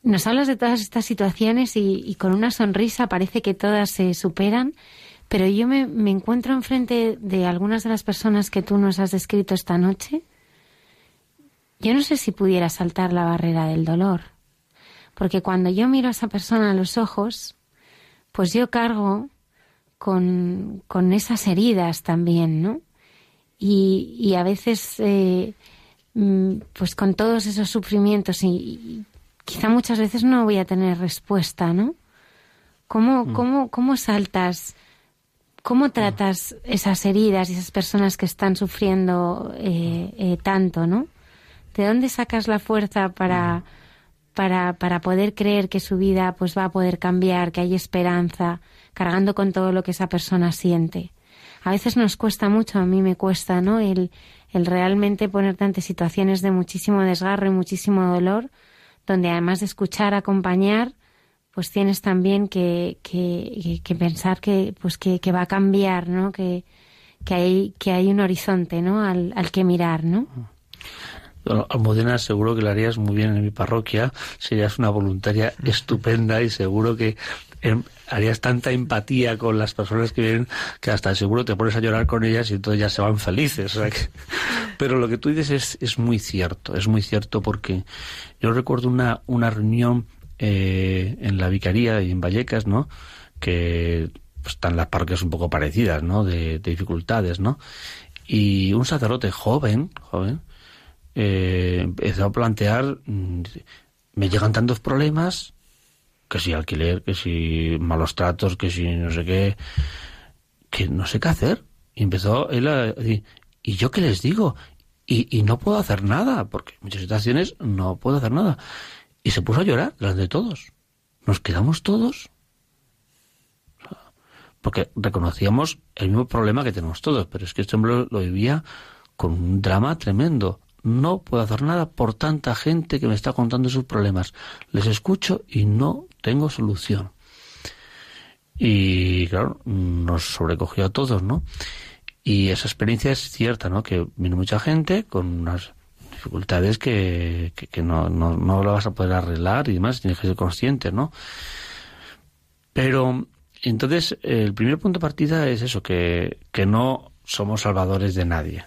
nos hablas de todas estas situaciones y, con una sonrisa parece que todas se superan, pero yo me, me encuentro enfrente de algunas de las personas que tú nos has descrito esta noche. Yo no sé si pudiera saltar la barrera del dolor, porque cuando yo miro a esa persona a los ojos, pues yo cargo con, con esas heridas también, ¿no? Y, y a veces, eh, mm, pues con todos esos sufrimientos y, quizá muchas veces no voy a tener respuesta, ¿no? ¿Cómo, mm. cómo, cómo saltas? ¿Cómo tratas esas heridas y esas personas que están sufriendo eh, eh, tanto, ¿no? ¿De dónde sacas la fuerza para, mm para, para poder creer que su vida pues va a poder cambiar, que hay esperanza, cargando con todo lo que esa persona siente. A veces nos cuesta mucho, a mí me cuesta, ¿no? El, el realmente ponerte ante situaciones de muchísimo desgarro y muchísimo dolor, donde además de escuchar, acompañar, pues tienes también que, que, que pensar que, pues que, va a cambiar, ¿no? Que, que, hay, que hay un horizonte, ¿no? Al, al que mirar, ¿no? Almudena, seguro que lo harías muy bien en mi parroquia, serías una voluntaria estupenda y seguro que harías tanta empatía con las personas que vienen que hasta seguro te pones a llorar con ellas y entonces ya se van felices. Pero lo que tú dices es, es muy cierto, es muy cierto porque yo recuerdo una, una reunión eh, en la vicaría y en Vallecas, ¿no? Que pues, están las parroquias un poco parecidas, ¿no? De, de dificultades, ¿no? Y un sacerdote joven, joven, eh, empezó a plantear, mm, me llegan tantos problemas, que si alquiler, que si malos tratos, que si no sé qué, que no sé qué hacer. Y empezó él a decir, ¿y yo qué les digo? Y, no puedo hacer nada, porque en muchas situaciones no puedo hacer nada. Y se puso a llorar delante de todos. Nos quedamos todos porque reconocíamos el mismo problema que tenemos todos, pero es que este hombre lo vivía con un drama tremendo no puedo hacer nada por tanta gente que me está contando sus problemas. Les escucho y no tengo solución. Y claro, nos sobrecogió a todos, ¿no? Y esa experiencia es cierta, ¿no? Que viene mucha gente con unas dificultades que, que, no, no, no la vas a poder arreglar y demás, tienes que ser consciente, ¿no? Pero entonces el primer punto de partida es eso, que, que no somos salvadores de nadie.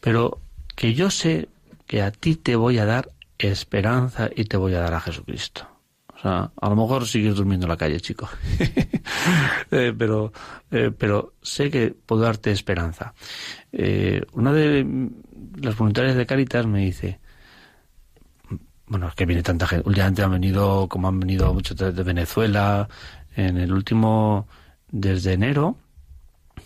Pero que yo sé que a ti te voy a dar esperanza y te voy a dar a Jesucristo. O sea, a lo mejor sigues durmiendo en la calle, chico. Eh, pero, eh, pero sé que puedo darte esperanza. Eh, una de las voluntarias de Caritas me dice, bueno, es que viene tanta gente. Últimamente han venido, como han venido muchos de, Venezuela, en el último, desde enero,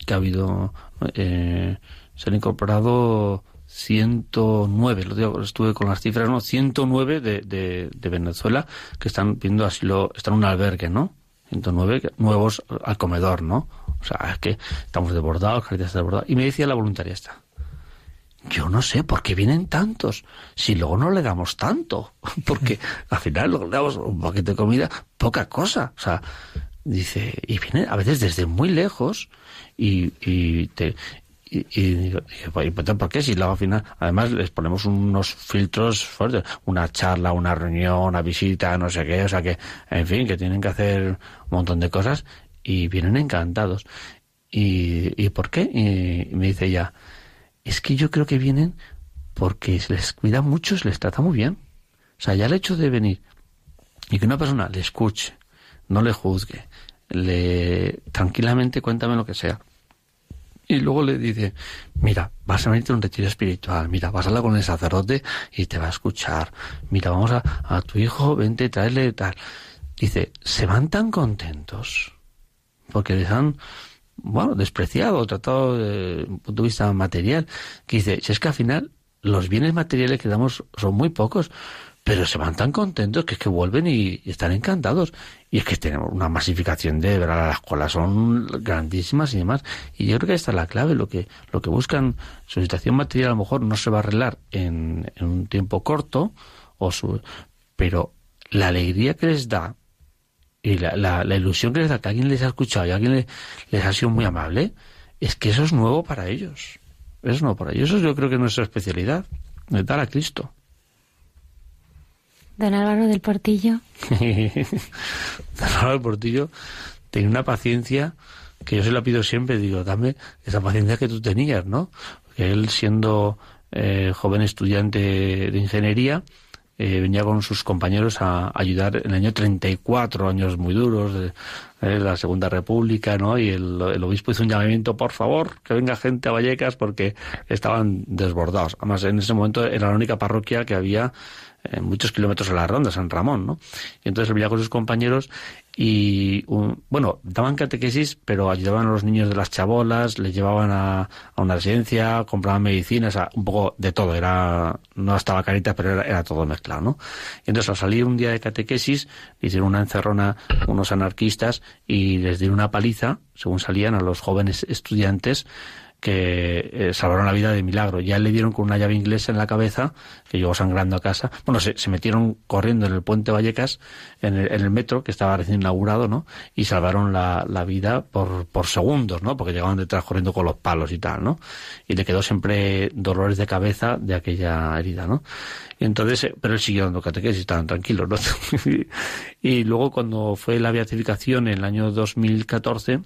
que ha habido, se han incorporado 109, lo digo, estuve con las cifras, ¿no? 109 de, de, de Venezuela que están viendo asilo, están en un albergue, ¿no? 109 nuevos al comedor, ¿no? O sea, es que estamos desbordados, Caritas desbordados. Y me decía la voluntaria esta, yo no sé por qué vienen tantos, si luego no le damos tanto, porque al final le damos un paquete de comida, poca cosa. O sea, dice, y vienen a veces desde muy lejos y, y, te, y, y dije, ¿por qué? Si luego al final, además les ponemos unos filtros fuertes, una charla, una reunión, una visita, no sé qué, o sea que, en fin, que tienen que hacer un montón de cosas y vienen encantados. ¿Y, y por qué? Y, me dice ella, es que yo creo que vienen porque se les cuida mucho, se les trata muy bien. O sea, ya el hecho de venir y que una persona le escuche, no le juzgue, le tranquilamente cuéntame lo que sea y luego le dice, mira, vas a venirte a un retiro espiritual, mira, vas a hablar con el sacerdote y te va a escuchar, mira, vamos a, a tu hijo, vente, traerle tal. Dice, se van tan contentos porque les han, bueno, despreciado, tratado desde un punto de vista material, que dice, si es que al final los bienes materiales que damos son muy pocos, pero se van tan contentos que es que vuelven y, están encantados. Y es que tenemos una masificación de verdad, las escuelas son grandísimas y demás. Y yo creo que esta es la clave, lo que, lo que buscan, su situación material a lo mejor no se va a arreglar en, un tiempo corto, o su, pero la alegría que les da y la, la, ilusión que les da que alguien les ha escuchado y alguien les, ha sido muy amable, es que eso es nuevo para ellos. Eso es nuevo para ellos. Eso yo creo que es nuestra especialidad, de dar a Cristo. Don Álvaro del Portillo. Don Álvaro del Portillo tenía una paciencia que yo se la pido siempre, digo, dame esa paciencia que tú tenías, ¿no? Que él siendo eh, joven estudiante de ingeniería, eh, venía con sus compañeros a ayudar en el año 34, años muy duros de, la Segunda República, ¿no? Y el, el, obispo hizo un llamamiento, por favor, que venga gente a Vallecas porque estaban desbordados. Además, en ese momento era la única parroquia que había en muchos kilómetros a la ronda, San Ramón, ¿no? Y entonces él con sus compañeros y, bueno, daban catequesis, pero ayudaban a los niños de las chabolas, les llevaban a, una residencia, compraban medicinas, un poco de todo, era, no estaba carita, pero era, todo mezclado, ¿no? Y entonces al salir un día de catequesis, hicieron una encerrona unos anarquistas y les dieron una paliza, según salían a los jóvenes estudiantes, que eh, salvaron la vida de milagro. Ya le dieron con una llave inglesa en la cabeza, que llegó sangrando a casa. Bueno, se, se metieron corriendo en el puente Vallecas, en el, en el, metro, que estaba recién inaugurado, ¿no? Y salvaron la, la vida por, por segundos, ¿no? Porque llegaban detrás corriendo con los palos y tal, ¿no? Y le quedó siempre dolores de cabeza de aquella herida, ¿no? Y entonces, eh, pero él siguió dando catequesis, estaban tranquilos, ¿no? y luego cuando fue la beatificación en el año 2014,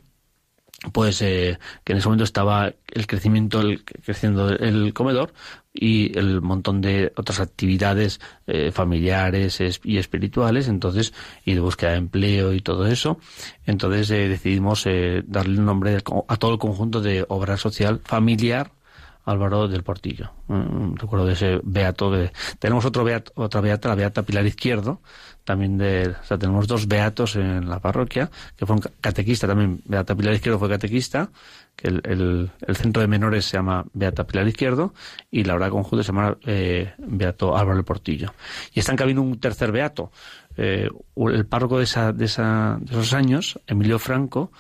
pues eh, que en ese momento estaba el crecimiento el, creciendo el comedor y el montón de otras actividades eh, familiares y espirituales entonces y de búsqueda de empleo y todo eso entonces eh, decidimos darle un nombre a todo el conjunto de obra social familiar Álvaro del Portillo. Mm, recuerdo de ese beato. Tenemos otro beato, otra beata, la beata Pilar Izquierdo, también de, o sea, tenemos dos beatos en la parroquia, que fueron catequista también, Beata Pilar Izquierdo fue catequista, que el, el, centro de menores se llama Beata Pilar Izquierdo, y la hora conjunta se llama eh, Beato Álvaro Portillo. Y está en camino un tercer beato. Eh, el párroco de, esa, de, esa, de esos años, Emilio Franco,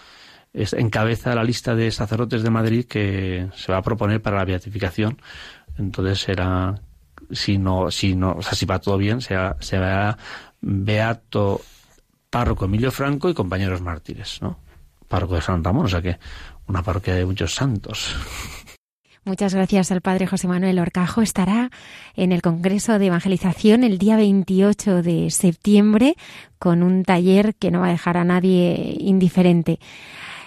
es, encabeza la lista de sacerdotes de Madrid que se va a proponer para la beatificación. Entonces será, si no, si no, o sea, si va todo bien, se va Beato Párroco Emilio Franco y compañeros mártires, ¿no? Párroco de San Ramón, o sea que una parroquia de muchos santos. Muchas gracias al padre José Manuel Orcajo. Estará en el Congreso de Evangelización el día 28 de septiembre con un taller que no va a dejar a nadie indiferente.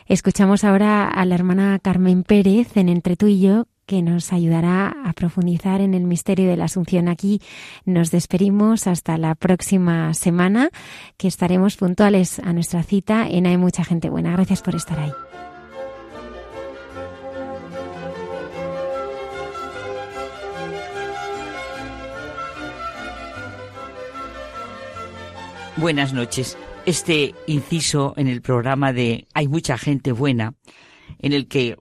Escuchamos ahora a la hermana Carmen Pérez en Entre tú y yo, que nos ayudará a profundizar en el misterio de la Asunción. Aquí nos despedimos hasta la próxima semana, que estaremos puntuales a nuestra cita en Hay mucha gente buena. Gracias por estar ahí. Buenas noches. Este inciso en el programa de Hay mucha gente buena, en el que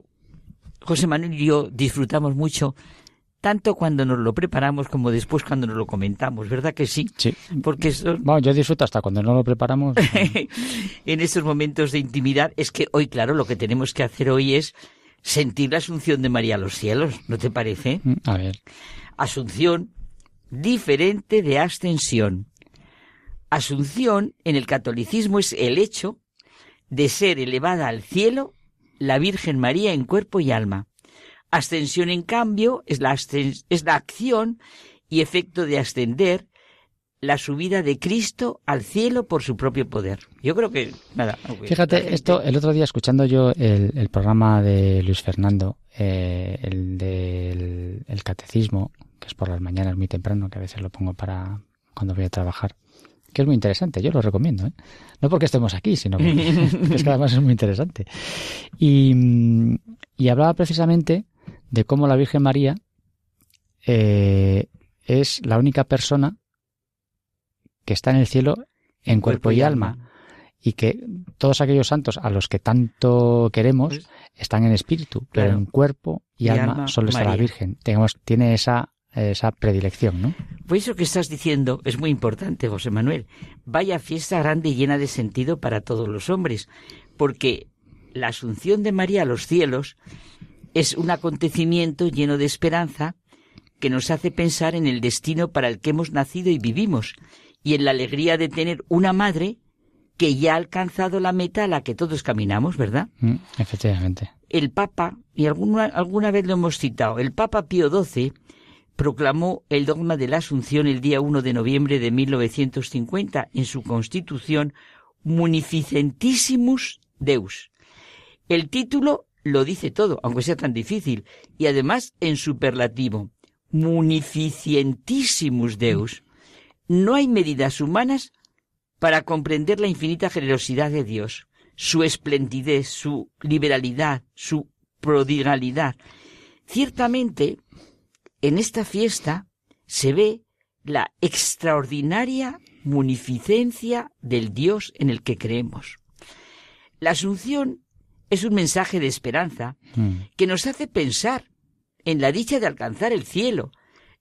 José Manuel y yo disfrutamos mucho tanto cuando nos lo preparamos como después cuando nos lo comentamos, ¿verdad que sí? Sí. Porque bueno, yo disfruto hasta cuando no lo preparamos. en estos momentos de intimidad es que hoy, claro, lo que tenemos que hacer hoy es sentir la asunción de María a los cielos, ¿no te parece? Mm, a ver. Asunción diferente de ascensión. Asunción en el catolicismo es el hecho de ser elevada al cielo la Virgen María en cuerpo y alma. Ascensión, en cambio, es la, es la acción y efecto de ascender la subida de Cristo al cielo por su propio poder. Yo creo que, nada. Fíjate, esto, el otro día escuchando yo el, programa de Luis Fernando, eh, el del el catecismo, que es por las mañanas muy temprano, que a veces lo pongo para cuando voy a trabajar, que es muy interesante, yo lo recomiendo. ¿eh? No porque estemos aquí, sino porque es que además es muy interesante. Y, hablaba precisamente de cómo la Virgen María eh, es la única persona que está en el cielo en cuerpo, y, alma. Y que todos aquellos santos a los que tanto queremos pues están en espíritu, pero en cuerpo y, alma, solo está la Virgen. Tenemos, tiene esa esa predilección, ¿no? Pues eso que estás diciendo es muy importante, José Manuel. Vaya fiesta grande y llena de sentido para todos los hombres, porque la asunción de María a los cielos es un acontecimiento lleno de esperanza que nos hace pensar en el destino para el que hemos nacido y vivimos, y en la alegría de tener una madre que ya ha alcanzado la meta a la que todos caminamos, ¿verdad? Mm, efectivamente. El Papa, y alguna, alguna vez lo hemos citado, el Papa Pío XII proclamó el dogma de la Asunción el día 1 de noviembre de 1950 en su constitución Munificentissimus Deus. El título lo dice todo, aunque sea tan difícil, y además en superlativo. Munificentissimus Deus. No hay medidas humanas para comprender la infinita generosidad de Dios, su esplendidez, su liberalidad, su prodigalidad. Ciertamente, en esta fiesta se ve la extraordinaria munificencia del Dios en el que creemos. La Asunción es un mensaje de esperanza Mm. que nos hace pensar en la dicha de alcanzar el cielo,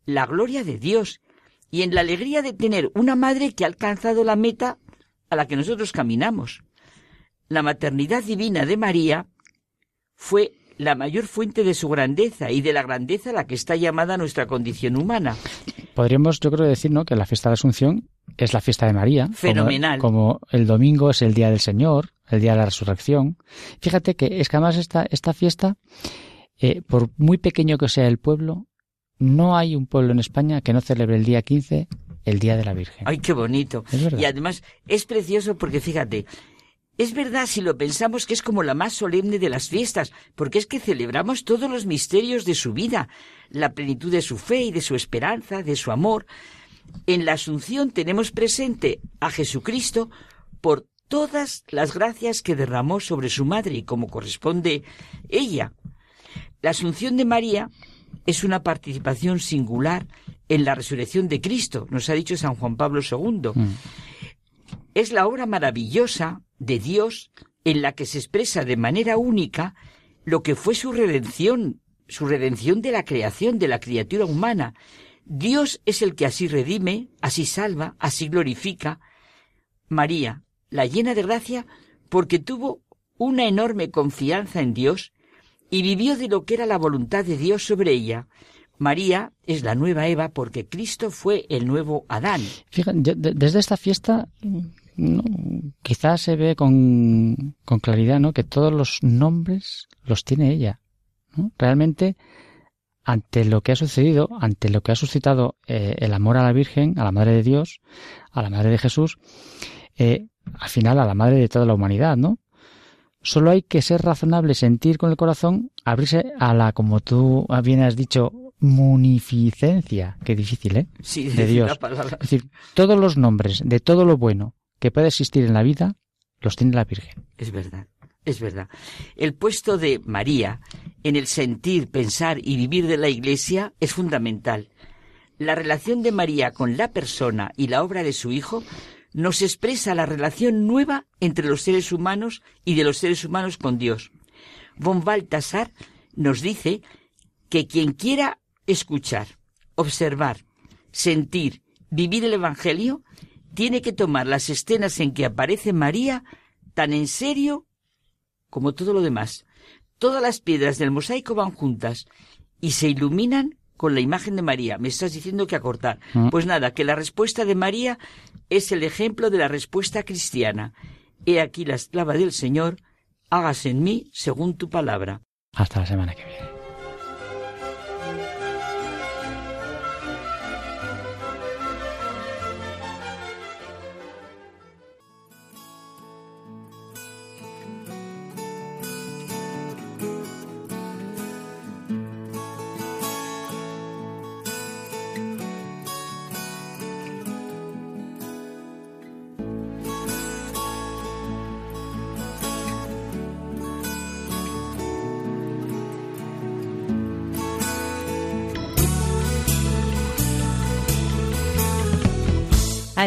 la gloria de Dios y en la alegría de tener una madre que ha alcanzado la meta a la que nosotros caminamos. La maternidad divina de María fue la mayor fuente de su grandeza y de la grandeza a la que está llamada nuestra condición humana. Podríamos, yo creo, decir ¿no? que la fiesta de la Asunción es la fiesta de María. Fenomenal. Como, el domingo es el día del Señor, el día de la resurrección. Fíjate que es que además esta, esta fiesta, eh, por muy pequeño que sea el pueblo, no hay un pueblo en España que no celebre el día 15 el Día de la Virgen. Ay, qué bonito. Y además es precioso porque fíjate, es verdad si lo pensamos que es como la más solemne de las fiestas, porque es que celebramos todos los misterios de su vida, la plenitud de su fe y de su esperanza, de su amor. En la Asunción tenemos presente a Jesucristo por todas las gracias que derramó sobre su madre y como corresponde ella. La Asunción de María es una participación singular en la resurrección de Cristo, nos ha dicho San Juan Pablo II. Es la obra maravillosa de Dios en la que se expresa de manera única lo que fue su redención, su redención de la creación, de la criatura humana. Dios es el que así redime, así salva, así glorifica. María, la llena de gracia, porque tuvo una enorme confianza en Dios y vivió de lo que era la voluntad de Dios sobre ella. María es la nueva Eva porque Cristo fue el nuevo Adán. Fíjate, desde esta fiesta no, quizás se ve con, con claridad ¿no? que todos los nombres los tiene ella. ¿no? Realmente, ante lo que ha sucedido, ante lo que ha suscitado eh, el amor a la Virgen, a la Madre de Dios, a la Madre de Jesús, eh, al final a la Madre de toda la humanidad, ¿no? Solo hay que ser razonable, sentir con el corazón, abrirse a la, como tú bien has dicho, munificencia. Qué difícil, ¿eh? Sí, De Dios. la palabra. Es decir, todos los nombres de todo lo bueno que puede existir en la vida los tiene la Virgen. Es verdad, es verdad. El puesto de María en el sentir, pensar y vivir de la Iglesia es fundamental. La relación de María con la persona y la obra de su Hijo nos expresa la relación nueva entre los seres humanos y de los seres humanos con Dios. Von Baltasar nos dice que quien quiera escuchar, observar, sentir, vivir el Evangelio, tiene que tomar las escenas en que aparece María tan en serio como todo lo demás. Todas las piedras del mosaico van juntas y se iluminan con la imagen de María. Me estás diciendo que acortar. Mm. Pues nada, que la respuesta de María es el ejemplo de la respuesta cristiana. He aquí la esclava del Señor, hágase en mí según tu palabra. Hasta la semana que viene.